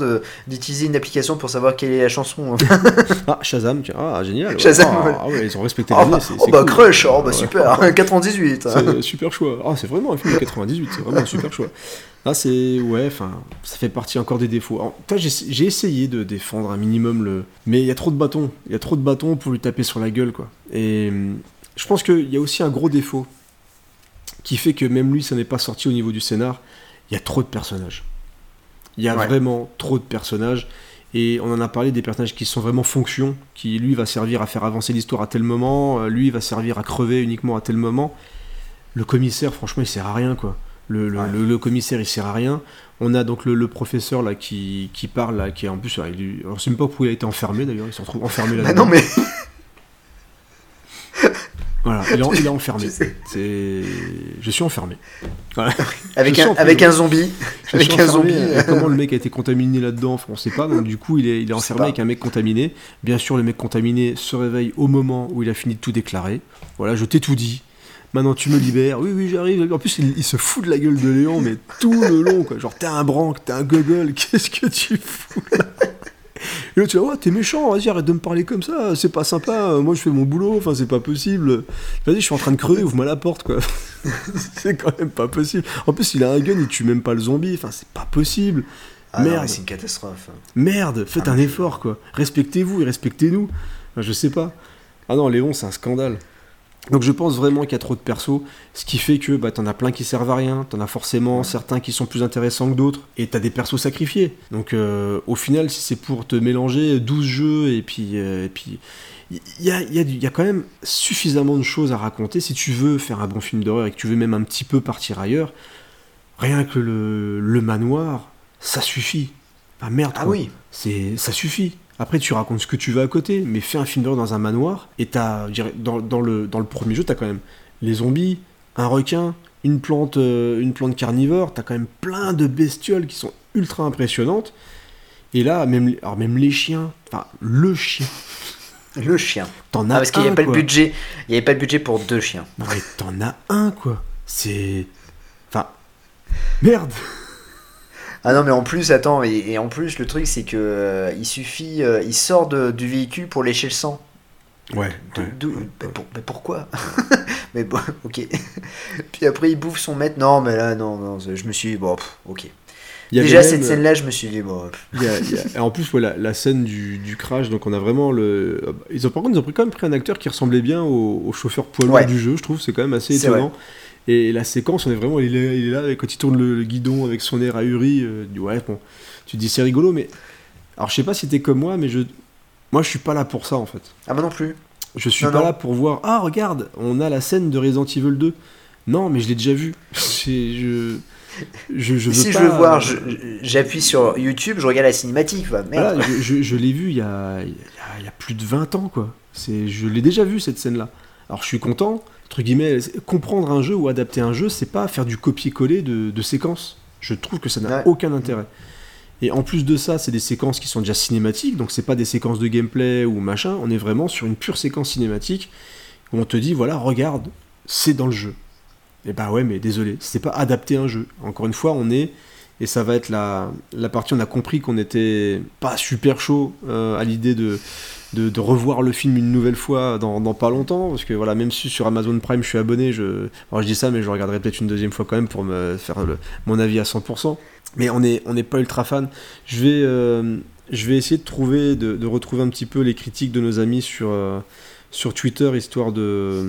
d'utiliser une application pour savoir quelle est la chanson. <laughs> ah, Shazam, tiens, ah, génial. Shazam, ah, ouais, ils ont respecté oh, bah, oh, bah, Crush, oh, bah super, 98. C'est super choix. Ah, c'est vraiment un film de 98, c'est vraiment un super choix. Ah, c'est. Ouais, enfin, ça fait partie encore des défauts. J'ai essayé de défendre un minimum le. Mais il y a trop de bâtons. Il y a trop de bâtons pour lui taper sur la gueule, quoi. Et je pense qu'il y a aussi un gros défaut qui fait que même lui, ça n'est pas sorti au niveau du scénar. Il y a trop de personnages. Il y a vraiment trop de personnages. Et on en a parlé des personnages qui sont vraiment fonction, qui lui va servir à faire avancer l'histoire à tel moment, euh, lui va servir à crever uniquement à tel moment. Le commissaire, franchement, il sert à rien, quoi. Le, le, commissaire, il sert à rien. On a donc le, professeur là qui, qui, parle, là, qui est en plus. Il, ne sait même pas où il a été enfermé d'ailleurs, il se retrouve enfermé là. <laughs> Bah non, mais. <laughs> Voilà, <laughs> il est, enfermé. Je suis <laughs> enfermé. Avec, un, avec un zombie. avec un zombie. Comment le mec a été contaminé là-dedans, on sait pas. Donc du coup, il est, il est enfermé avec un mec contaminé. Bien sûr, le mec contaminé se réveille au moment où il a fini de tout déclarer. Voilà, je t'ai tout dit. Maintenant, tu me libères. Oui, oui, j'arrive. En plus, il, se fout de la gueule de Léon, mais tout le long, quoi. Genre, t'es un branque, t'es un gogol, <laughs> qu'est-ce que tu fous là? Et là, tu vas, ouais, t'es méchant, vas-y, arrête de me parler comme ça, c'est pas sympa, moi je fais mon boulot, enfin, c'est pas possible. Vas-y, je suis en train de crever, ouvre-moi la porte, quoi. <laughs> c'est quand même pas possible. En plus, il a un gun, il tue même pas le zombie, enfin, c'est pas possible. Ah Merde. c'est une catastrophe. Merde, faites ah, un effort, quoi. Respectez-vous et respectez-nous. je sais pas. Ah non, Léon, c'est un scandale. Donc je pense vraiment qu'il y a trop de persos, ce qui fait que bah, t'en as plein qui servent à rien, t'en as forcément certains qui sont plus intéressants que d'autres, et t'as des persos sacrifiés. Donc euh, au final, si c'est pour te mélanger 12 jeux, et puis... Euh, et puis il y a, y, a y a, quand même suffisamment de choses à raconter si tu veux faire un bon film d'horreur et que tu veux même un petit peu partir ailleurs. Rien que le, le manoir, ça suffit. Ah merde, ah oui. c'est ça suffit. Après, tu racontes ce que tu veux à côté, mais fais un film d'horreur dans un manoir, et t'as, dans, dans, le, dans le premier jeu, t'as quand même les zombies, un requin, une plante, euh, une plante carnivore, t'as quand même plein de bestioles qui sont ultra impressionnantes. Et là, même, alors même les chiens, enfin, le chien. Le chien. T'en as ah, parce qu'il n'y avait pas le budget. Il n'y avait pas le budget pour deux chiens. Non mais t'en as un quoi. C'est. Enfin. Merde ah non, mais en plus, attends, et, en plus, le truc, c'est que euh, il suffit, euh, il sort du véhicule pour lécher le sang. Ouais. Bah, ouais. pour- bah, pourquoi? <laughs> Mais bon, <laughs> ok. Puis après, il bouffe son maître. Non, mais là, non, non, je me suis dit, bon, pff, ok. Y Déjà, même- cette scène-là, je me suis dit, bon, y a- il y a- et en plus, voilà, la scène du, du crash, donc on a vraiment le. Ils ont, par contre, ils ont pris- quand même pris un acteur qui ressemblait bien au, au chauffeur poids du jeu, je trouve, c'est quand même assez étonnant. Et la séquence, on est vraiment. Il est, il est là, et quand il tourne le, le guidon avec son air ahuri, euh, ouais, bon, tu te dis c'est rigolo, mais. Alors, je sais pas si t'es comme moi, mais je. Moi, je suis pas là pour ça, en fait. ah, moi non plus. Je suis Non, pas non. là pour voir. Ah, regarde, on a la scène de Resident Evil 2. Non, mais je l'ai déjà vu. Je. Je, je veux si pas- je veux voir, je- j'appuie sur YouTube, je regarde la cinématique. Bah, merde. Voilà, je, l'ai vu il y, a, il, y plus de 20 ans, quoi. C'est, je l'ai déjà vu, cette scène-là. Alors, je suis content, entre guillemets, comprendre un jeu ou adapter un jeu, c'est pas faire du copier-coller de, de séquences. Je trouve que ça n'a Ouais. aucun intérêt. Et en plus de ça, c'est des séquences qui sont déjà cinématiques, donc c'est pas des séquences de gameplay ou machin, on est vraiment sur une pure séquence cinématique où on te dit, voilà, regarde, c'est dans le jeu. Et bah ouais, mais désolé, c'est pas adapter un jeu. Encore une fois, on est, et ça va être la, la partie, on a compris qu'on était pas super chaud euh, à l'idée de, de, revoir le film une nouvelle fois dans, pas longtemps, parce que voilà, même si sur Amazon Prime je suis abonné, je, je dis ça, mais je regarderai peut-être une deuxième fois quand même pour me faire mon avis à 100%. Mais on n'est on n'est pas ultra fan. Je vais, euh, je vais essayer de trouver, de retrouver un petit peu les critiques de nos amis sur, euh, sur Twitter, histoire de,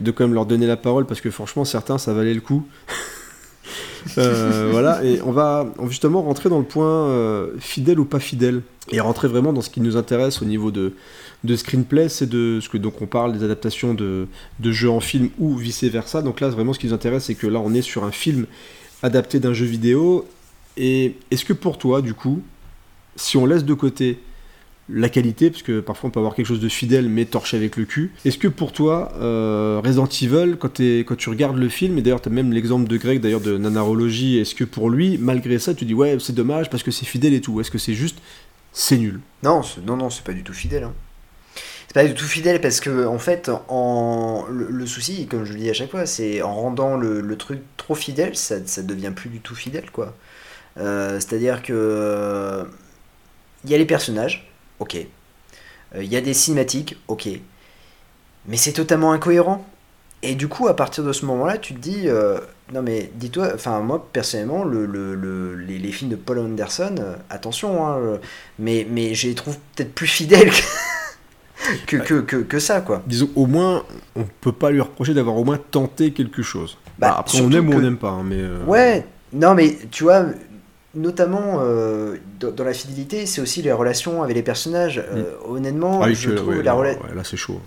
de quand même leur donner la parole, parce que franchement, certains, ça valait le coup. <laughs> Euh, voilà, et on va justement rentrer dans le point euh, fidèle ou pas fidèle, et rentrer vraiment dans ce qui nous intéresse au niveau de, de screenplay, c'est de ce que donc on parle des adaptations de, de jeux en film ou vice versa. Donc là, vraiment, ce qui nous intéresse, c'est que là, on est sur un film adapté d'un jeu vidéo. Et est-ce que pour toi, du coup, si on laisse de côté la qualité, parce que parfois on peut avoir quelque chose de fidèle mais torché avec le cul. Est-ce que pour toi, euh, Resident Evil, quand, tu regardes le film, et d'ailleurs tu as même l'exemple de Greg d'ailleurs de Nanarologie, est-ce que pour lui, malgré ça, tu dis ouais c'est dommage parce que c'est fidèle et tout, ou est-ce que c'est juste c'est nul? Non, non, non, c'est pas du tout fidèle. hein. C'est pas du tout fidèle parce que, en fait, en... le, souci, comme je le dis à chaque fois, c'est en rendant le, le truc trop fidèle, ça, ça devient plus du tout fidèle, quoi. Euh, C'est-à-dire que. euh, Il y a les personnages, ok. Euh, Il y a des cinématiques, ok. Mais c'est totalement incohérent. Et du coup, à partir de ce moment-là, tu te dis, euh, non mais dis-toi, enfin moi personnellement, le, le- le- les, les films de Paul Anderson, euh, attention, hein, euh, mais, mais je les trouve peut-être plus fidèles que, <laughs> que, que, que, ça, quoi. Disons au moins, on peut pas lui reprocher d'avoir au moins tenté quelque chose. Bah, Bah, après on aime ou on n'aime pas, hein, mais euh, Ouais, non mais tu vois, notamment euh, dans, dans la fidélité, c'est aussi les relations avec les personnages. Euh, honnêtement, ah je que- trouve ouais, la, là, rela- ouais, là c'est chaud.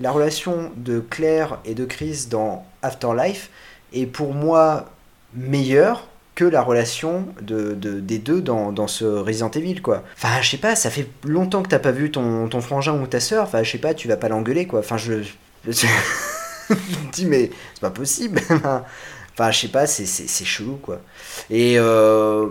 la relation de Claire et de Chris dans Afterlife est pour moi meilleure que la relation de, de- des deux dans, dans ce Resident Evil quoi. Enfin je sais pas, ça fait longtemps que t'as pas vu ton, ton frangin ou ta soeur, enfin je sais pas, tu vas pas l'engueuler quoi. Enfin je... je <laughs> me dis mais c'est pas possible. <laughs> enfin je sais pas, c'est, chelou quoi. Et euh,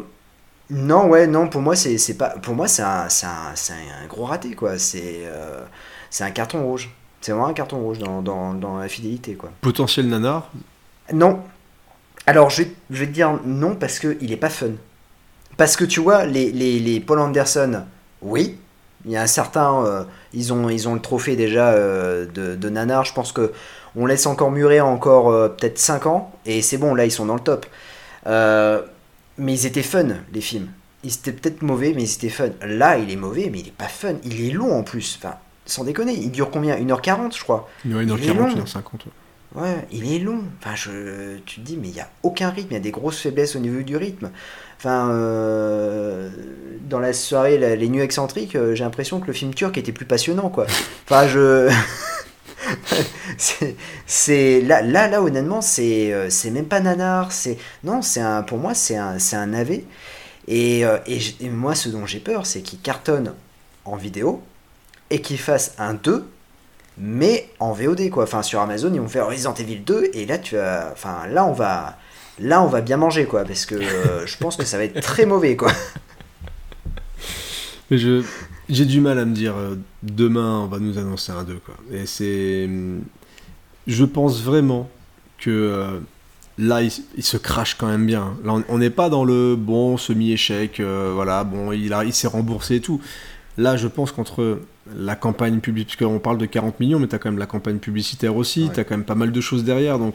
non ouais non pour moi c'est, pas pour moi c'est un, un, un gros raté quoi. C'est, euh, c'est un carton rouge. C'est vraiment un carton rouge dans, dans, dans la fidélité quoi. Potentiel nanar, Non. Alors, je vais, je vais te dire non parce qu'il est pas fun. Parce que tu vois, les, les, les Paul Anderson, oui. Il y a un certain. euh, ils, ont, ils ont le trophée déjà euh, de, de nanar. Je pense que on laisse encore mûrir encore euh, peut-être 5 ans. Et c'est bon, là, ils sont dans le top. Euh, mais ils étaient fun, les films. Ils étaient peut-être mauvais, mais ils étaient fun. Là, il est mauvais, mais il est pas fun. Il est long en plus. Enfin, sans déconner. Il dure combien? 1h40, je crois. ouais, une heure Il est 40, long. une heure 50. ouais. Ouais, il est long. Enfin, je, tu te dis, mais il n'y a aucun rythme, il y a des grosses faiblesses au niveau du rythme. Enfin, euh, dans la soirée, la- les nuits excentriques, j'ai l'impression que le film turc était plus passionnant, quoi. Enfin, je. <laughs> <laughs> c'est, là, là, là, honnêtement, c'est, euh, c'est même pas nanar. C'est non, c'est un, pour moi, c'est un, c'est un navet. Et, euh, et, moi, ce dont j'ai peur, c'est qu'il cartonne en vidéo et qu'il fasse un 2 mais en VOD quoi. Enfin sur Amazon ils vont faire Resident Evil 2 et là tu enfin là on va, là on va bien manger quoi parce que euh, je pense que ça va être très mauvais quoi. Je j'ai du mal à me dire euh, demain on va nous annoncer un 2 quoi. Et c'est hum, je pense vraiment que euh, là il, il se crache quand même bien. Là on- n'est pas dans le bon semi échec voilà, bon il a il s'est remboursé et tout. Là, je pense qu'entre la campagne publique, parce qu'on parle de 40 millions, mais tu as quand même la campagne publicitaire aussi, Ouais. tu as quand même pas mal de choses derrière, donc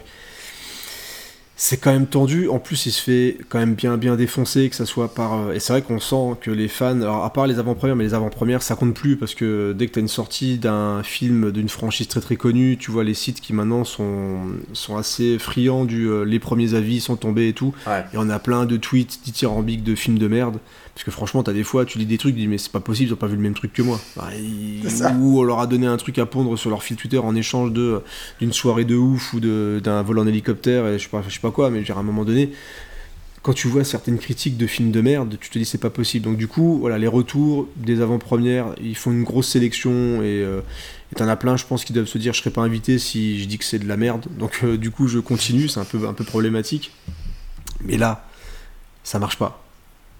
c'est quand même tendu. En plus, il se fait quand même bien bien défoncer, que ça soit par. euh, Et c'est vrai qu'on sent que les fans, alors à part les avant-premières, mais les avant-premières, ça compte plus parce que dès que tu as une sortie d'un film, d'une franchise très très connue, tu vois les sites qui maintenant sont, sont assez friands du. euh, les premiers avis sont tombés et tout. Ouais. Et on a plein de tweets dithyrambiques de films de merde. Parce que franchement, t'as des fois, tu lis des trucs, tu dis, mais c'est pas possible, ils ont pas vu le même truc que moi. Bah, ils-. Ou on leur a donné un truc à pondre sur leur fil Twitter en échange de d'une soirée de ouf ou d'un vol en hélicoptère, et je sais pas, je sais pas quoi, mais à un moment donné, quand tu vois certaines critiques de films de merde, tu te dis c'est pas possible. Donc du coup, voilà, les retours des avant-premières, ils font une grosse sélection et euh, t'en as plein, je pense, qui doivent se dire je serais pas invité si je dis que c'est de la merde. Donc euh, du coup, je continue, c'est un peu un peu problématique. Mais là, ça marche pas.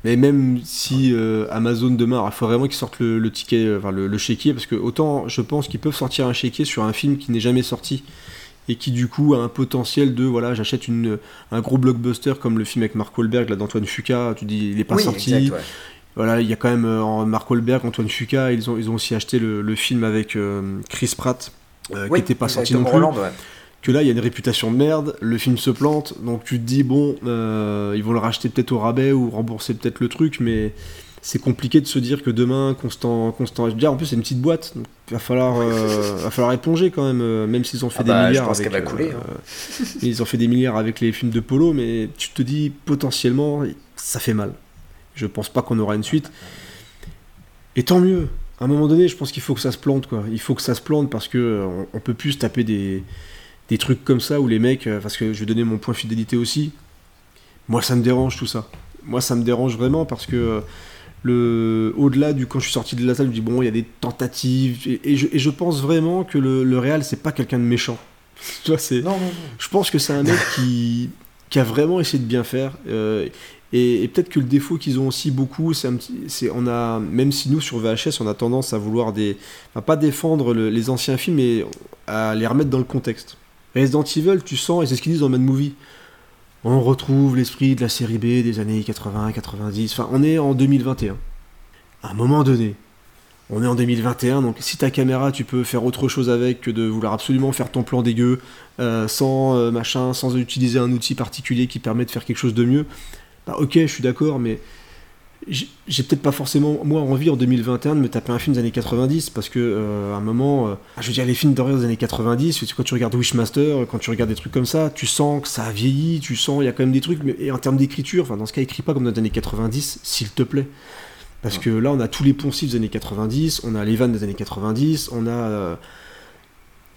Mais même si euh, Amazon demain, il faut vraiment qu'ils sortent le, le ticket, euh, enfin le, le chéquier, parce que autant je pense qu'ils peuvent sortir un chéquier sur un film qui n'est jamais sorti et qui du coup a un potentiel de voilà, j'achète une un gros blockbuster comme le film avec Mark Wahlberg là d'Antoine Fuqua, tu dis il est pas Oui, sorti. exact, ouais. Voilà, il y a quand même euh, Mark Wahlberg, Antoine Fuqua, ils ont ils ont aussi acheté le, le film avec euh, Chris Pratt euh, Oui, qui n'était pas sorti non plus ouais. Que là il y a une réputation de merde, le film se plante, donc tu te dis bon, euh, ils vont le racheter peut-être au rabais ou rembourser peut-être le truc, mais c'est compliqué de se dire que demain, Constant, Constant déjà en plus c'est une petite boîte, donc il va falloir, euh, va falloir éponger quand même, euh, même s'ils ont fait Ah des bah, je milliards pense avec, qu'elle va couler, hein. ils ont fait des milliards avec les films de Polo, mais tu te dis potentiellement ça fait mal. Je pense pas qu'on aura une suite. Et tant mieux. À un moment donné, je pense qu'il faut que ça se plante, quoi. Il faut que ça se plante parce que on, on peut plus se taper des, des trucs comme ça où les mecs, euh, parce que je vais donner mon point fidélité aussi. Moi, ça me dérange tout ça. Moi, ça me dérange vraiment parce que euh, le, au-delà du quand je suis sorti de la salle, je me dis bon, il y a des tentatives et, et je, et je pense vraiment que le, le Real, c'est pas quelqu'un de méchant. <laughs> tu vois, c'est. Non, non, non. Je pense que c'est un mec qui, qui a vraiment essayé de bien faire. euh, et, et peut-être que le défaut qu'ils ont aussi beaucoup, c'est on a même si nous sur VHS on a tendance à vouloir des, pas défendre le- les anciens films, mais à les remettre dans le contexte. Resident Evil, tu sens et c'est ce qu'ils disent dans Mad Movie. On retrouve l'esprit de la série B des années 80, 90. Enfin, on est en 2021. À un moment donné, on est en 2021, donc si ta caméra, tu peux faire autre chose avec que de vouloir absolument faire ton plan dégueu, euh, sans euh, machin, sans utiliser un outil particulier qui permet de faire quelque chose de mieux, bah ok, je suis d'accord, mais j'ai peut-être pas forcément, moi, envie en 2021 de me taper un film des années 90, parce que euh, à un moment, euh, je veux dire, les films d'horreur des années 90, quand tu regardes Wishmaster, quand tu regardes des trucs comme ça, tu sens que ça a vieilli, tu sens, il y a quand même des trucs, mais et en termes d'écriture, enfin, dans ce cas, écris pas comme dans les années 90, s'il te plaît. Parce que là, on a tous les poncifs des années 90, on a les vannes des années 90, on a. euh,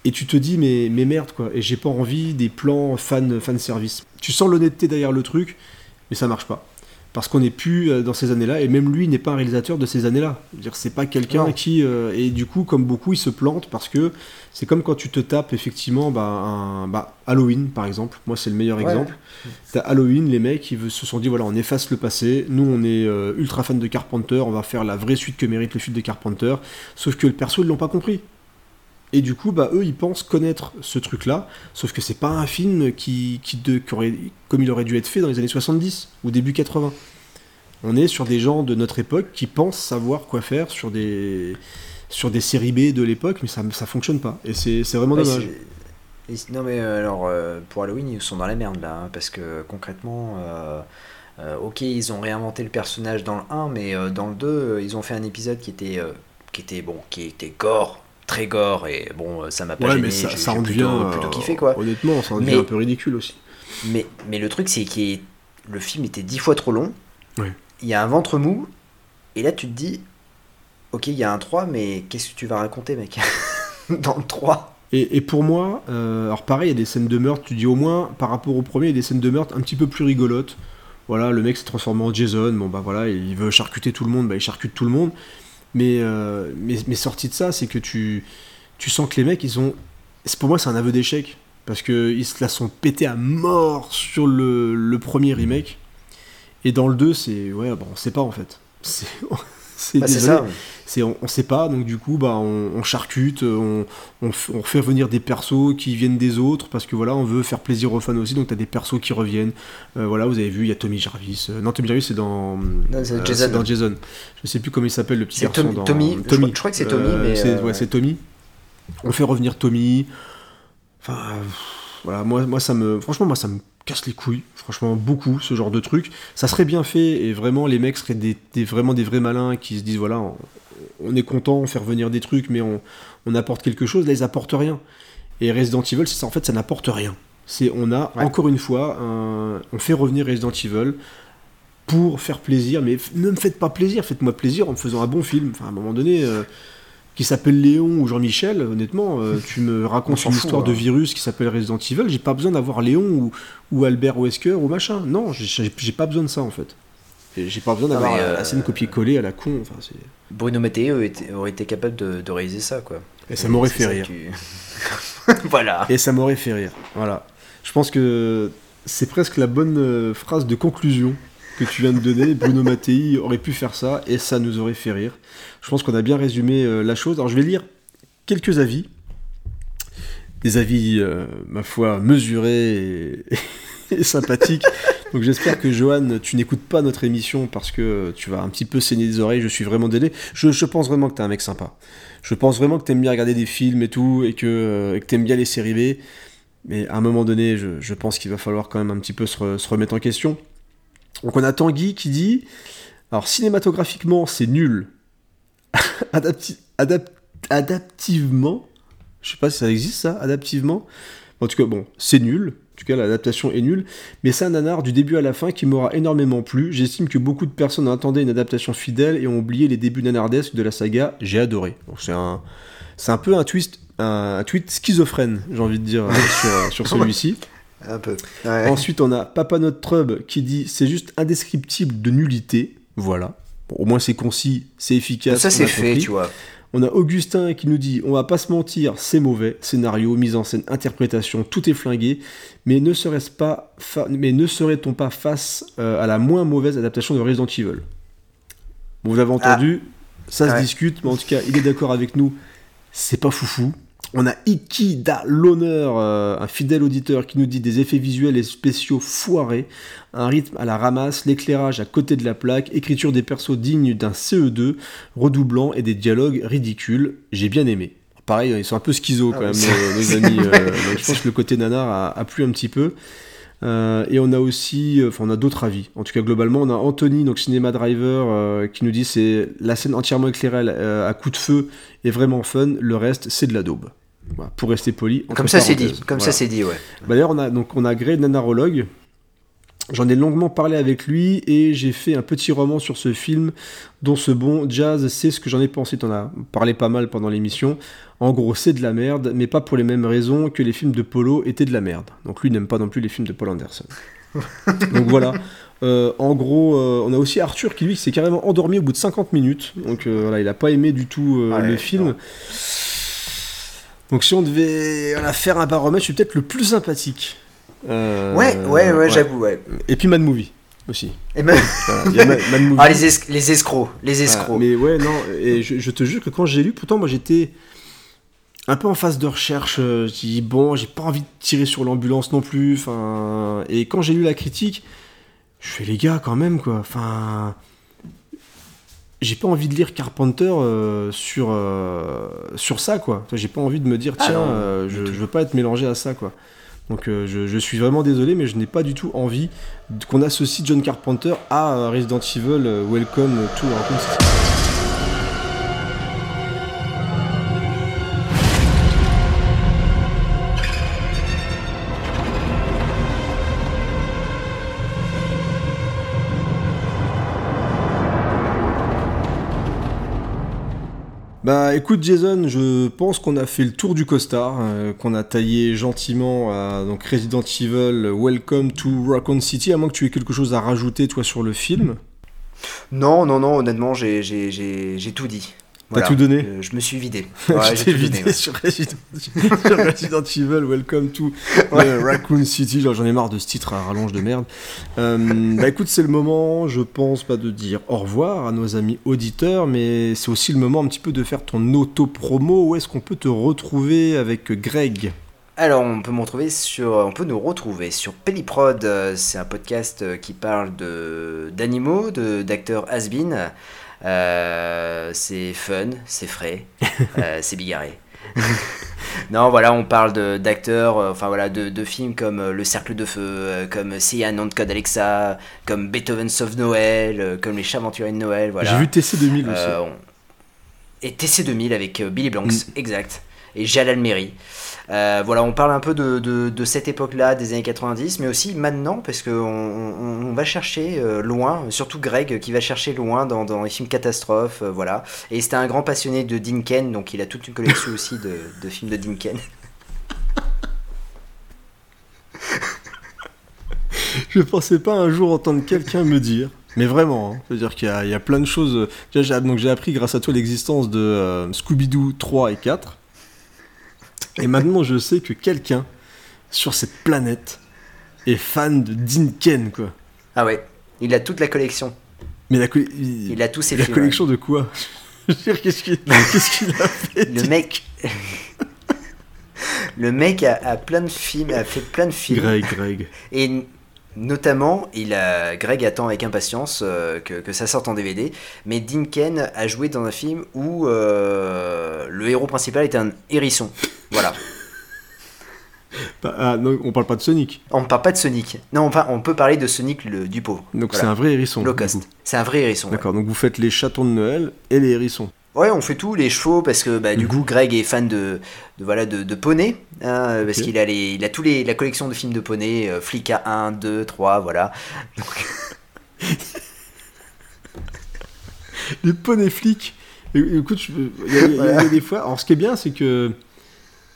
Et tu te dis, mais, mais merde, quoi. Et j'ai pas envie des plans fan, fan service. Tu sens l'honnêteté derrière le truc, mais ça marche pas. Parce qu'on n'est plus euh, dans ces années-là, et même lui n'est pas un réalisateur de ces années-là. C'est pas quelqu'un qui. euh, et du coup, comme beaucoup, il se plante parce que c'est comme quand tu te tapes effectivement bah, un, bah, Halloween, par exemple. Moi, c'est le meilleur Ouais. exemple. T'as Halloween, les mecs, ils se sont dit voilà, on efface le passé. Nous, on est euh, ultra fan de Carpenter, on va faire la vraie suite que mérite le film de Carpenter. Sauf que le perso, ils l'ont pas compris. Et du coup, bah, eux, ils pensent connaître ce truc-là, sauf que c'est pas un film qui, qui, de- qui aurait, comme il aurait dû être fait dans les années 70 ou début 80. On est sur des gens de notre époque qui pensent savoir quoi faire sur des, sur des séries B de l'époque, mais ça, ça fonctionne pas. Et c'est vraiment Ouais, dommage. non mais euh, alors euh, pour Halloween ils sont dans la merde là hein, parce que concrètement euh, euh, ok ils ont réinventé le personnage dans le 1 mais dans le 2 euh, ils ont fait un épisode qui était qui était bon qui était gore très gore et bon euh, ça m'a pas Ouais, gêné mais ça, ça en plutôt, devient. plutôt euh, kiffé quoi Honnêtement, ça en devient Mais- un peu ridicule aussi. mais, mais le truc, c'est que le film était dix fois trop long. Il y a un ventre mou. Et là, tu te dis, ok, il y a un 3, mais qu'est-ce que tu vas raconter, mec? <laughs> Dans le 3. Et, et pour moi, euh, alors pareil, il y a des scènes de meurtre, tu dis au moins, par rapport au premier, il y a des scènes de meurtre un petit peu plus rigolotes. Voilà, le mec s'est transformé en Jason, bon bah voilà, il veut charcuter tout le monde, bah il charcute tout le monde. Mais, euh, mais, mais sorti de ça, c'est que tu, tu sens que les mecs, ils ont... Pour moi, c'est un aveu d'échec. Parce qu'ils se la sont pétés à mort sur le, le premier remake. Et dans le 2, c'est... Ouais, bon, on sait pas en fait. <laughs> C'est- c'est Bah, désolé. C'est on, on sait pas, donc du coup, bah, on, on charcute, on, on, on fait venir des persos qui viennent des autres parce que voilà, on veut faire plaisir aux fans aussi. Donc t'as des persos qui reviennent. Euh, voilà, vous avez vu, il y a Tommy Jarvis. Euh, non, Tommy Jarvis c'est dans, c'est euh, Jason. dans Jason. Je sais plus comment il s'appelle le petit garçon. Tommy- dans- Tommy, je crois- je crois que c'est Tommy, mais, c'est euh, ouais, c'est Tommy. On fait revenir Tommy. Enfin, euh, voilà, moi, moi ça me, franchement, moi ça me casse les couilles, franchement beaucoup ce genre de truc. Ça serait bien fait et vraiment les mecs seraient des, des- vraiment des vrais malins qui se disent voilà, on, on est content, on fait revenir des trucs, mais on, on apporte quelque chose. Là, ils apportent rien. Et Resident Evil, c'est ça, en fait, ça n'apporte rien. C'est on a encore une fois, un- on fait revenir Resident Evil pour faire plaisir, mais ne me faites pas plaisir, faites-moi plaisir en me faisant un bon film. Enfin, à un moment donné, euh, qui s'appelle Léon ou Jean-Michel, honnêtement, euh, <laughs> tu me On racontes une histoire de hein. virus qui s'appelle Resident Evil, j'ai pas besoin d'avoir Léon ou, ou Albert Wesker ou machin. Non, j'ai pas besoin de ça en fait. J'ai pas besoin d'avoir euh, la scène copier-coller à la con. Enfin, Bruno Matteo aurait été capable de, de réaliser ça, quoi. Et ça m'aurait fait rire. <laughs> voilà. Et ça m'aurait fait rire. Voilà. Je pense que c'est presque la bonne euh, phrase de conclusion que tu viens de donner. <laughs> Bruno Mattei aurait pu faire ça et ça nous aurait fait rire. Je pense qu'on a bien résumé euh, la chose. Alors je vais lire quelques avis. Des avis, euh, ma foi, mesurés et, <laughs> et sympathiques. Donc j'espère que Johan, tu n'écoutes pas notre émission parce que tu vas un petit peu saigner des oreilles. Je suis vraiment délai. Je, pense vraiment que t'es un mec sympa. Je pense vraiment que t'aimes bien regarder des films et tout, et que, et que t'aimes bien les séries B. Mais à un moment donné, je, pense qu'il va falloir quand même un petit peu se, re- se remettre en question. Donc on a Tanguy qui dit Alors cinématographiquement, c'est nul. <laughs> Adapti- adap- adaptivement, je sais pas si ça existe ça, adaptivement. En tout cas, bon, c'est nul. En tout cas, l'adaptation est nulle. Mais c'est un nanar du début à la fin qui m'aura énormément plu. J'estime que beaucoup de personnes attendaient une adaptation fidèle et ont oublié les débuts nanardesques de la saga. J'ai adoré. C'est un, c'est un peu un twist, un, un tweet schizophrène, j'ai envie de dire, <laughs> sur, sur celui-ci. <laughs> Un peu. Ouais. Ensuite, on a Papa Notre Trub qui dit c'est juste indescriptible de nullité. Voilà. Bon, au moins c'est concis, c'est efficace. Ça, c'est fait, tu vois. On a Augustin qui nous dit on va pas se mentir, c'est mauvais, scénario, mise en scène, interprétation, tout est flingué, mais ne serait-ce pas, fa- mais ne serait-on pas face euh, à la moins mauvaise adaptation de Resident Evil? Bon, vous l'avez entendu, ça se discute, mais en tout cas, il est d'accord avec nous, c'est pas foufou. On a Ikida l'honneur, euh, un fidèle auditeur qui nous dit des effets visuels et spéciaux foirés, un rythme à la ramasse, l'éclairage à côté de la plaque, écriture des persos dignes d'un CE2, redoublant et des dialogues ridicules. J'ai bien aimé. Pareil, ils sont un peu schizo Ah quand même, c'est- nos, <laughs> nos amis. euh, <laughs> donc je pense que le côté nanar a, a plu un petit peu. Euh, et on a aussi, euh, enfin on a d'autres avis. En tout cas globalement, on a Anthony, donc Cinéma Driver, euh, qui nous dit c'est la scène entièrement éclairée euh, à coup de feu est vraiment fun. Le reste c'est de la daube. Voilà, pour rester poli. Comme ça, c'est dit. Comme ça, c'est dit, ouais. Bah, D'ailleurs, on a, donc, on a Grey Nanarologue. J'en ai longuement parlé avec lui et j'ai fait un petit roman sur ce film dont ce bon Jazz sait ce que j'en ai pensé. T'en as parlé pas mal pendant l'émission. En gros, c'est de la merde, mais pas pour les mêmes raisons que les films de Polo étaient de la merde. Donc lui n'aime pas non plus les films de Paul Anderson. <laughs> donc voilà. Euh, en gros, euh, on a aussi Arthur qui lui s'est carrément endormi au bout de 50 minutes. Donc euh, voilà, il a pas aimé du tout Ouais, le film. Donc si on devait voilà, faire un baromètre, je suis peut-être le plus sympathique. Euh, Ouais, ouais, ouais, j'avoue, ouais. Et puis Mad Movie aussi. Et même- Voilà, il y a Mad, Mad <laughs> Movie. Ah, les, es- les escrocs. Les escrocs. mais ouais, non, et je, je te jure que quand j'ai lu, pourtant moi j'étais un peu en phase de recherche. euh, J'ai dit, bon, j'ai pas envie de tirer sur l'ambulance non plus. Enfin, et quand j'ai lu la critique, je fais les gars quand même, quoi. Enfin. J'ai pas envie de lire Carpenter euh, sur, euh, sur ça, quoi. J'ai pas envie de me dire, Ah tiens, euh, je, je veux pas être mélangé à ça, quoi. Donc je, je suis vraiment désolé, mais je n'ai pas du tout envie qu'on associe John Carpenter à Resident Evil Welcome to City. Bah écoute Jason, je pense qu'on a fait le tour du costard, euh, qu'on a taillé gentiment à donc Resident Evil Welcome to Raccoon City, à moins que tu aies quelque chose à rajouter toi sur le film. Non, non, non, honnêtement, j'ai- tout dit. Voilà. tout donné Euh, Je me suis vidé. <laughs> Ouais, j'ai vidé donné, ouais. sur, Resident... sur Resident Evil, Welcome to Raccoon City. J'en ai marre de ce titre à rallonge de merde. Euh, bah écoute, c'est le moment, je pense, pas de dire au revoir à nos amis auditeurs, mais c'est aussi le moment un petit peu de faire ton auto-promo. Où est-ce qu'on peut te retrouver avec Greg? Alors, on peut me retrouver sur, on peut nous retrouver sur Pelliprod. euh, C'est un podcast qui parle d'animaux, d'acteurs has-been. Euh, c'est fun, c'est frais, <laughs> euh, c'est bigarré. <laughs> non, voilà, on parle d'acteurs, euh, enfin voilà, de, de films comme Le Cercle de Feu, comme Cyan on Code Alexa, comme Beethoven Sauve Noël, comme Les Chats Aventuriers de Noël. Voilà. J'ai vu TC 2000 aussi. On- Et TC 2000 avec Billy Blanks, exact. Et Jalal Meri. Euh, voilà, on parle un peu de, cette époque-là, des années 90, mais aussi maintenant, parce qu'on on, va chercher euh, loin, surtout Greg qui va chercher loin dans, les films catastrophes, euh, voilà. Et c'était un grand passionné de Dinken, donc il a toute une collection aussi de, films de Dinken. <laughs> Je pensais pas un jour entendre quelqu'un me dire, mais vraiment, hein, c'est-à-dire qu'il y, a- plein de choses. Donc j'ai appris grâce à toi l'existence de Scooby-Doo 3 et 4. Et maintenant, je sais que quelqu'un sur cette planète est fan de Dinken, quoi. Ah ouais, il a toute la collection. Mais la, co- il, Il a tous ses la films. collection de quoi? <laughs> Je veux dire, qu'est-ce qu'il a fait Le mec. <laughs> Le mec a, a plein de films, a fait plein de films. Greg, Greg. Et notamment, il a, Greg attend avec impatience euh, que, que ça sorte en DVD. Mais Dinken a joué dans un film où euh, le héros principal est un hérisson. Voilà. <laughs> Bah, ah, non, on parle pas de Sonic. On ne parle pas de Sonic. Non, on, on peut parler de Sonic le, du pauvre. Donc Voilà. c'est un vrai hérisson. Low cost. C'est un vrai hérisson. ouais. D'accord, donc vous faites les chatons de Noël et les hérissons. Ouais, on fait tout, les chevaux, parce que bah, du coup, Greg est fan de, de, voilà, de, de poney, hein, parce qu'il a, les, il a tous les, la collection de films de poney, euh, Flicka 1, 2, 3, voilà. <laughs> Les poneys flics. Écoute, je- il y, a- il y des fois. Alors, ce qui est bien, c'est que.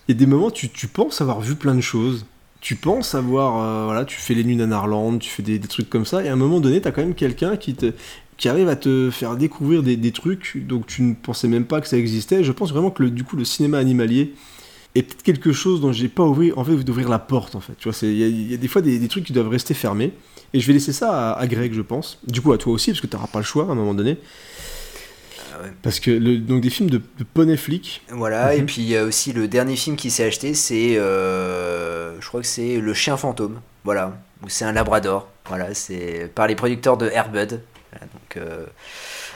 Il y a des moments, tu, tu penses avoir vu plein de choses. Tu penses avoir. euh, voilà, tu fais les nuits Nanarland, tu fais des, des trucs comme ça. Et à un moment donné, t'as quand même quelqu'un qui, te, qui arrive à te faire découvrir des, des trucs donc tu ne pensais même pas que ça existait. Je pense vraiment que le, du coup, le cinéma animalier est peut-être quelque chose dont j'ai pas ouvri- envie d'ouvrir la porte, en fait. Tu vois, il y, a- il y a des fois des, des trucs qui doivent rester fermés. Et je vais laisser ça à, à Greg, je pense. Du coup, à toi aussi, parce que tu n'auras pas le choix à un moment donné. Ah. Parce que le, donc des films de, de poney flic. Voilà, et Mhm. puis il y a aussi le dernier film qui s'est acheté, c'est. euh, je crois que c'est Le Chien Fantôme. Voilà. Ou c'est un Labrador. Voilà, c'est par les producteurs de Airbud. Voilà, donc, euh,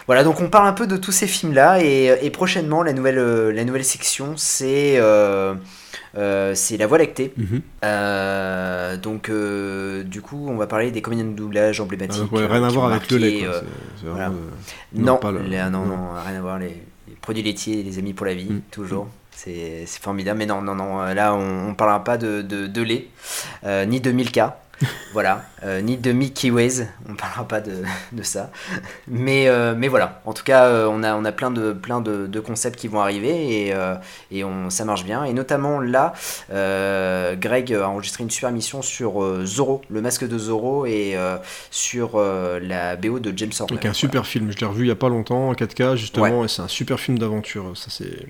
voilà, donc on parle un peu de tous ces films-là, et, et prochainement, la nouvelle, euh, la nouvelle section, c'est. euh, euh, La Voie lactée. Mhm. Euh, donc, euh, du coup, on va parler des comédiens de doublage emblématiques. Ah, ouais, euh, rien à voir avec le lait. euh, voilà. euh, non, pas le- les- non, non. rien à voir. Les, les produits laitiers, les amis pour la vie, Mm. toujours. C'est c'est formidable. Mais non, non, non. euh, Là, on ne parlera pas de, de, de lait, euh, ni de Milka. Voilà. euh, ni de Mickey Ways. On ne parlera pas de, <laughs> de ça. Mais, euh, mais voilà. En tout cas, euh, on a, on a plein, de, plein de, de concepts qui vont arriver et, et on, ça marche bien. Et notamment là, Greg a enregistré une super mission sur Zorro, le masque de Zorro, et sur la BO de James Horner. Donc un super film. Je l'ai revu il y a pas longtemps en 4K justement, et c'est un super film d'aventure. Ça c'est.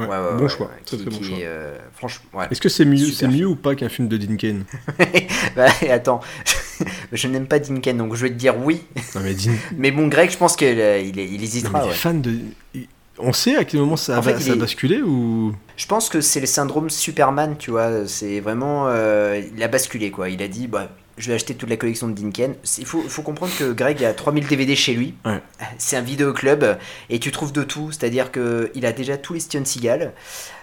Ouais, Ouais, ouais, bon choix, très qui- très bon qui choix. euh, franchement. Est-ce que c'est mieux, c'est mieux ou pas qu'un film de Dinken <laughs> Bah, attends, <laughs> je n'aime pas Dinken, donc je vais te dire oui. Non mais Din- <laughs> Mais bon, Greg, je pense qu'il il, Non, hésitera. mais de. On sait à quel moment ça, En va, ça a basculé ou? Je pense que c'est le syndrome Superman, tu vois. C'est vraiment. euh, il a basculé, quoi. Il a dit, bah, je vais acheter toute la collection de Dinken. Il faut, faut comprendre que Greg a 3000 DVD chez lui. Ouais. C'est un vidéoclub et tu trouves de tout. C'est-à-dire qu'il a déjà tous les Steven Seagal.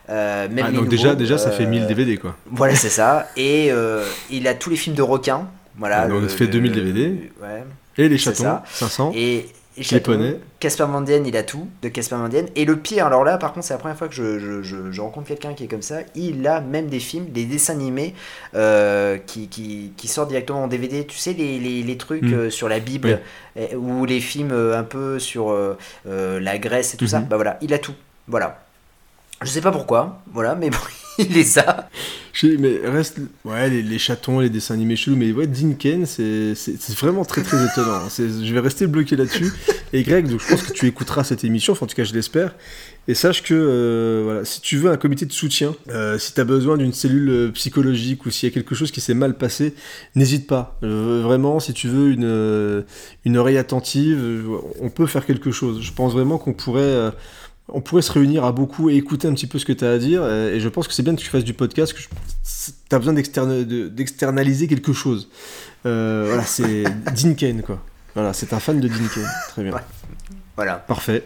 euh, même Ah, donc déjà, déjà ça fait euh, 1000 DVD quoi. Voilà, c'est ça. <laughs> Et euh, il a tous les films de requins. Voilà. Ah, donc le- ça fait 2000 le- DVD. Ouais. Et les chatons, ça. 500. Et, Casper Van Dien, il a tout de Casper Van Dien. Et le pire, alors là, par contre, c'est la première fois que je, je- je- je rencontre quelqu'un qui est comme ça. Il a même des films, des dessins animés euh, qui, qui, qui sortent directement en DVD. Tu sais, les, les, les trucs Mm. euh, sur la Bible ou les films euh, un peu sur la Grèce et tout ça. Mhm. Bah voilà, il a tout. Voilà. Je sais pas pourquoi, voilà, mais bon, il <laughs> les a. Mais reste. Ouais, les, chatons, les dessins animés chelous, mais ouais, Dinken, c'est vraiment très très étonnant. Je vais rester bloqué là-dessus. Et Greg, donc, je pense que tu écouteras cette émission, enfin, en tout cas, je l'espère. Et sache que euh, voilà, si tu veux un comité de soutien, euh, si tu as besoin d'une cellule euh, psychologique ou s'il y a quelque chose qui s'est mal passé, n'hésite pas. Vraiment, si tu veux une, une oreille attentive, on peut faire quelque chose. Je pense vraiment qu'on pourrait. On pourrait se réunir à beaucoup et écouter un petit peu ce que tu as à dire. euh, Et je pense que c'est bien que tu fasses du podcast, que tu as besoin d'externa- de- d'externaliser quelque chose. Euh, voilà, c'est <laughs> Dinken, quoi. Voilà, c'est un fan de Dinken. Très bien. Voilà. Parfait.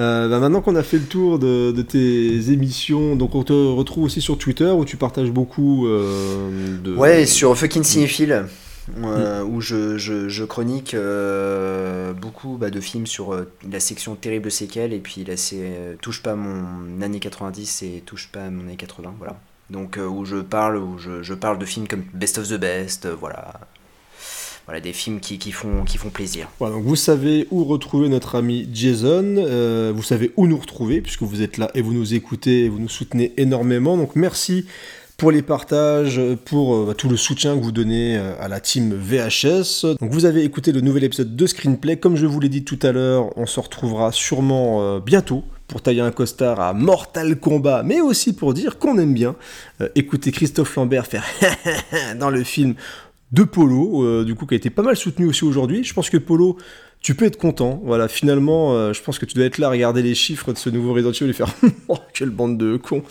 Euh, bah, maintenant qu'on a fait le tour de, de tes émissions, donc on te retrouve aussi sur Twitter où tu partages beaucoup euh, de. Ouais, sur Fucking Cinéphile, euh, où je, je, je chronique euh, beaucoup bah, de films sur euh, la section Terrible Séquelles, et puis là c'est Touche pas mon année 90 et Touche pas à mon année 80, voilà. Donc où je parle, où je, je parle de films comme Best of the Best, voilà. Voilà, des films qui, qui, font, qui font plaisir. Voilà, donc vous savez où retrouver notre ami Jason, vous savez où nous retrouver, puisque vous êtes là et vous nous écoutez et vous nous soutenez énormément. Donc merci pour les partages, pour euh, tout le soutien que vous donnez euh, à la team VHS. Donc vous avez écouté le nouvel épisode de Screenplay. Comme je vous l'ai dit tout à l'heure, on se retrouvera sûrement euh, bientôt pour tailler un costard à Mortal Kombat, mais aussi pour dire qu'on aime bien écouter Christophe Lambert faire <laughs> dans le film de Polo, du coup, qui a été pas mal soutenu aussi aujourd'hui. Je pense que Polo, tu peux être content. Voilà, finalement, euh, je pense que tu dois être là à regarder les chiffres de ce nouveau Resident Evil et faire <laughs> oh, quelle bande de cons.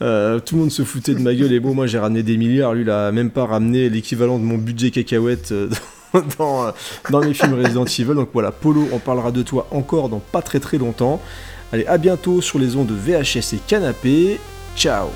Euh, tout le monde se foutait de ma gueule et bon, moi j'ai ramené des milliards. Lui, il a même pas ramené l'équivalent de mon budget cacahuète. euh, <laughs> Dans, dans mes films Resident Evil. Donc voilà, Polo, on parlera de toi encore dans pas très très longtemps. Allez, à bientôt sur les ondes de VHS et Canapé. Ciao